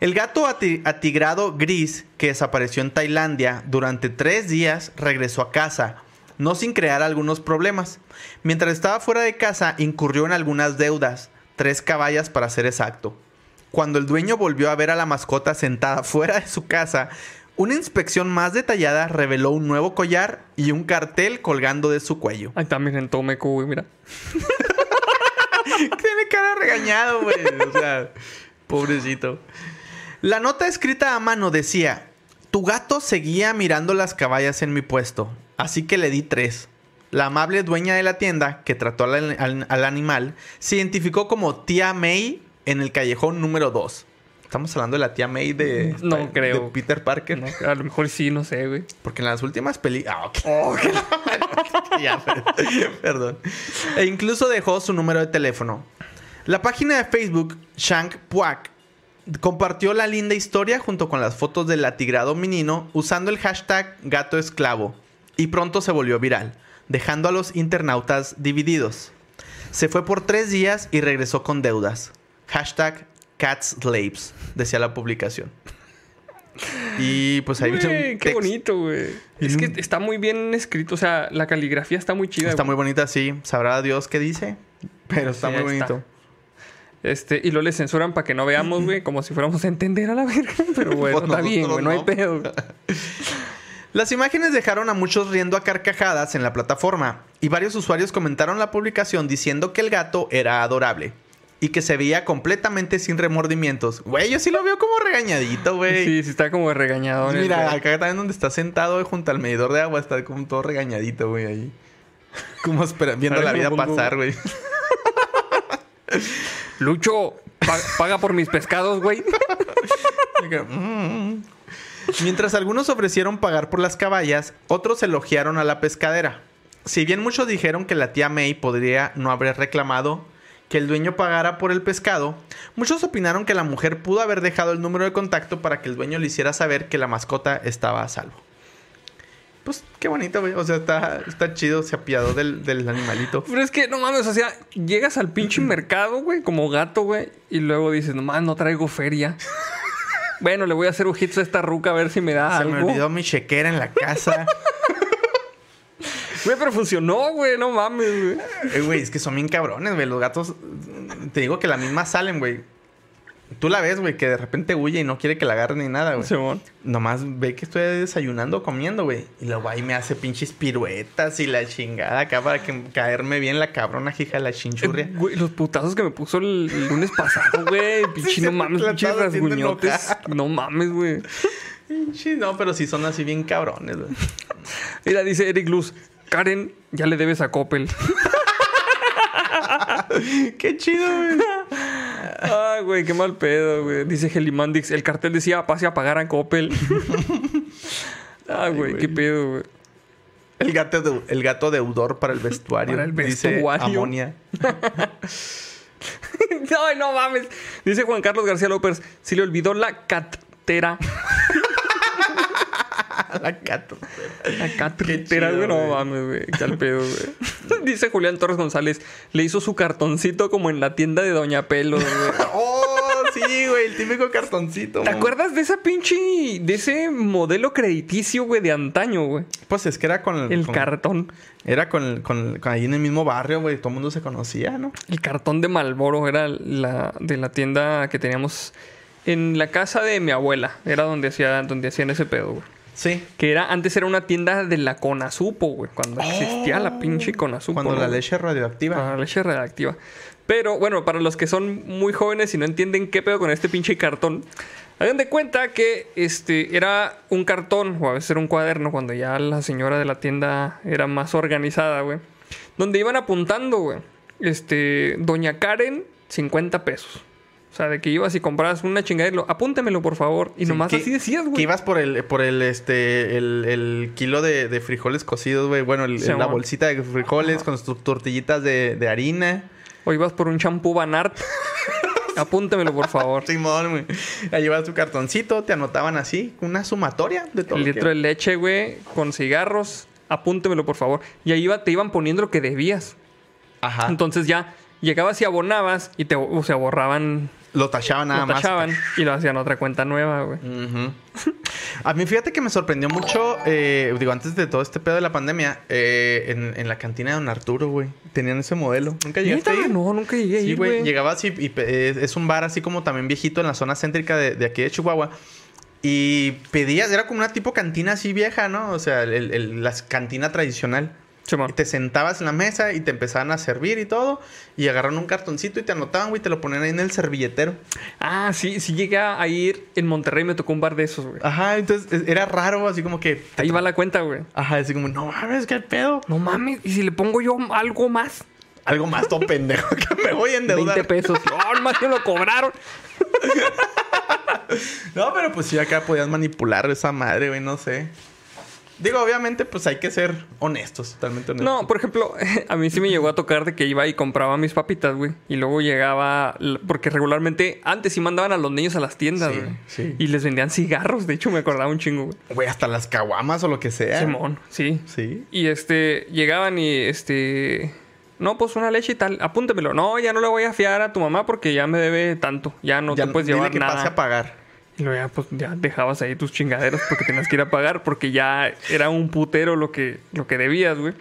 El gato ati- atigrado gris que desapareció en Tailandia durante tres días regresó a casa, no sin crear algunos problemas. Mientras estaba fuera de casa incurrió en algunas deudas, tres caballas para ser exacto. Cuando el dueño volvió a ver a la mascota sentada fuera de su casa, una inspección más detallada reveló un nuevo collar y un cartel colgando de su cuello. Ahí también en Tomeco, güey, mira. Tiene cara regañado, güey. O sea, pobrecito. La nota escrita a mano decía: Tu gato seguía mirando las caballas en mi puesto, así que le di tres. La amable dueña de la tienda, que trató al, al- al animal, se identificó como tía May en el callejón número 2. Estamos hablando de la tía May de, No de creo. Peter Parker. No, a lo mejor sí, no sé, güey. Porque en las últimas películas. Ah, ok. Ya, per- perdón. E incluso dejó su número de teléfono. La página de Facebook, Shank Puak, compartió la linda historia junto con las fotos del latigrado menino usando el hashtag gato esclavo. Y pronto se volvió viral, dejando a los internautas divididos. Se fue por tres días y regresó con deudas. Hashtag Cat Slaves, decía la publicación. Y pues ahí qué text- bonito, güey. Es que está muy bien escrito. O sea, la caligrafía está muy chida. Está muy bonita, sí. Sabrá Dios qué dice. Pero está Sí, muy está. Este, y lo le censuran para que no veamos, güey, como si fuéramos a entender a la verga. Pero bueno, Pues está bien, güey, no hay pedo. Las imágenes dejaron a muchos riendo a carcajadas en la plataforma. Y varios usuarios comentaron la publicación diciendo que el gato era adorable. Y que se veía completamente sin remordimientos. Güey, yo sí lo veo como regañadito, güey. Sí, sí, está como regañado. el Mira, acá también donde está sentado güey, junto al medidor de agua, está como todo regañadito, güey, ahí. Como espera- viendo la vida pasar, güey. Lucho, pa- paga por mis pescados, güey. Mm. Mientras algunos ofrecieron pagar por las caballas, otros elogiaron a la pescadera. Si bien muchos dijeron que la tía May podría no haber reclamado que el dueño pagara por el pescado, muchos opinaron que la mujer pudo haber dejado el número de contacto para que el dueño le hiciera saber que la mascota estaba a salvo. Pues qué bonito, güey. O sea, está, está chido, se apiadó del, del animalito. Pero es que, no mames, o sea, llegas al pinche mercado, güey, como gato, güey, y luego dices, no mames, no traigo feria. bueno, le voy a hacer ojitos a esta ruca a ver si me da Se algo. me olvidó mi chequera en la casa. Güey, pero funcionó, güey, no mames, güey. Eh, Güey, es que son bien cabrones, güey. Los gatos, te digo que la misma salen, güey. Tú la ves, güey, que de repente huye y no quiere que la agarren ni nada, güey. Simón. Nomás ve que estoy desayunando comiendo, güey. Y luego ahí me hace pinches piruetas y la chingada acá para que caerme bien la cabrona hija de la chinchurria. Eh, Güey, los putazos que me puso el, el lunes pasado, güey. Pinche, no mames, pinches rasguñotes. No mames, güey. Pinche, no, pero sí son así bien cabrones, güey. Mira, dice Eric Luz. Karen, ya le debes a Coppel. Qué chido, güey. Ay, güey, qué mal pedo, güey. Dice Helimandix. El cartel decía, pase a pagar a Coppel. Ay, güey, qué pedo, güey. El gato, de- el gato deudor para el vestuario. Para el Dice amonia. Ay, no mames. Dice Juan Carlos García López. Si le olvidó la catera. la gato. La chido, güey. No mames, güey. Qué al pedo, güey. Dice Julián Torres González. Le hizo su cartoncito como en la tienda de Doña Pelos, güey. ¡Oh, sí, güey, el típico cartoncito. ¿Te acuerdas de esa pinche. de ese modelo crediticio, güey, de antaño, güey? Pues es que era con El con- cartón. Era con, el- con, con ahí en el mismo barrio, güey. Todo el mundo se conocía, ¿no? El cartón de Malboro era la de la tienda que teníamos en la casa de mi abuela. Era donde, hacía, donde hacían ese pedo, güey. Sí. Que era, antes era una tienda de la Conasupo, güey. Cuando existía la pinche Conasupo. Cuando ¿no, la leche radioactiva. Ah, leche redactiva. Pero bueno, para los que son muy jóvenes y no entienden qué pedo con este pinche cartón, hagan de cuenta que este era un cartón, o a veces era un cuaderno, cuando ya la señora de la tienda era más organizada, güey. Donde iban apuntando, güey. Este, Doña Karen, 50 pesos. O sea, de que ibas y comprabas una chingadera, y lo, apúntemelo por favor. Y Sí, nomás que- así decías, Que güey. ibas por el, por el, este, el, el kilo de, de frijoles cocidos, güey. Bueno, el- Sí, la bolsita de frijoles con tus tortillitas de, de harina. O ibas por un champú Banart. apúntemelo por favor. Simón, güey. Ahí llevas tu cartoncito, te anotaban así, una sumatoria de todo. El que- litro de leche, güey, con cigarros. Apúntemelo, por favor. Y ahí iba, te iban poniendo lo que debías. Ajá. Entonces ya llegabas y abonabas y te o sea, borraban, lo tachaban nada lo más. tachaban y lo hacían otra cuenta nueva, güey. A mí fíjate que me sorprendió mucho, eh, digo, antes de todo este pedo de la pandemia, eh, en, en la cantina de Don Arturo, güey. Tenían ese modelo. ¿Nunca llegaste ¿Neta? a ir? No, nunca llegué Sí, ahí, güey. güey. Llegabas y, y pe- es, es un bar así como también viejito en la zona céntrica de, de aquí de Chihuahua. Y pedías, era como una tipo cantina así vieja, ¿no? O sea, el- el- la cantina tradicional. Y te sentabas en la mesa y te empezaban a servir y todo. Y agarraron un cartoncito y te anotaban, güey, y te lo ponían ahí en el servilletero. Ah, sí, sí llegué a ir en Monterrey, me tocó un bar de esos, güey. Ajá, entonces es- era raro, así como que. Ahí va la cuenta, güey. Ajá, así como, no mames, qué pedo. No mames, ¿y si le pongo yo algo más? Algo más todo pendejo que me voy a 20 endeudar. pesos. No, nomás que lo cobraron. No, pero pues sí, acá podías manipular esa madre, güey, no sé. Digo, obviamente, pues hay que ser honestos, totalmente honestos. No, por ejemplo, a mí sí me llegó a tocar de que iba y compraba mis papitas, güey. Y luego llegaba, porque regularmente antes sí mandaban a los niños a las tiendas, Sí, güey. sí. Y les vendían cigarros, de hecho me acordaba un chingo, güey. Güey, hasta las caguamas o lo que sea. Simón, sí. Sí. Y este, llegaban y este. No, pues una leche y tal, apúntemelo. No, ya no le voy a fiar a tu mamá porque ya me debe tanto. Ya no ya te puedes dile llevar que nada. pase a pagar. Y luego ya, pues, ya dejabas ahí tus chingaderas porque tenías que ir a pagar porque ya era un putero lo que, lo que debías, güey.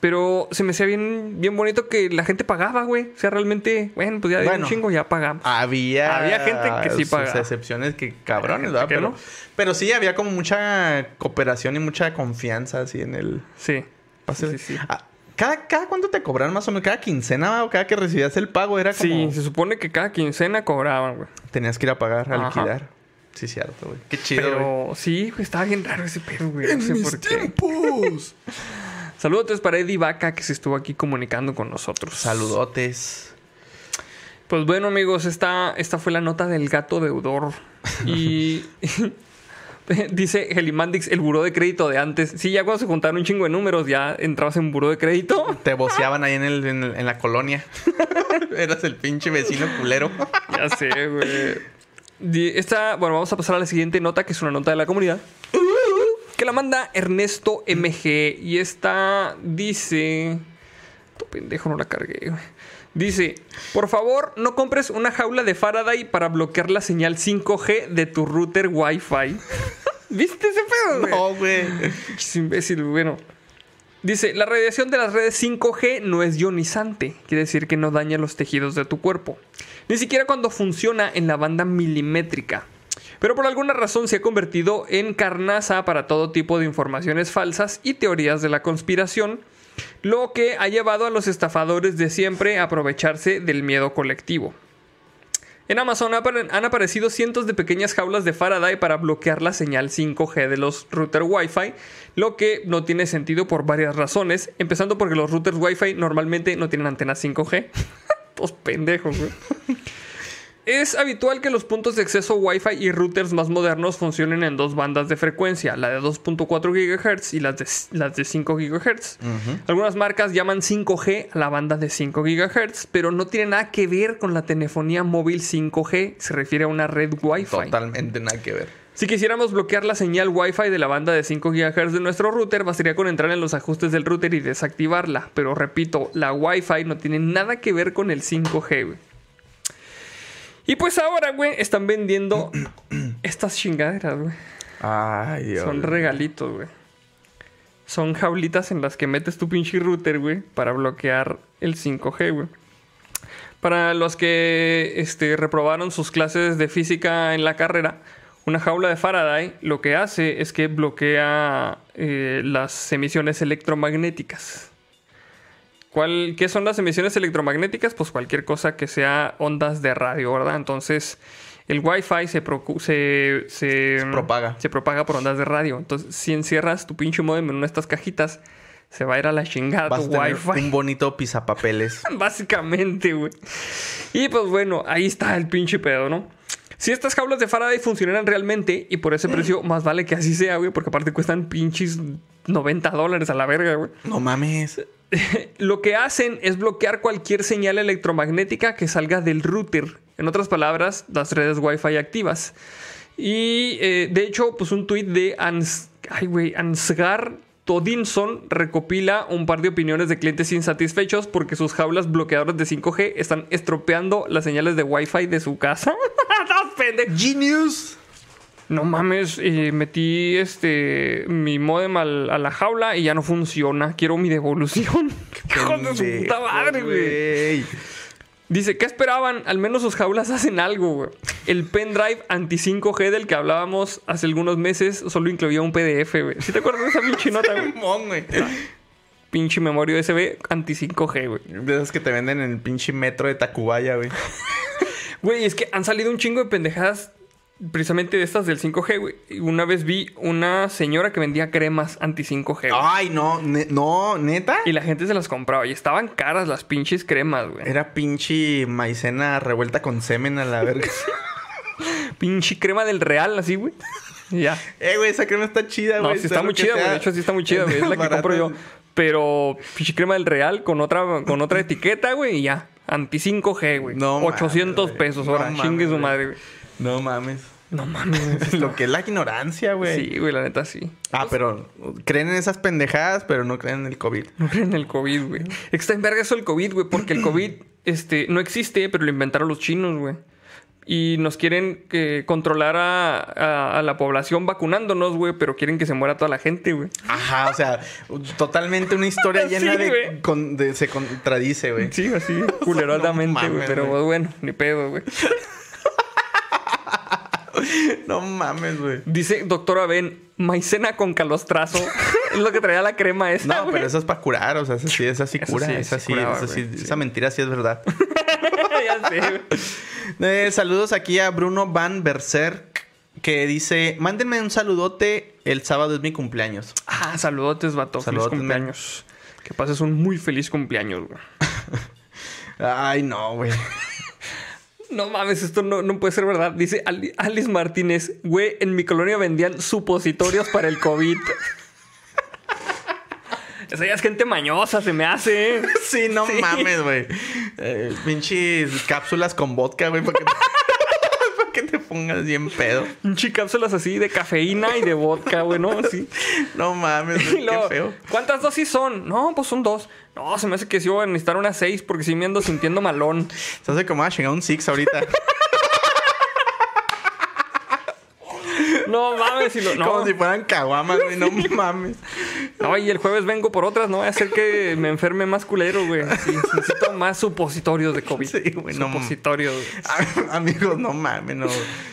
Pero se me hacía bien, bien bonito que la gente pagaba, güey. O sea, realmente, bueno, pues ya de Bueno. un chingo ya pagamos. Había, Había gente que sí sus pagaba. excepciones que cabrones, ¿verdad? que Pero, no. pero sí, había como mucha cooperación y mucha confianza así en el... Sí. pase. Sí, sí, sí. Ah, ¿Cada, ¿Cada cuánto te cobraron más o menos? ¿Cada quincena o cada que recibías el pago era como... Sí, se supone que cada quincena cobraban, güey. Tenías que ir a pagar, a Ajá. liquidar. Sí, cierto, güey. Qué chido, güey. Pero sí, güey, estaba bien raro ese pedo, güey. No sé por qué. tiempos. Saludos para Eddie Vaca que se estuvo aquí comunicando con nosotros. Saludotes. Pues bueno, amigos, esta, esta fue la nota del gato deudor. Y dice Helimandix, el buró de crédito de antes. Sí, ya cuando se juntaron un chingo de números, ya entrabas en buró de crédito. Te voceaban ahí en, el, en, el- en la colonia. Eras el pinche vecino culero. ya sé, güey. Esta, bueno, vamos a pasar a la siguiente nota, que es una nota de la comunidad. Que la manda Ernesto MG. Y esta dice. Tu pendejo no la cargué, güey. Dice: Por favor, no compres una jaula de Faraday para bloquear la señal 5G de tu router Wi-Fi. ¿Viste ese pedo, güey? No, güey. Es imbécil, bueno. Dice, la radiación de las redes 5G no es ionizante, quiere decir que no daña los tejidos de tu cuerpo, ni siquiera cuando funciona en la banda milimétrica. Pero por alguna razón se ha convertido en carnaza para todo tipo de informaciones falsas y teorías de la conspiración, lo que ha llevado a los estafadores de siempre a aprovecharse del miedo colectivo. En Amazon han aparecido cientos de pequeñas jaulas de Faraday para bloquear la señal 5G de los routers Wi-Fi, lo que no tiene sentido por varias razones, empezando porque los routers Wi-Fi normalmente no tienen antenas 5G. Todos pendejos. Es habitual que los puntos de acceso Wi-Fi y routers más modernos funcionen en dos bandas de frecuencia, la de 2.4 GHz y las de, las de 5 GHz. Algunas marcas llaman 5G a la banda de 5 GHz, pero no tiene nada que ver con la telefonía móvil 5G, se refiere a una red Wi-Fi. Totalmente nada que ver. Si quisiéramos bloquear la señal Wi-Fi de la banda de 5 GHz de nuestro router, bastaría con entrar en los ajustes del router y desactivarla. Pero repito, la Wi-Fi no tiene nada que ver con el 5G. Y pues ahora, güey, están vendiendo estas chingaderas, güey. Ay, Dios. Son regalitos, güey. Son jaulitas en las que metes tu pinche router, güey, para bloquear el 5G, güey. Para los que este, reprobaron sus clases de física en la carrera, una jaula de Faraday lo que hace es que bloquea eh, las emisiones electromagnéticas. ¿Cuál, ¿Qué son las emisiones electromagnéticas? Pues cualquier cosa que sea ondas de radio, ¿verdad? Entonces, el Wi-Fi se, procu- se, se, Se propaga. se propaga por ondas de radio. Entonces, si encierras tu pinche modem en una de estas cajitas, se va a ir a la chingada Vas tu a tener Wi-Fi. un bonito pisapapeles. Básicamente, güey. Y pues bueno, ahí está el pinche pedo, ¿no? Si estas jaulas de Faraday funcionaran realmente y por ese precio, más vale que así sea, güey, porque aparte cuestan pinches 90 dólares a la verga, güey. No mames. Lo que hacen es bloquear cualquier señal electromagnética que salga del router. En otras palabras, las redes Wi-Fi activas. Y eh, de hecho, pues un tuit de Ans Ansgar Todinson recopila un par de opiniones de clientes insatisfechos porque sus jaulas bloqueadoras de 5G están estropeando las señales de Wi-Fi de su casa. Genius. No mames, eh, metí este mi modem al- a la jaula y ya no funciona. Quiero mi devolución. Hijo de su puta madre, güey. Dice, ¿qué esperaban? Al menos sus jaulas hacen algo, güey. El pendrive anti 5G del que hablábamos hace algunos meses solo incluía un PDF, güey. ¿Sí te acuerdas de esa pinche nota, güey? Güey. Pinche memoria USB anti 5G, güey. De esas que te venden en el pinche metro de Tacubaya, güey. Güey, es que han salido un chingo de pendejadas precisamente de estas del 5G, güey. Una vez vi una señora que vendía cremas anti 5G, güey. Ay, no, ne- no, neta. Y la gente se las compraba. Y estaban caras las pinches cremas, güey. Era pinche maicena revuelta con semen a la verga. Pinche crema del real, así, güey. Ya. eh, güey, esa crema está chida, No, güey. sí sea está muy chida, güey. De hecho, sí está muy chida, güey. Es la que compro yo. Pero pinche crema del real con otra, con otra etiqueta, güey, y ya. Anti 5G, güey. No mames, 800 güey. pesos No ahora. mames, Chingue su madre, güey. No mames. No mames. Lo que es la ignorancia, güey. Sí, güey, la neta sí. Ah, pero creen en esas pendejadas, pero no creen en el COVID. No creen en el COVID, güey. Está en verga eso el COVID, güey, porque el COVID este, no existe, pero lo inventaron los chinos, güey. Y nos quieren eh, controlar a, a- a la población vacunándonos, güey, pero quieren que se muera toda la gente, güey. Ajá, o sea, totalmente una historia Sí, llena de, güey. con- de- Se contradice, güey. Sí, así, culerosamente, No güey. pero bueno, ni pedo, güey. No mames, güey. Dice doctor Aben, maicena con calostrazo. es lo que traía la crema esa, No, pero eso es para curar, o sea, esa sí, esa sí cura, sí, esa sí curaba, esa, sí- mentira sí es verdad. ya sé. Eh, saludos aquí a Bruno Van Berserk, que dice, mándenme un saludote, el sábado es mi cumpleaños. Ah, saludotes, vato. Saludotes, feliz cumpleaños. Que pases un muy feliz cumpleaños, güey. Ay, no, güey. No mames, esto no, no puede ser verdad. Dice Ali- Alice Martínez, güey, en mi colonia vendían supositorios para el COVID. Esa ya es gente mañosa, se me hace. Sí, no Sí. mames, güey. Eh, pinches cápsulas con vodka, güey, para que, para que te pongas bien pedo. Pinche cápsulas así de cafeína y de vodka, güey, ¿no? Sí. No mames, güey, qué feo. ¿Cuántas dosis son? No, pues son dos. No, se me hace que sí voy a necesitar unas seis porque sí me ando sintiendo malón. Se hace como a chingar un Six ahorita. No mames, y lo, no. Como si fueran caguamas, güey, no mames. No, y el jueves vengo por otras, no voy a hacer que me enferme más culero, güey. Sí, necesito más supositorios de COVID. Sí, güey, no Supositorios. güey. Amigos, no mames, no.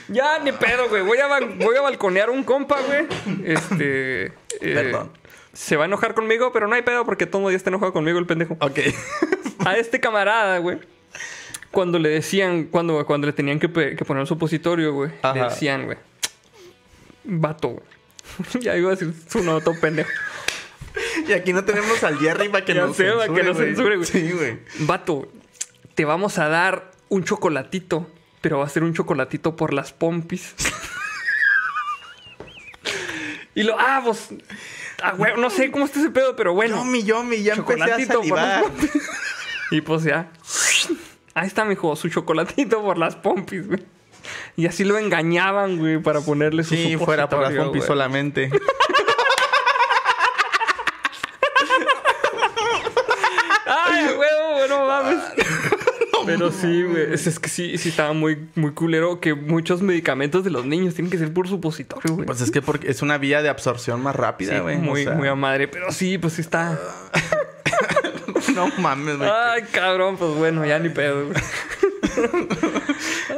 Ya, ni pedo, güey. Voy a, voy a balconear un compa, güey. Este. eh, Perdón. Se va a enojar conmigo, pero no hay pedo porque todo el día está enojado conmigo el pendejo. Ok. A este camarada, güey. Cuando le decían, cuando, cuando le tenían que, poner un supositorio, güey. Le decían, güey. Vato, ya iba a decir su noto pendejo. Y aquí no tenemos al Jerry para que nos sé, para censure, que nos censure, güey. Sí, güey. Vato, te vamos a dar un chocolatito, pero va a ser un chocolatito por las pompis. y lo, ah, pues, ah, güey, no sé cómo está ese pedo, pero bueno. Yomi, yomi, ya empecé a chocolatito por las y pues ya. Ahí está, mijo, su chocolatito por las pompis, güey. Y así lo engañaban, güey, para ponerle su Sí, fuera por las pompis solamente. Ay, güey, no mames. Pero sí, güey. Es, es que sí, sí estaba muy, muy culero que muchos medicamentos de los niños tienen que ser por supositorio, güey. Pues es que porque es una vía de absorción más rápida, Sí, güey. muy, o sea. muy a madre. Pero sí, pues sí está. No mames, güey. Ay, cabrón, pues bueno, ya ni pedo, güey.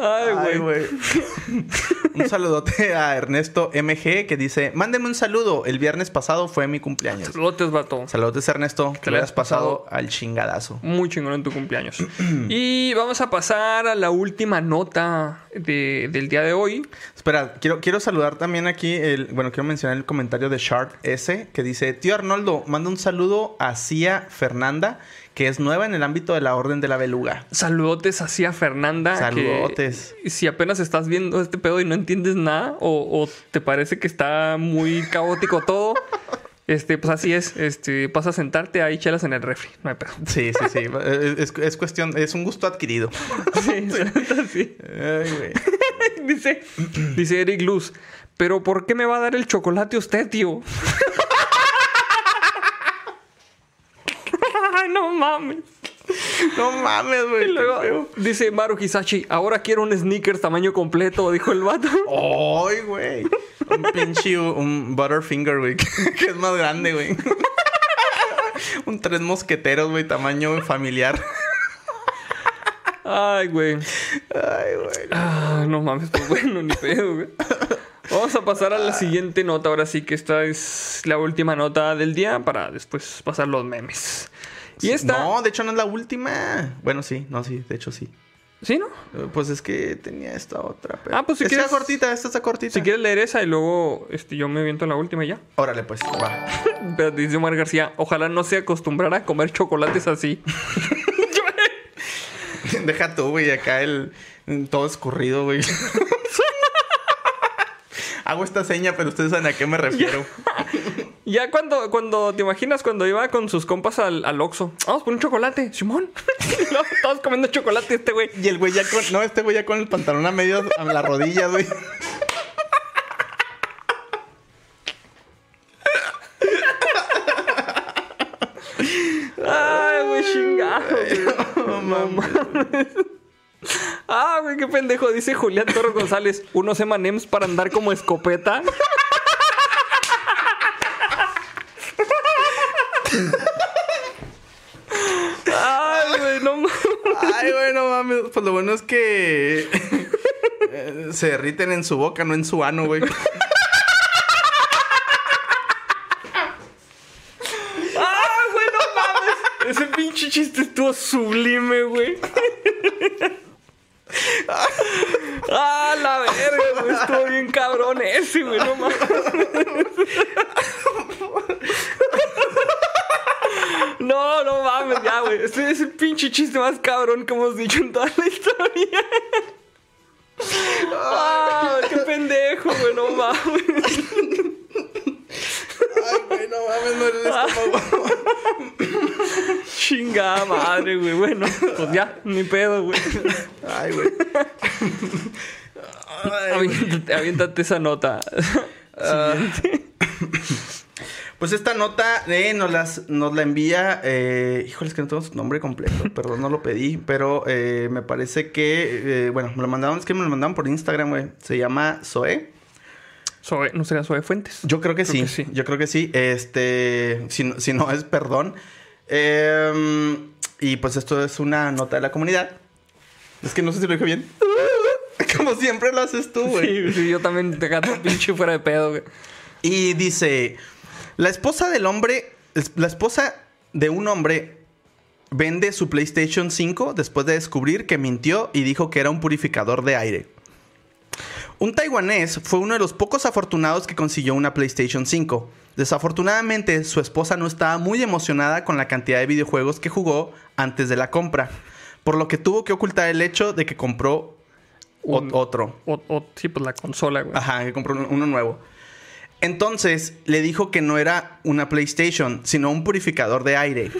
Ay, güey. un saludote a Ernesto MG que dice: Mándenme un saludo. El viernes pasado fue mi cumpleaños. Saludos, vato. Saludos, Ernesto. Que le hayas pasado al chingadazo. Muy chingón en tu cumpleaños. y vamos a pasar a la última nota de- del día de hoy. Espera, quiero, quiero saludar también aquí, el, bueno, quiero mencionar el comentario de Shark S, que dice, tío Arnoldo, manda un saludo a Cia Fernanda, que es nueva en el ámbito de la Orden de la Beluga. Saludotes así a Fernanda. que Saludotes. si apenas estás viendo este pedo y no entiendes nada, o, o te parece que está muy caótico todo, este, pues así es. Este, pasa a sentarte ahí chelas en el refri. No hay pedo. Sí, sí, sí, es, es- es cuestión, es un gusto adquirido. Sí, sí. Ay, güey. dice, dice Eric Luz. Pero ¿por qué me va a dar el chocolate usted, tío? Ay, no mames. No mames, güey. Y luego dice Maru Hisashi, ahora quiero un sneakers tamaño completo, dijo el vato. Ay, güey. Un pinche, un Butterfinger, güey, que es más grande, güey. Un tres mosqueteros, güey, tamaño familiar. Ay, güey. Ay, güey. Ah, no mames, pues bueno, ni pedo, güey. Vamos a pasar a la siguiente nota. Ahora sí que esta es la última nota del día para después pasar los memes. Y esta. No, de hecho no es la última. Bueno, sí, no, sí, de hecho sí. ¿Sí, no? Eh, Pues es que tenía esta otra. Pero... Ah, pues si Esta quieres- cortita, esta está cortita. Si quieres leer esa y luego este, yo me aviento la última y ya. Órale, pues, va. Pero dice Omar García, ojalá no se acostumbrara a comer chocolates así. Deja tú, güey, acá el... Todo escurrido, güey. Hago esta seña, pero ustedes saben a qué me refiero. Ya cuando, cuando, ¿te imaginas cuando iba con sus compas al, al Oxxo? Vamos por un chocolate, Simón. no, comiendo chocolate este güey. Y el güey ya con... No, este güey ya con el pantalón a medio... A la rodilla, güey. Ay, güey, chingado. No mames. Ah, güey, qué pendejo. Dice Julián Torres González. Unos emanems para andar como escopeta. Ay, güey, no mames. Ay, güey, no mames. Pues lo bueno es que... eh, Se derriten en su boca, no en su ano, güey. Ah, güey, no mames. Ese pinche chiste estuvo sublime, güey. Ah, la verga, güey. Estuvo bien cabrón ese, güey. No mames. No, no mames, ya, güey. Este es el pinche chiste más cabrón que hemos dicho en toda la historia. Ah, qué pendejo, güey. No mames. Ay, güey, no mames, no eres estómago. Chingada madre, güey. Bueno, pues ya, ni pedo, güey. Ay, güey. Aviéntate, aviéntate esa nota. Pues esta nota eh, nos, las, nos la envía. Eh, híjole, es que no tengo su nombre completo. Perdón, no lo pedí. Pero eh, me parece que. eh, bueno, me lo mandaron. Es que me lo mandaron por Instagram, güey. Se llama Zoe. Zoe, ¿No será Zoe Fuentes? Yo creo que, Creo sí. que sí. Yo creo que sí. Este. Si, no- si no es, perdón. Eh, y pues esto es una nota de la comunidad. Es que no sé si lo dije bien. Como siempre lo haces tú, güey. Sí, sí, yo también te gato pinche fuera de pedo, güey. Y dice, la esposa del hombre, la esposa de un hombre vende su PlayStation 5 después de descubrir que mintió y dijo que era un purificador de aire. Un taiwanés fue uno de los pocos afortunados que consiguió una PlayStation 5. Desafortunadamente, su esposa no estaba muy emocionada con la cantidad de videojuegos que jugó antes de la compra, por lo que tuvo que ocultar el hecho de que compró Un- otro. O, o- sí, pues la consola, güey. Ajá, que compró uno nuevo. Entonces le dijo que no era una PlayStation, sino un purificador de aire.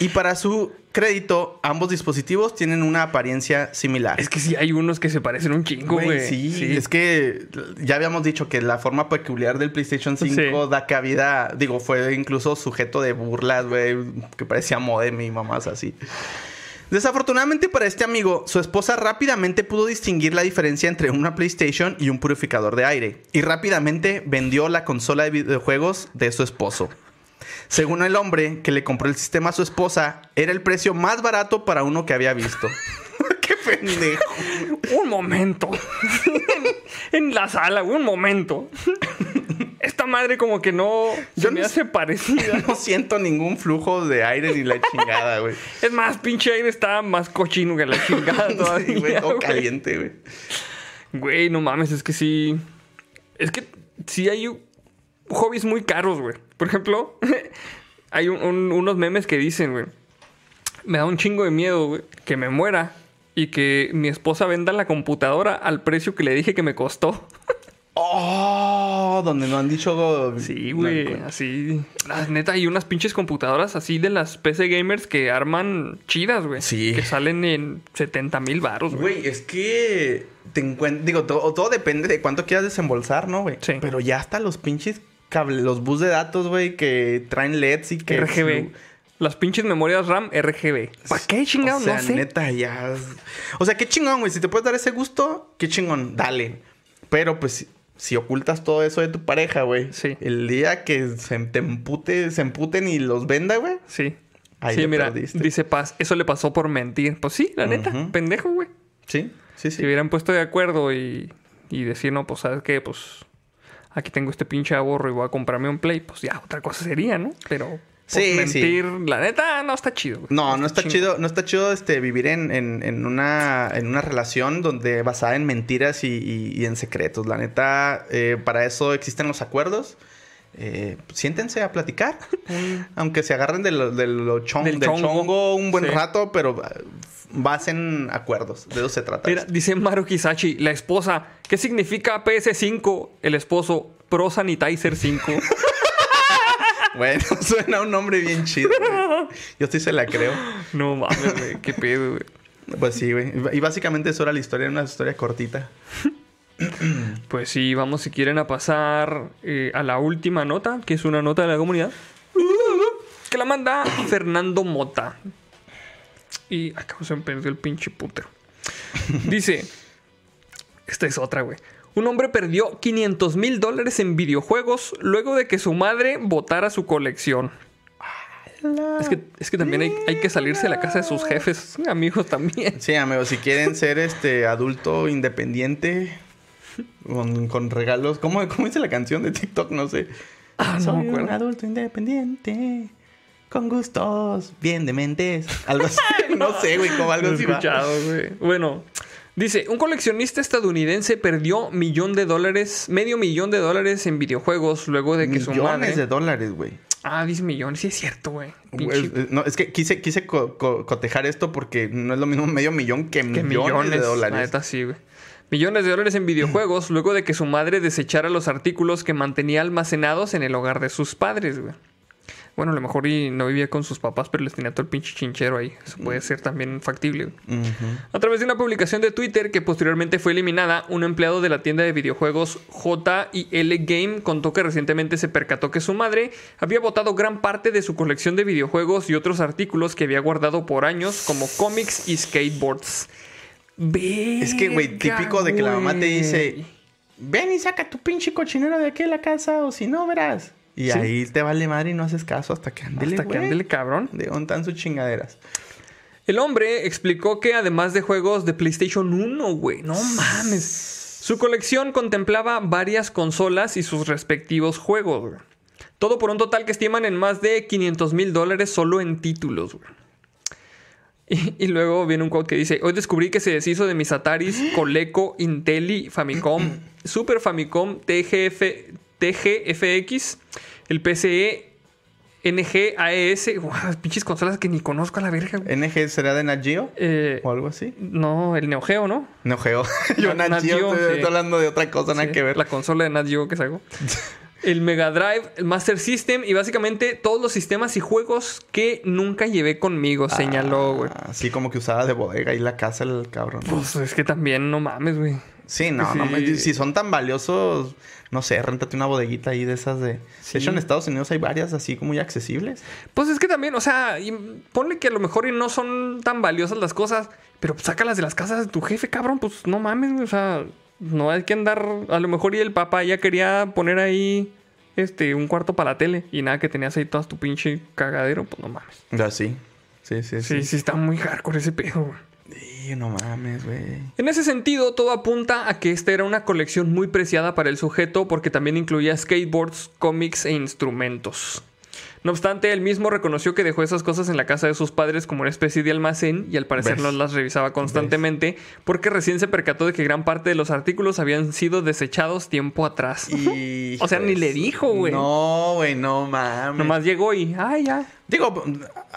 Y para su crédito, ambos dispositivos tienen una apariencia similar. Es que sí, hay unos que se parecen un chingo, Güey, sí, es que ya habíamos dicho que la forma peculiar del PlayStation 5 Sí. da cabida, digo, fue incluso sujeto de burlas, güey, que parecía modem y mamás así. Desafortunadamente para este amigo, su esposa rápidamente pudo distinguir la diferencia entre una PlayStation y un purificador de aire y rápidamente vendió la consola de videojuegos de su esposo. Según el hombre que le compró el sistema a su esposa, era el precio más barato para uno que había visto. ¡Qué pendejo! Un momento. en la sala, un momento. Esta madre como que no Yo se me no hace parecida. No siento ningún flujo de aire ni la chingada, güey. Es más, pinche aire está más cochino que la chingada Sí, todavía. güey, todo caliente, güey. Güey, no mames, es que sí. Es que sí hay hobbies muy caros, güey. Por ejemplo, hay un- un- unos memes que dicen, güey. Me da un chingo de miedo, güey, que me muera y que mi esposa venda la computadora al precio que le dije que me costó. Oh, donde no han dicho. Sí, güey, así. La neta, hay unas pinches computadoras así de las PC gamers que arman chidas, güey. Sí. Que salen en 70 mil baros, güey. Güey, es que te encuentro. Digo, todo, todo depende de cuánto quieras desembolsar, ¿no, güey? Sí. Pero ya hasta los pinches cables, los bus de datos, güey, que traen LEDs y que. RGB. Las pinches memorias RAM RGB. ¿Para qué chingados? O sea, no sé. neta, ya. O sea, qué chingón, güey. Si te puedes dar ese gusto, qué chingón, dale. Pero pues si, si ocultas todo eso de tu pareja, güey. Sí. El día que se te empute, se emputen y los venda, güey. Sí. Ahí sí, mira, perdiste. dice Paz, eso le pasó por mentir. Pues sí, la neta, pendejo, güey. Sí, sí, Si sí. hubieran puesto de acuerdo y, y decir, no, pues, ¿sabes qué? Pues aquí tengo este pinche ahorro y voy a comprarme un Play, pues ya, otra cosa sería, ¿no? Pero Sí, mentir, la neta, no está chido. güey. No, no está chingo. chido, no está chido este vivir en, en- en una, en una relación donde basada en mentiras y, y- y en secretos. La neta, eh, para eso existen los acuerdos. Eh, siéntense a platicar. Aunque se agarren de lo, de lo chon- Del del chongo. chongo un buen Sí. rato, pero basen acuerdos. De eso se trata. Mira, esto. dice Maru Kisachi, la esposa, ¿qué significa PS5? El esposo, Pro Sanitizer 5. Bueno, suena un nombre bien chido. güey. Yo sí se la creo. no mames, güey, qué pedo, güey. Pues sí, güey. Y básicamente eso era la historia, una historia cortita. Pues sí, vamos si quieren a pasar eh, a la última nota, que es una nota de la comunidad. Que la manda Fernando Mota. Y acá se me perdió el pinche putero. Dice, esta es otra, güey. Un hombre perdió 500 mil dólares en videojuegos luego de que su madre botara su colección. Es que, es que también hay, hay que salirse de la casa de sus jefes, amigos también. Sí, amigos, si quieren ser este adulto independiente con, con regalos, ¿cómo, ¿cómo dice la canción de TikTok? No sé. Ah, no Soy un adulto independiente con gustos bien dementes. Algo así. no sé, güey, como algo así. escuchado, güey. Bueno, dice, un coleccionista estadounidense perdió millón de dólares, medio millón de dólares en videojuegos luego de que su Millones madre... de dólares, güey. Ah, dice millones, sí es cierto, güey. No, es que quise, quise co- co- cotejar esto porque no es lo mismo medio millón que, que millones, millones, de La dólares. neta, sí, güey. Millones de dólares en videojuegos luego de que su madre desechara los artículos que mantenía almacenados en el hogar de sus padres, güey. Bueno, a lo mejor y no vivía con sus papás, pero les tenía todo el pinche chinchero ahí. Eso puede ser también factible. A través de una publicación de Twitter que posteriormente fue eliminada, un empleado de la tienda de videojuegos J&L Game contó que recientemente se percató que su madre había botado gran parte de su colección de videojuegos y otros artículos que había guardado por años, como cómics y skateboards. Es que, güey, típico de que la mamá te dice, ven y saca tu pinche cochinero de aquí a la casa o si no, verás. Y Sí. ahí te vale madre y no haces caso hasta que andele, Hasta que güey. andele cabrón. ¿De dónde están sus chingaderas? El hombre explicó que además de juegos de PlayStation 1, güey, no mames. Su colección contemplaba varias consolas y sus respectivos juegos, güey. Todo por un total que estiman en más de 500 mil dólares solo en títulos, güey. Y, y luego viene un quote que dice: Hoy descubrí que se deshizo de mis Ataris, Coleco, Intelli, Famicom, Super Famicom, TGF, TGFX, el PCE, NG, AES, guau, pinches consolas que ni conozco a la verga, güey. ¿NG será de Nat Geo? Eh, ¿O algo así? no, el Neo Geo, ¿no? No Geo. Yo Nat Nat Geo, Geo, estoy, sí. estoy hablando de otra cosa, nada que ver. La consola de Nat Geo que sacó. el Mega Drive, el Master System y básicamente todos los sistemas y juegos que nunca llevé conmigo, señaló, güey. Así como que usaba de bodega y la casa el cabrón. Pues es que también no mames, güey. Sí, no, no Sí. me- si son tan valiosos, no sé, réntate una bodeguita ahí de esas de. Sí. De hecho, en Estados Unidos hay varias así como ya accesibles. Pues es que también, o sea, y ponle que a lo mejor y no son tan valiosas las cosas, pero pues, sácalas de las casas de tu jefe, cabrón, pues no mames, güey, o sea, no hay que andar, a lo mejor y el papá ya quería poner ahí este un cuarto para la tele y nada que tenías ahí todas tu pinche cagadero, pues no mames. Ya, sí. Sí, sí, Sí, sí, está muy hardcore ese pedo, güey. No mames, güey. En ese sentido, todo apunta a que esta era una colección muy preciada para el sujeto porque también incluía skateboards, cómics e instrumentos. No obstante, él mismo reconoció que dejó esas cosas en la casa de sus padres como una especie de almacén y al parecer ¿Ves? no las revisaba constantemente porque recién se percató de que gran parte de los artículos habían sido desechados tiempo atrás. Y. O sea, ni le dijo, güey. No, güey, no mames. Nomás llegó y, ay, ya. Digo,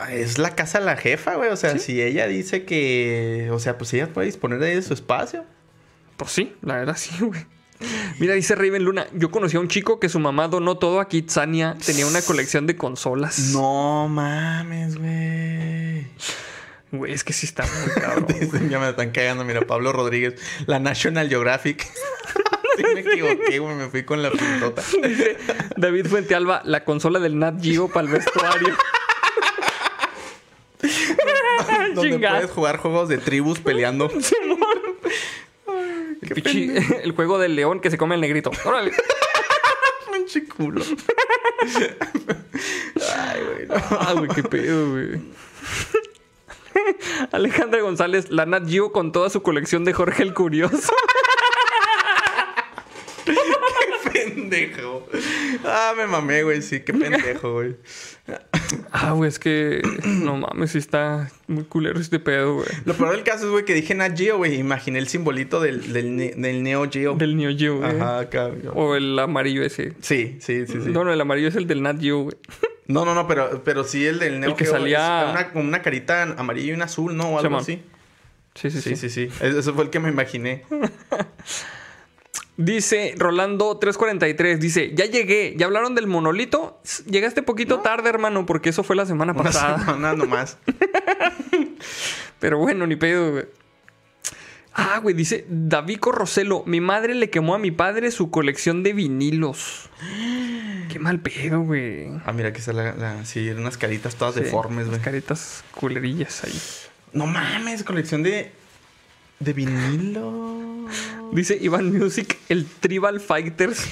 es la casa de la jefa, güey. O sea, si ella dice que. O sea, pues ella puede disponer de ahí de su espacio. Pues sí, la verdad sí, güey. Mira, dice Raven Luna, yo conocí a un chico que su mamá donó todo a Kitsania, tenía una colección de consolas. No mames, güey. Güey, es que sí está muy cabrón. Ya me están cagando. Mira, Pablo Rodríguez, la National Geographic. sí, me equivoqué, güey. Me fui con la puntota. Dice David Fuentealba, la consola del Nat Geo para el vestuario. Donde Chingada. puedes jugar juegos de tribus peleando. El pichi- el juego del león que se come el negrito. Órale. Pinche culo. Ay, güey. no. Ah, güey, qué pedo, güey. Alejandra González, la Nat Geo con toda su colección de Jorge el Curioso. Pendejo. Ah, me mamé, güey. Sí, qué pendejo, güey. Ah, güey, es que no mames, sí está muy culero este pedo, güey. Lo peor del caso es, güey, que dije Nat Geo, güey. Imaginé el simbolito del, del, ne- del Neo Geo. Del Neo Geo, güey. Ajá, yo- O el amarillo ese. Sí, sí, sí, sí. No, no, el amarillo es el del Nat Geo, güey. No, no, no, pero, pero sí el del Neo El que Geo. salía- Una, una carita amarilla y una azul, ¿no? O algo así. Sí, sí, sí. Sí, sí, sí. Ese fue el que me imaginé. Dice Rolando 343, dice, ya llegué, ¿ya hablaron del monolito? Llegaste poquito tarde, hermano, porque eso fue la semana Una pasada. semana nomás. Pero bueno, ni pedo, güey. Ah, güey, dice Davico Roselo, mi madre le quemó a mi padre su colección de vinilos. Qué mal pedo, güey. Ah, mira, aquí está la, la- sí, unas caritas todas Sí, deformes, güey. caritas culerillas ahí. No mames, colección de. De vinilo. Dice Iván Music, el Tribal Fighters.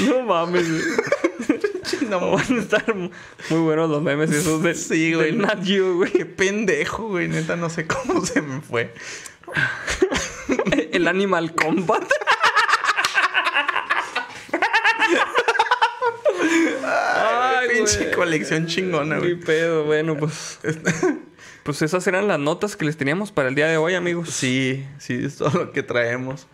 no mames. No Van a estar muy buenos los memes esos de, Sí, güey. del Nat Geo, güey. Qué pendejo, güey. Neta, no sé cómo se me fue. El Animal Combat. Ay, Pinche colección chingona, güey. pedo, bueno, pues. Pues esas eran las notas que les teníamos para el día de hoy, amigos. Sí, sí, es todo lo que traemos.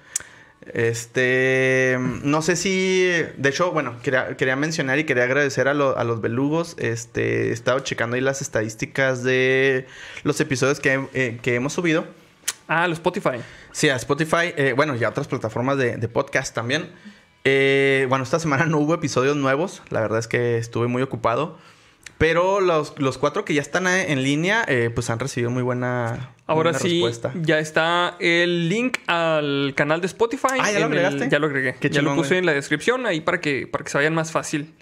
Este, no sé si, de hecho, bueno, quería, quería mencionar y quería agradecer a, lo- a los belugos. Este, he estado checando ahí las estadísticas de los episodios que, eh, que hemos subido. Ah, los Spotify. Sí, a Spotify, eh, bueno, y a otras plataformas de, de podcast también. Eh, bueno, esta semana no hubo episodios nuevos, la verdad es que estuve muy ocupado. Pero los, los cuatro que ya están en línea, eh, pues han recibido muy buena, Ahora buena sí, respuesta. ya está el link al canal de Spotify. Ah, ¿ya lo el- agregaste? ya lo agregué. Qué ya lo puse güey. en la descripción ahí para que, para que se vayan más fácil.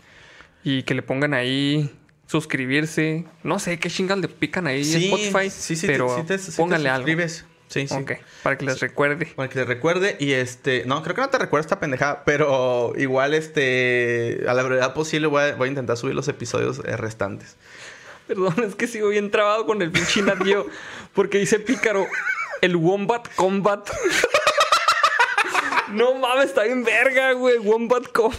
Y que le pongan ahí suscribirse. No sé qué chingas le pican ahí en Spotify. sí, sí, pero sí te, sí te pónganle algo. Sí, sí. Ok, para que les recuerde. Para que le recuerde y este... No, creo que no te recuerda esta pendejada, pero igual este... A la brevedad posible voy a, voy a intentar subir los episodios eh, restantes. Perdón, es que sigo bien trabado con el pinche Nat Geo, Porque dice Pícaro, el Wombat Combat. No mames, está bien verga, güey. Wombat Combat,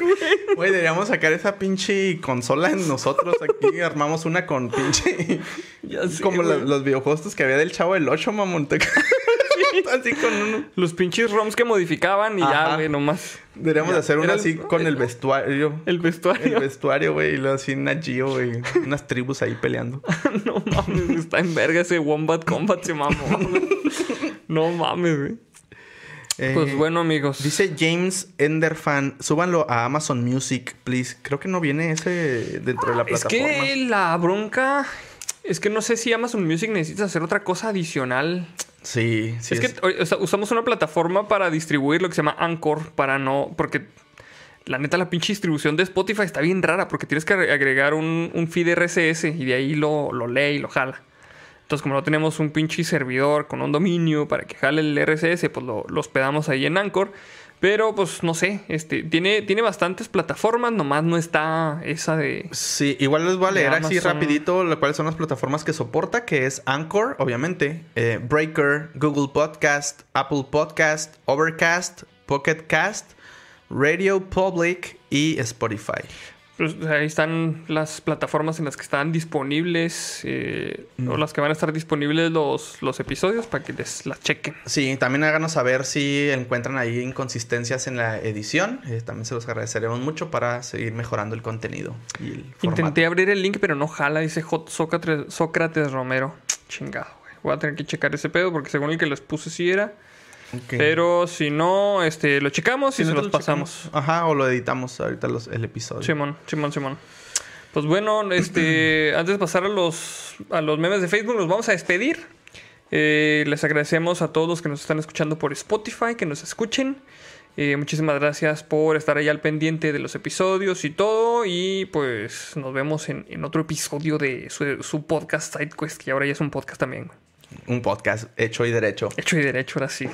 güey. Güey, deberíamos sacar esa pinche consola en nosotros. Aquí armamos una con pinche... Ya sé, como la- los videojuegos que había del Chavo del 8, mamón. Así con uno. Los pinches ROMs que modificaban y ya, güey, nomás. Deberíamos Ya, hacer el- así con el vestuario. El vestuario. El vestuario, güey. Y luego así una Gio, güey. Unas tribus ahí peleando. no mames, está en verga ese Wombat Combat, se mamó. no mames, güey. Eh, Pues bueno, amigos. Dice James Enderfan, súbanlo a Amazon Music, please. Creo que no viene ese dentro de la Es plataforma. que la bronca es que no sé si Amazon Music necesita hacer otra cosa adicional. Sí, sí. es, que o sea, usamos una plataforma para distribuir lo que se llama Anchor para no. Porque la neta, la pinche distribución de Spotify está bien rara porque tienes que agregar un, un feed RSS y de ahí lo, lo lee y lo jala. Entonces, como no tenemos un pinche servidor con un dominio para que jale el RSS, pues lo, lo hospedamos ahí en Anchor. Pero, pues, no sé, este, tiene, tiene bastantes plataformas, nomás no está esa de... Sí, igual les voy a leer así rapidito lo- cuáles son las plataformas que soporta, que es Anchor, obviamente, eh, Breaker, Google Podcast, Apple Podcast, Overcast, Pocket Cast, Radio Public y Spotify. Pues, ahí están las plataformas en las que están disponibles eh, o las que van a estar disponibles los, los episodios para que les las chequen. Sí, también háganos saber si encuentran ahí inconsistencias en la edición. Eh, también se los agradeceremos mucho para seguir mejorando el contenido y el. Intenté abrir el link, pero no jala, dice J- Sócrates, Sócrates Romero. Chingado, güey. Voy a tener que checar ese pedo porque según el que les puse sí era. Pero si no, este, lo checamos y Si se los lo pasamos. checamos. Ajá, o lo editamos ahorita los- el episodio. Simón, Simón, Simón. Pues bueno, este, antes de pasar a los, a los memes de Facebook, nos vamos a despedir. Eh, les agradecemos a todos los que nos están escuchando por Spotify, que nos escuchen. Eh, muchísimas gracias por estar ahí al pendiente de los episodios y todo. Y pues nos vemos en, en otro episodio de su, su podcast SideQuest, que ahora ya es un podcast también. Un podcast hecho y derecho. Hecho y derecho, ahora sí.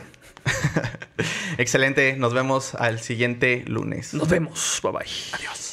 Excelente, nos vemos al siguiente lunes. Nos vemos. Bye bye. Adiós.